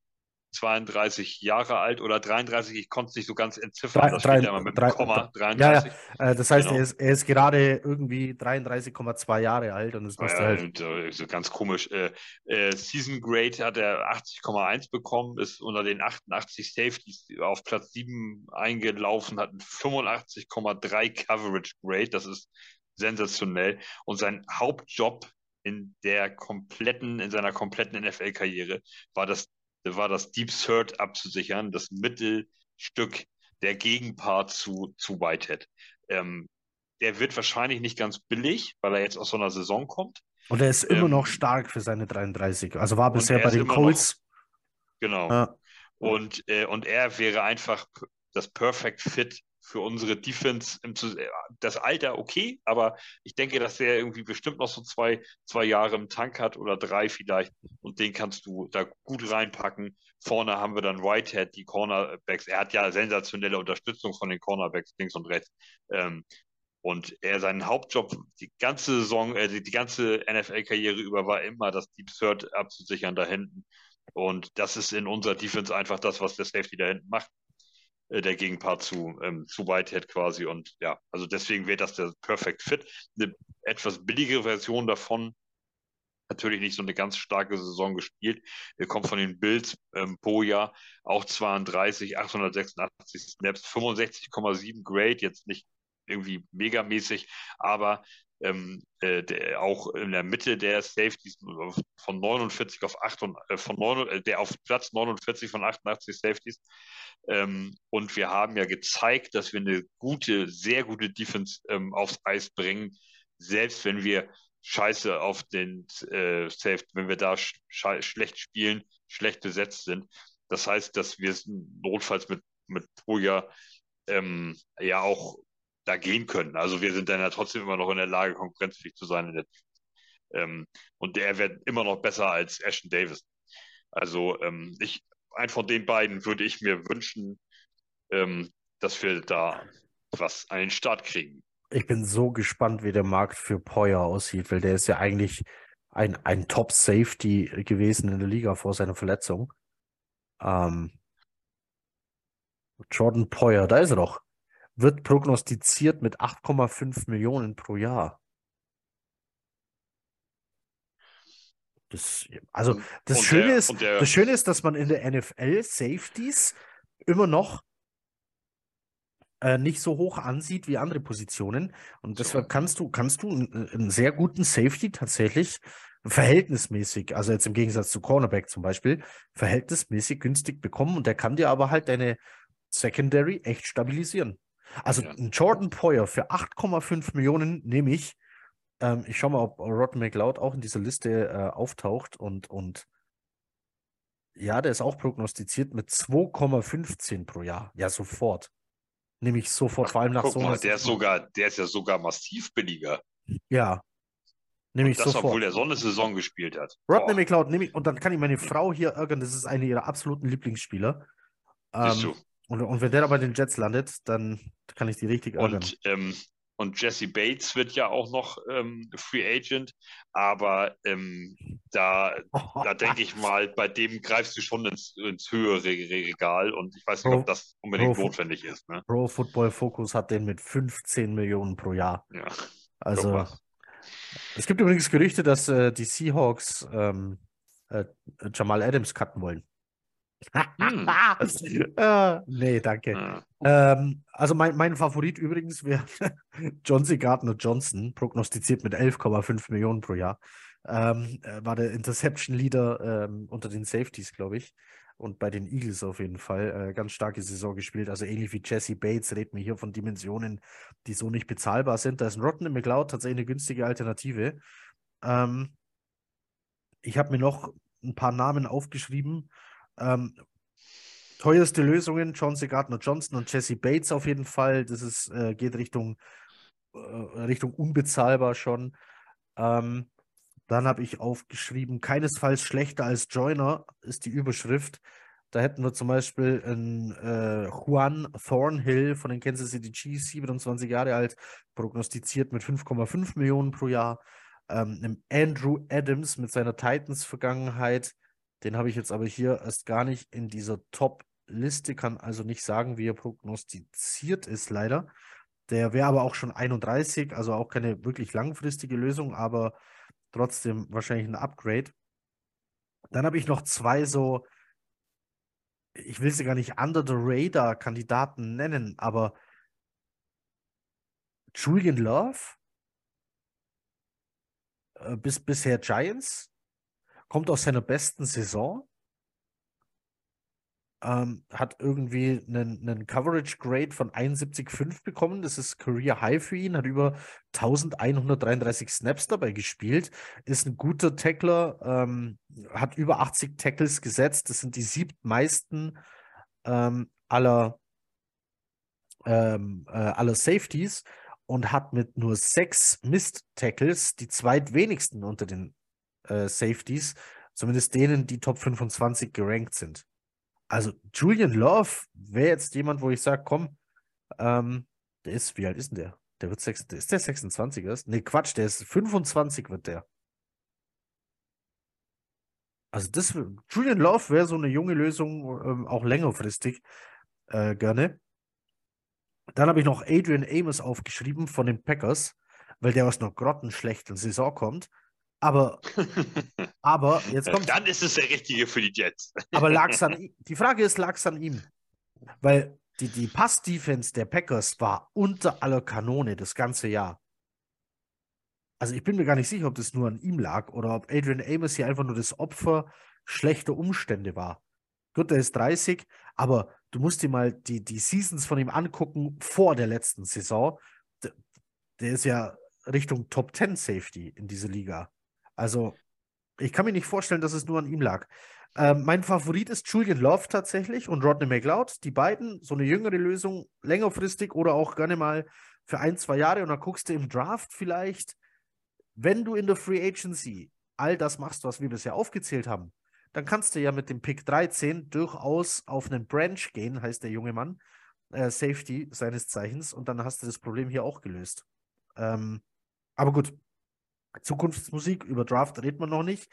32 Jahre alt oder 33, ich konnte es nicht so ganz entziffern. Das drei, steht ja immer mit drei, Komma, 33. Ja, ja. das heißt, genau. er, ist, er ist gerade irgendwie 33,2 Jahre alt und das müsste ja, halt. So ganz komisch. Äh, äh, Season Grade hat er 80,1 bekommen, ist unter den 88 Safeties auf Platz 7 eingelaufen, hat 85,3 Coverage Grade, das ist sensationell. Und sein Hauptjob in der kompletten, in seiner kompletten NFL-Karriere war das war das Deep Third abzusichern, das Mittelstück der Gegenpart zu, zu Whitehead. Ähm, der wird wahrscheinlich nicht ganz billig, weil er jetzt aus so einer Saison kommt. Und er ist immer ähm, noch stark für seine 33. Also war bisher bei den Colts. Noch, genau. Ja. Und, äh, und er wäre einfach das Perfect Fit für unsere Defense im, das Alter okay, aber ich denke, dass der irgendwie bestimmt noch so zwei, zwei Jahre im Tank hat oder drei vielleicht und den kannst du da gut reinpacken. Vorne haben wir dann Whitehead, die Cornerbacks. Er hat ja sensationelle Unterstützung von den Cornerbacks links und rechts. Ähm, und er seinen Hauptjob die ganze Saison, äh, die, die ganze NFL-Karriere über war immer das Deep Third abzusichern da hinten. Und das ist in unserer Defense einfach das, was der Safety da hinten macht. Äh, der Gegenpart zu, ähm, zu Whitehead quasi. Und ja, also deswegen wäre das der Perfect Fit. Eine etwas billigere Version davon, natürlich nicht so eine ganz starke Saison gespielt. Er kommt von den Bills ähm, pro Jahr, auch 32, 886 Snaps, 65,7 Grade, jetzt nicht irgendwie megamäßig, aber ähm, äh, der, auch in der Mitte der Safeties von 49 auf 8 und, äh, von 9, äh, der auf Platz 49 von 88 Safeties. Ähm, und wir haben ja gezeigt, dass wir eine gute, sehr gute Defense ähm, aufs Eis bringen, selbst wenn wir scheiße auf den äh, Safety, wenn wir da sch schlecht spielen, schlecht besetzt sind. Das heißt, dass wir notfalls mit, mit Poja ähm, ja auch da gehen können. Also wir sind dann ja trotzdem immer noch in der Lage, konkurrenzfähig zu sein. Der, ähm, und der wird immer noch besser als Ashton Davis. Also ähm, ich, ein von den beiden würde ich mir wünschen, ähm, dass wir da was an den Start kriegen. Ich bin so gespannt, wie der Markt für Poyer aussieht, weil der ist ja eigentlich ein, ein Top-Safety gewesen in der Liga vor seiner Verletzung. Ähm, Jordan Poyer, da ist er doch wird prognostiziert mit 8,5 Millionen pro Jahr. Das, also das Schöne, der, ist, der, das Schöne ist, dass man in der NFL Safeties immer noch äh, nicht so hoch ansieht wie andere Positionen. Und deshalb kannst du, kannst du einen, einen, sehr guten Safety tatsächlich verhältnismäßig, also jetzt im Gegensatz zu Cornerback zum Beispiel, verhältnismäßig günstig bekommen. Und der kann dir aber halt deine Secondary echt stabilisieren. Also ja. ein Jordan Poyer für 8,5 Millionen nehme ich. Ähm, ich schaue mal, ob Rod McLeod auch in dieser Liste äh, auftaucht und, und ja, der ist auch prognostiziert mit 2,15 pro Jahr. Ja, sofort. Nehme ich sofort, Ach, vor allem nach so mal, der ist sogar, der ist ja sogar massiv billiger. Ja. Nehme ich Das, sofort. obwohl er so eine Saison gespielt hat. Rodney McLeod nehme ich und dann kann ich meine Frau hier ärgern, das ist einer ihrer absoluten Lieblingsspieler. siehst Ähm, du. Und, und wenn der bei den Jets landet, dann kann ich die richtig ärgern. Und, ähm, und Jesse Bates wird ja auch noch ähm, Free Agent, aber ähm, da, [LAUGHS] da denke ich mal, bei dem greifst du schon ins, ins höhere Regal und ich weiß nicht, ob das unbedingt Pro- notwendig ist. Ne? Pro Football Focus hat den mit 15 Millionen pro Jahr. Ja, Also, es gibt übrigens Gerüchte, dass äh, die Seahawks ähm, äh, Jamal Adams cutten wollen. Hm. äh, [LAUGHS] nee, danke. Ja. Ähm, also mein, mein Favorit übrigens wäre [LAUGHS] John C. Gardner Johnson, prognostiziert mit 11,5 Millionen pro Jahr. Ähm, äh, war der Interception Leader ähm, unter den Safeties, glaube ich. Und bei den Eagles auf jeden Fall. Äh, ganz starke Saison gespielt. Also ähnlich wie Jesse Bates reden wir hier von Dimensionen, die so nicht bezahlbar sind. Da ist ein Rotten McLeod tatsächlich eine günstige Alternative. Ähm, ich habe mir noch ein paar Namen aufgeschrieben. Ähm, teuerste Lösungen, John C. Gardner Johnson und Jesse Bates auf jeden Fall. Das ist, äh, geht Richtung, äh, Richtung unbezahlbar schon. Ähm, dann habe ich aufgeschrieben, keinesfalls schlechter als Joyner ist die Überschrift. Da hätten wir zum Beispiel einen äh, Juan Thornhill von den Kansas City Chiefs, 27 Jahre alt, prognostiziert mit 5,5 Millionen pro Jahr. Ähm, Andrew Adams mit seiner Titans-Vergangenheit, den habe ich jetzt aber hier erst gar nicht in dieser Top-Liste, kann also nicht sagen, wie er prognostiziert ist, leider. Der wäre aber auch schon 31, also auch keine wirklich langfristige Lösung, aber trotzdem wahrscheinlich ein Upgrade. Dann habe ich noch zwei so, ich will sie gar nicht under the radar Kandidaten nennen, aber Julian Love, äh, bis bisher Giants, kommt aus seiner besten Saison, ähm, hat irgendwie einen, einen Coverage Grade von 71,5 bekommen. Das ist Career High für ihn, hat über 1133 Snaps dabei gespielt, ist ein guter Tackler, ähm, hat über 80 Tackles gesetzt. Das sind die siebtmeisten ähm, aller, ähm, äh, aller Safeties und hat mit nur sechs Mist-Tackles die zweitwenigsten unter den äh, Safeties, zumindest denen, die Top 25 gerankt sind. Also Julian Love wäre jetzt jemand, wo ich sage, komm, ähm, der ist, wie alt ist denn der? Der wird sechs, der- ist der 26 erst? Nee, Quatsch, der ist 25 wird der. Also das, Julian Love wäre so eine junge Lösung, ähm, auch längerfristig, äh, gerne. Dann habe ich noch Adrian Amos aufgeschrieben von den Packers, weil der aus einer grottenschlechten Saison kommt. Aber, [LAUGHS] aber, jetzt kommt, Dann ist es der Richtige für die Jets. [LAUGHS] aber lag's an ihm? Die Frage ist, lag es an ihm? Weil die, die Pass-Defense der Packers war unter aller Kanone das ganze Jahr. Also ich bin mir gar nicht sicher, ob das nur an ihm lag oder ob Adrian Amos hier einfach nur das Opfer schlechter Umstände war. Gut, der ist 30, aber du musst dir mal die, die Seasons von ihm angucken vor der letzten Saison. Der, der ist ja Richtung Top 10 Safety in dieser Liga. Also ich kann mir nicht vorstellen, dass es nur an ihm lag. Ähm, mein Favorit ist Julian Love tatsächlich und Rodney McLeod. Die beiden, so eine jüngere Lösung, längerfristig oder auch gerne mal für ein, zwei Jahre. Und dann guckst du im Draft vielleicht, wenn du in der Free Agency all das machst, was wir bisher aufgezählt haben, dann kannst du ja mit dem Pick 13 durchaus auf einen Branch gehen, heißt der junge Mann, äh, Safety seines Zeichens, und dann hast du das Problem hier auch gelöst. Ähm, aber gut, Zukunftsmusik, über Draft redet man noch nicht.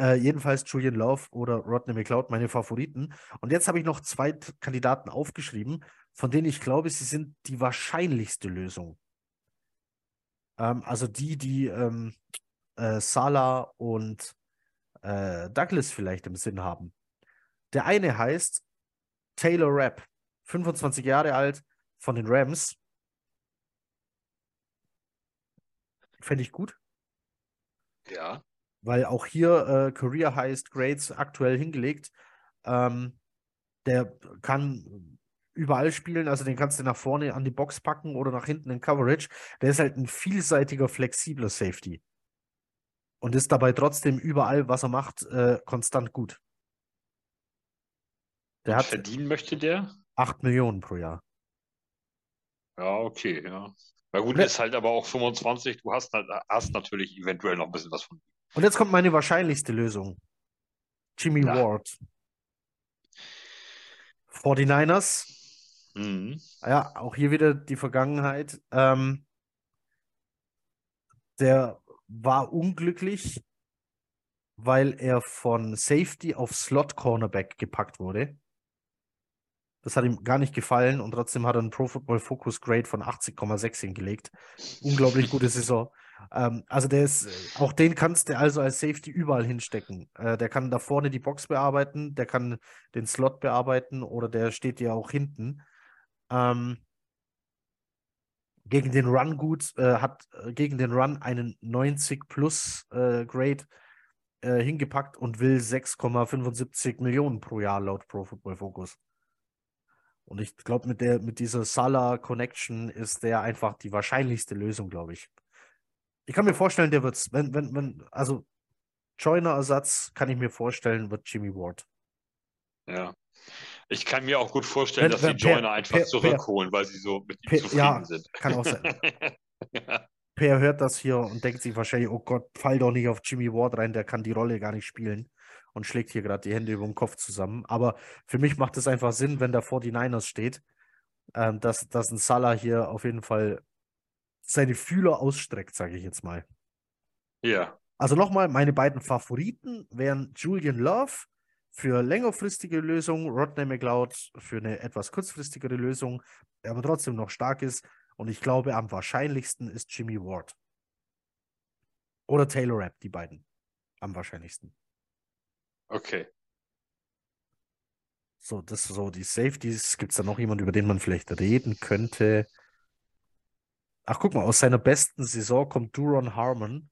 Äh, jedenfalls Julian Love oder Rodney McLeod, meine Favoriten. Und jetzt habe ich noch zwei Kandidaten aufgeschrieben, von denen ich glaube, sie sind die wahrscheinlichste Lösung. Ähm, also die, die ähm, äh, Salah und äh, Douglas vielleicht im Sinn haben. Der eine heißt Taylor Rapp, 25 Jahre alt, von den Rams. Fände ich gut. Ja. weil auch hier äh, Career Highest Grades aktuell hingelegt. Ähm, der kann überall spielen, also den kannst du nach vorne an die Box packen oder nach hinten in Coverage. Der ist halt ein vielseitiger, flexibler Safety. Und ist dabei trotzdem überall, was er macht, äh, konstant gut. Der hat verdienen möchte der? 8 Millionen pro Jahr. Ja, okay, ja. Na gut, ist halt aber auch 25. Du hast, halt- hast natürlich eventuell noch ein bisschen was von. Und jetzt kommt meine wahrscheinlichste Lösung. Jimmy Ja. Ward. 49ers. Mhm. Ja, auch hier wieder die Vergangenheit. Ähm, der war unglücklich, weil er von Safety auf Slot Cornerback gepackt wurde. Das hat ihm gar nicht gefallen und trotzdem hat er einen Pro Football Focus Grade von 80,6 hingelegt. Unglaublich gute [LAUGHS] Saison. Ähm, also der ist, äh, auch den kannst du also als Safety überall hinstecken. Äh, der kann da vorne die Box bearbeiten, der kann den Slot bearbeiten oder der steht dir auch hinten. Ähm, gegen den Run gut, äh, hat äh, gegen den Run einen 90 plus äh, Grade äh, hingepackt und will 6,75 Millionen pro Jahr laut Pro Football Focus. Und ich glaube, mit der, mit dieser Salah Connection ist der einfach die wahrscheinlichste Lösung, glaube ich. Ich kann mir vorstellen, der wird's. Wenn, wenn, wenn, also Joyner-Ersatz kann ich mir vorstellen, wird Jimmy Ward. Ja. Ich kann mir auch gut vorstellen, Wenn- dass wenn die Per- Joiner einfach Per- zurückholen, weil sie so mit ihm Per- zufrieden ja, sind. kann auch sein. [LAUGHS] ja. Per hört das hier und denkt sich wahrscheinlich, oh Gott, fall doch nicht auf Jimmy Ward rein, der kann die Rolle gar nicht spielen und schlägt hier gerade die Hände über den Kopf zusammen. Aber für mich macht es einfach Sinn, wenn da 49ers steht, ähm, dass, dass ein Salah hier auf jeden Fall seine Fühler ausstreckt, sage ich jetzt mal. ja. Also nochmal, meine beiden Favoriten wären Julian Love für längerfristige Lösungen, Rodney McLeod für eine etwas kurzfristigere Lösung, der aber trotzdem noch stark ist. Und ich glaube, am wahrscheinlichsten ist Jimmy Ward. Oder Taylor Rapp, die beiden. Am wahrscheinlichsten. Okay. So, das so die Safeties. Gibt es da noch jemanden, über den man vielleicht reden könnte? Ach, guck mal, aus seiner besten Saison kommt Duron Harmon.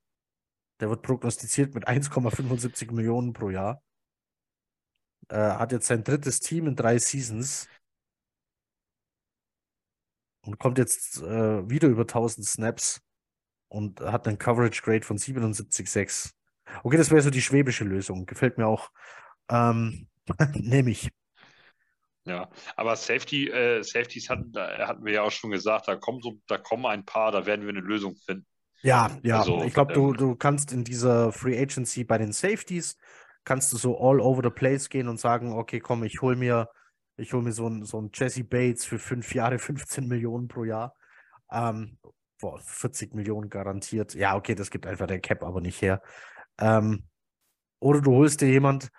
Der wird prognostiziert mit 1,75 Millionen pro Jahr. Äh, hat jetzt sein drittes Team in drei Seasons. Und kommt jetzt äh, wieder über 1000 Snaps und hat einen Coverage Grade von 77,6. Okay, das wäre so die schwäbische Lösung. Gefällt mir auch. Ähm, [LAUGHS] Nehme ich. Ja, aber Safety, äh, Safeties hatten, hatten wir ja auch schon gesagt, da kommen so, da kommen ein paar, da werden wir eine Lösung finden. Ja, ja. Also, ich glaube, du, ähm, du kannst in dieser Free Agency bei den Safeties, kannst du so all over the place gehen und sagen, okay, komm, ich hol mir, ich hol mir so einen so einen Jesse Bates für fünf Jahre, [LAUGHS] 15 Millionen pro Jahr. Ähm, boah, 40 Millionen garantiert. Ja, okay, das gibt einfach der Cap aber nicht her. Ähm, oder du holst dir jemand,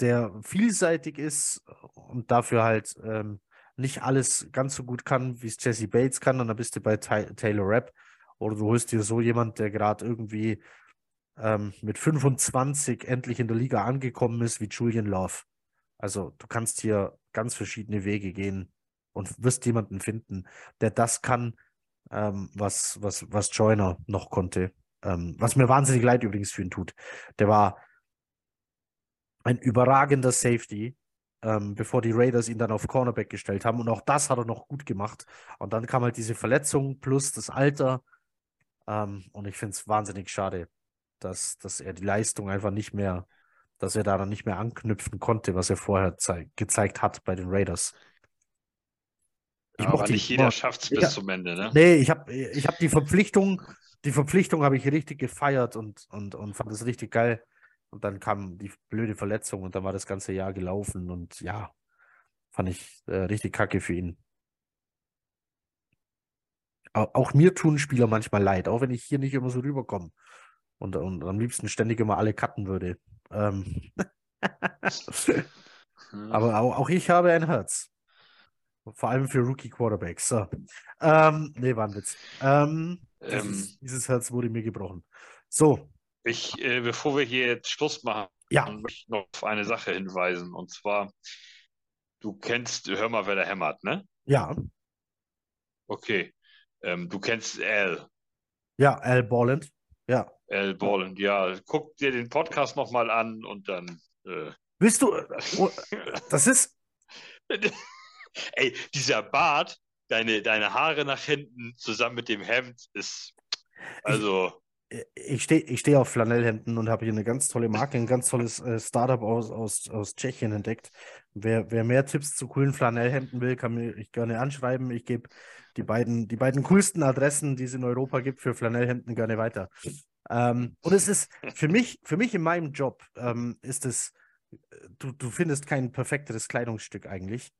der vielseitig ist und dafür halt ähm, nicht alles ganz so gut kann, wie es Jesse Bates kann, und dann bist du bei Ty Taylor Rapp. Oder du holst dir so jemand, der gerade irgendwie ähm, mit 25 endlich in der Liga angekommen ist, wie Julian Love. Also du kannst hier ganz verschiedene Wege gehen und wirst jemanden finden, der das kann, ähm, was, was, was Joyner noch konnte. Ähm, was mir wahnsinnig leid übrigens für ihn tut. Der war ein überragender Safety, ähm, bevor die Raiders ihn dann auf Cornerback gestellt haben. Und auch das hat er noch gut gemacht. Und dann kam halt diese Verletzung plus das Alter. Ähm, und ich finde es wahnsinnig schade, dass, dass er die Leistung einfach nicht mehr, dass er daran nicht mehr anknüpfen konnte, was er vorher zei- gezeigt hat bei den Raiders. Ich aber mochte ihn nicht jeder schafft es Ja. bis zum Ende, ne? Nee, ich habe ich hab die Verpflichtung, die Verpflichtung habe ich richtig gefeiert und, und, und fand es richtig geil. Und dann kam die blöde Verletzung und dann war das ganze Jahr gelaufen und ja, fand ich äh, richtig kacke für ihn. Au- Auch mir tun Spieler manchmal leid, auch wenn ich hier nicht immer so rüberkomme und, und am liebsten ständig immer alle cutten würde. Ähm, Hm. [LAUGHS] aber auch, auch ich habe ein Herz. Vor allem für Rookie Quarterbacks. So. Ähm, nee, war ein Witz. Ähm, Ähm, dieses, dieses Herz wurde mir gebrochen. So, Ich, äh, bevor wir hier jetzt Schluss machen, ja, möchte ich noch auf eine Sache hinweisen. Und zwar, du kennst, hör mal, wer da hämmert, ne? ja, Okay. Ähm, du kennst Al, ja, Al Borland. Ja. Al Borland. Ja, guck dir den Podcast nochmal an und dann. Äh, Willst du, [LAUGHS] oh, das ist, Ey, dieser Bart, deine, deine Haare nach hinten zusammen mit dem Hemd ist. Also, ich stehe ich steh auf Flanellhemden und habe hier eine ganz tolle Marke, ein ganz tolles äh, Startup aus, aus, aus Tschechien entdeckt. Wer, wer mehr Tipps zu coolen Flanellhemden will, kann mich gerne anschreiben. Ich gebe die beiden, die beiden coolsten Adressen, die es in Europa gibt, für Flanellhemden gerne weiter. Ähm, und es ist für mich, für mich in meinem Job ähm, ist es, du, du findest kein perfekteres Kleidungsstück eigentlich.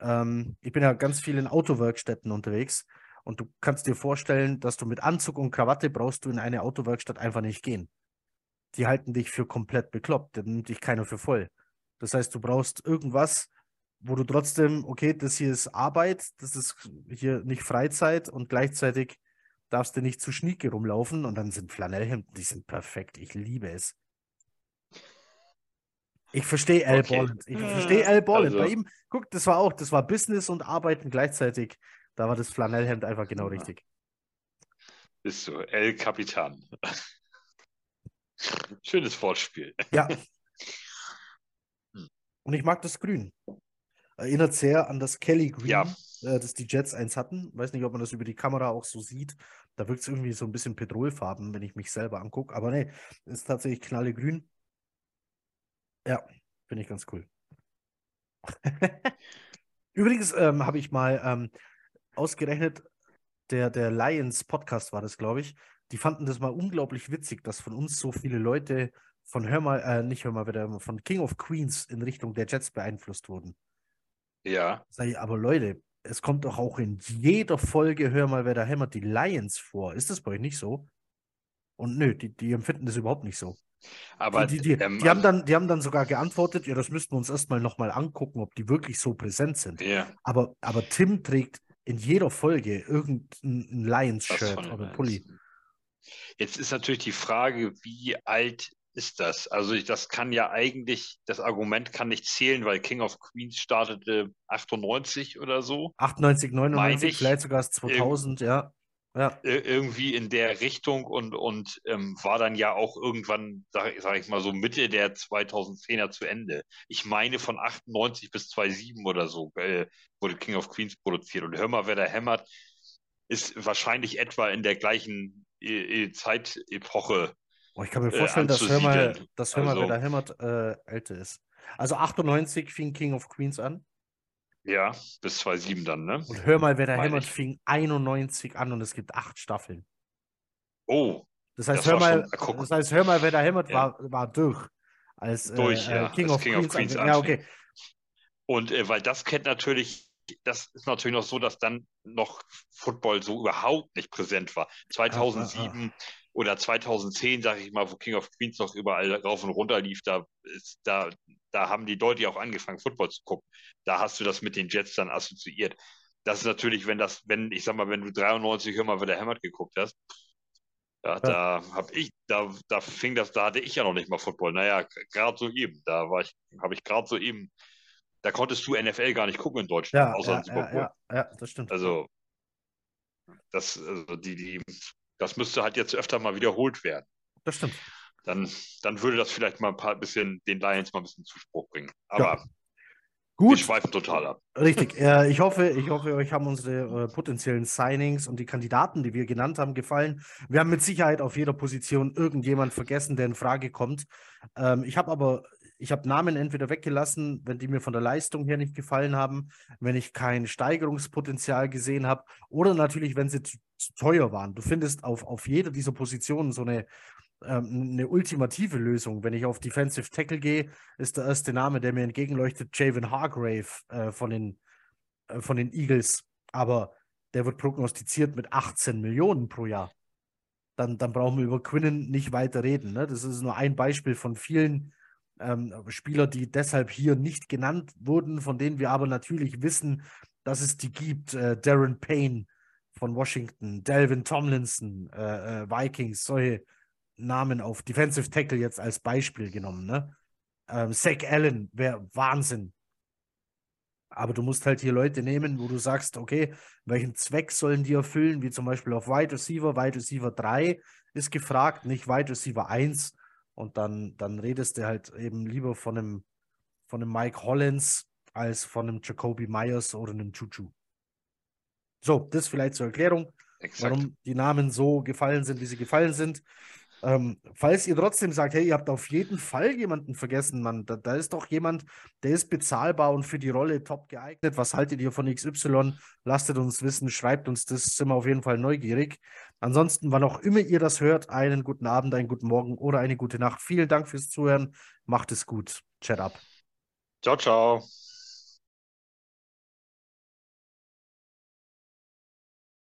Ähm, ich bin ja ganz viel in Autowerkstätten unterwegs und du kannst dir vorstellen, dass du mit Anzug und Krawatte brauchst du in eine Autowerkstatt einfach nicht gehen. Die halten dich für komplett bekloppt, dann nimmt dich keiner für voll. Das heißt, du brauchst irgendwas, wo du trotzdem, okay, das hier ist Arbeit, das ist hier nicht Freizeit und gleichzeitig darfst du nicht zu schnieke rumlaufen und dann sind Flanellhemden, die sind perfekt. Ich liebe es. Ich verstehe Al okay. Bolland. Ich verstehe Al Bolland. Also. Bei ihm, guck, das war auch, das war Business und Arbeiten gleichzeitig. Da war das Flanellhemd einfach genau ja. richtig. Bist du El Capitan. Schönes Wortspiel. Ja. [LAUGHS] Und ich mag das Grün. Erinnert sehr an das Kelly Green, ja. äh, das die Jets eins hatten. Weiß nicht, ob man das über die Kamera auch so sieht. Da wirkt es irgendwie so ein bisschen Petrolfarben, wenn ich mich selber angucke. Aber nee, ist tatsächlich knallegrün. Ja, finde ich ganz cool. [LAUGHS] Übrigens ähm, habe ich mal ähm, ausgerechnet, der, der Lions Podcast war das, glaube ich, die fanden das mal unglaublich witzig, dass von uns so viele Leute von Hör mal, äh, nicht Hör mal wieder, von King of Queens in Richtung der Jets beeinflusst wurden. Ja. Sag ich, aber Leute, es kommt doch auch in jeder Folge, hör mal, wer da hämmert, die Lions vor. Ist das bei euch nicht so? Und nö, die, die empfinden das überhaupt nicht so. Aber die, die, die, ähm, die, haben dann, die haben dann sogar geantwortet, ja, das müssten wir uns erstmal nochmal angucken, ob die wirklich so präsent sind. Ja. Aber, aber Tim trägt in jeder Folge irgendein Lions-Shirt oder Pulli. Jetzt ist natürlich die Frage, wie alt ist das? Also das kann ja eigentlich, das Argument kann nicht zählen, weil King of Queens startete 98 oder so. 98, 99, vielleicht sogar 2000, ja. Ja. Irgendwie in der Richtung und, und ähm, war dann ja auch irgendwann, sag, sag, ich mal so, Mitte der 2010er zu Ende. Ich meine von 98 bis 2007 oder so äh, wurde King of Queens produziert. Und hör mal, wer da hämmert, ist wahrscheinlich etwa in der gleichen e e Zeitepoche. Oh, ich kann mir vorstellen, äh, dass Hör mal, dass Hör mal, also, wer da hämmert, äh, älter ist. Also 98 fing King of Queens an. Ja, bis 2007 dann, ne? Und Hör mal, wer da hämmert, fing 91 an und es gibt acht Staffeln. Oh. Das heißt, das hör, mal, das heißt hör mal, wer da hämmert, ja. war, war durch. Als, äh, durch, äh, ja, King, of, King Queens of Queens. Ja, okay. Und äh, weil das kennt natürlich, das ist natürlich noch so, dass dann noch Football so überhaupt nicht präsent war. 2007 ah, ah, ah. Oder 2010, sage ich mal, wo King of Queens noch überall rauf und runter lief, da ist da, da haben die Leute auch angefangen, Football zu gucken. Da hast du das mit den Jets dann assoziiert. Das ist natürlich, wenn das, wenn, ich sag mal, wenn du 93 hör mal wieder Hammert geguckt hast, ja, ja. da habe ich, da, da fing das, da hatte ich ja noch nicht mal Football. Naja, gerade so eben. Da war ich, habe ich gerade so eben da konntest du NFL gar nicht gucken in Deutschland, ja, außer ja, Super Bowl. Ja, ja, das stimmt. Also, das, also die, die, das müsste halt jetzt öfter mal wiederholt werden. Das stimmt. Dann, dann würde das vielleicht mal ein paar bisschen den Lions mal ein bisschen Zuspruch bringen. Aber ja. Gut. Wir schweifen total ab. Richtig. Äh, ich, hoffe, ich hoffe, euch haben unsere äh, potenziellen Signings und die Kandidaten, die wir genannt haben, gefallen. Wir haben mit Sicherheit auf jeder Position irgendjemand vergessen, der in Frage kommt. Ähm, ich habe aber ich habe Namen entweder weggelassen, wenn die mir von der Leistung her nicht gefallen haben, wenn ich kein Steigerungspotenzial gesehen habe oder natürlich, wenn sie zu, zu, teuer waren. Du findest auf, auf jeder dieser Positionen so eine, ähm, eine ultimative Lösung. Wenn ich auf Defensive Tackle gehe, ist der erste Name, der mir entgegenleuchtet, Javon Hargrave äh, von, den, äh, von den Eagles. Aber der wird prognostiziert mit 18 Millionen pro Jahr. Dann, dann brauchen wir über Quinnen nicht weiter reden. Ne? Das ist nur ein Beispiel von vielen, ähm, Spieler, die deshalb hier nicht genannt wurden, von denen wir aber natürlich wissen, dass es die gibt. Äh, Darren Payne von Washington, Delvin Tomlinson, äh, äh, Vikings, solche Namen auf Defensive Tackle jetzt als Beispiel genommen. Ne? Ähm, Zach Allen wäre Wahnsinn. Aber du musst halt hier Leute nehmen, wo du sagst, okay, welchen Zweck sollen die erfüllen, wie zum Beispiel auf Wide Receiver. Wide Receiver 3 ist gefragt, nicht Wide Receiver 1. Und dann, dann redest du halt eben lieber von einem, von einem Mike Hollins als von einem Jacoby Myers oder einem Chuchu. So, das vielleicht zur Erklärung. Exakt. warum die Namen so gefallen sind, wie sie gefallen sind. Ähm, falls ihr trotzdem sagt, hey, ihr habt auf jeden Fall jemanden vergessen, Mann, da, da, ist doch jemand, der ist bezahlbar und für die Rolle top geeignet. Was haltet ihr von XY? Lasst uns wissen, schreibt uns das, sind wir auf jeden Fall neugierig. Ansonsten, wann auch immer ihr das hört, einen guten Abend, einen guten Morgen oder eine gute Nacht. Vielen Dank fürs Zuhören. Macht es gut. Chat ab. Ciao, ciao.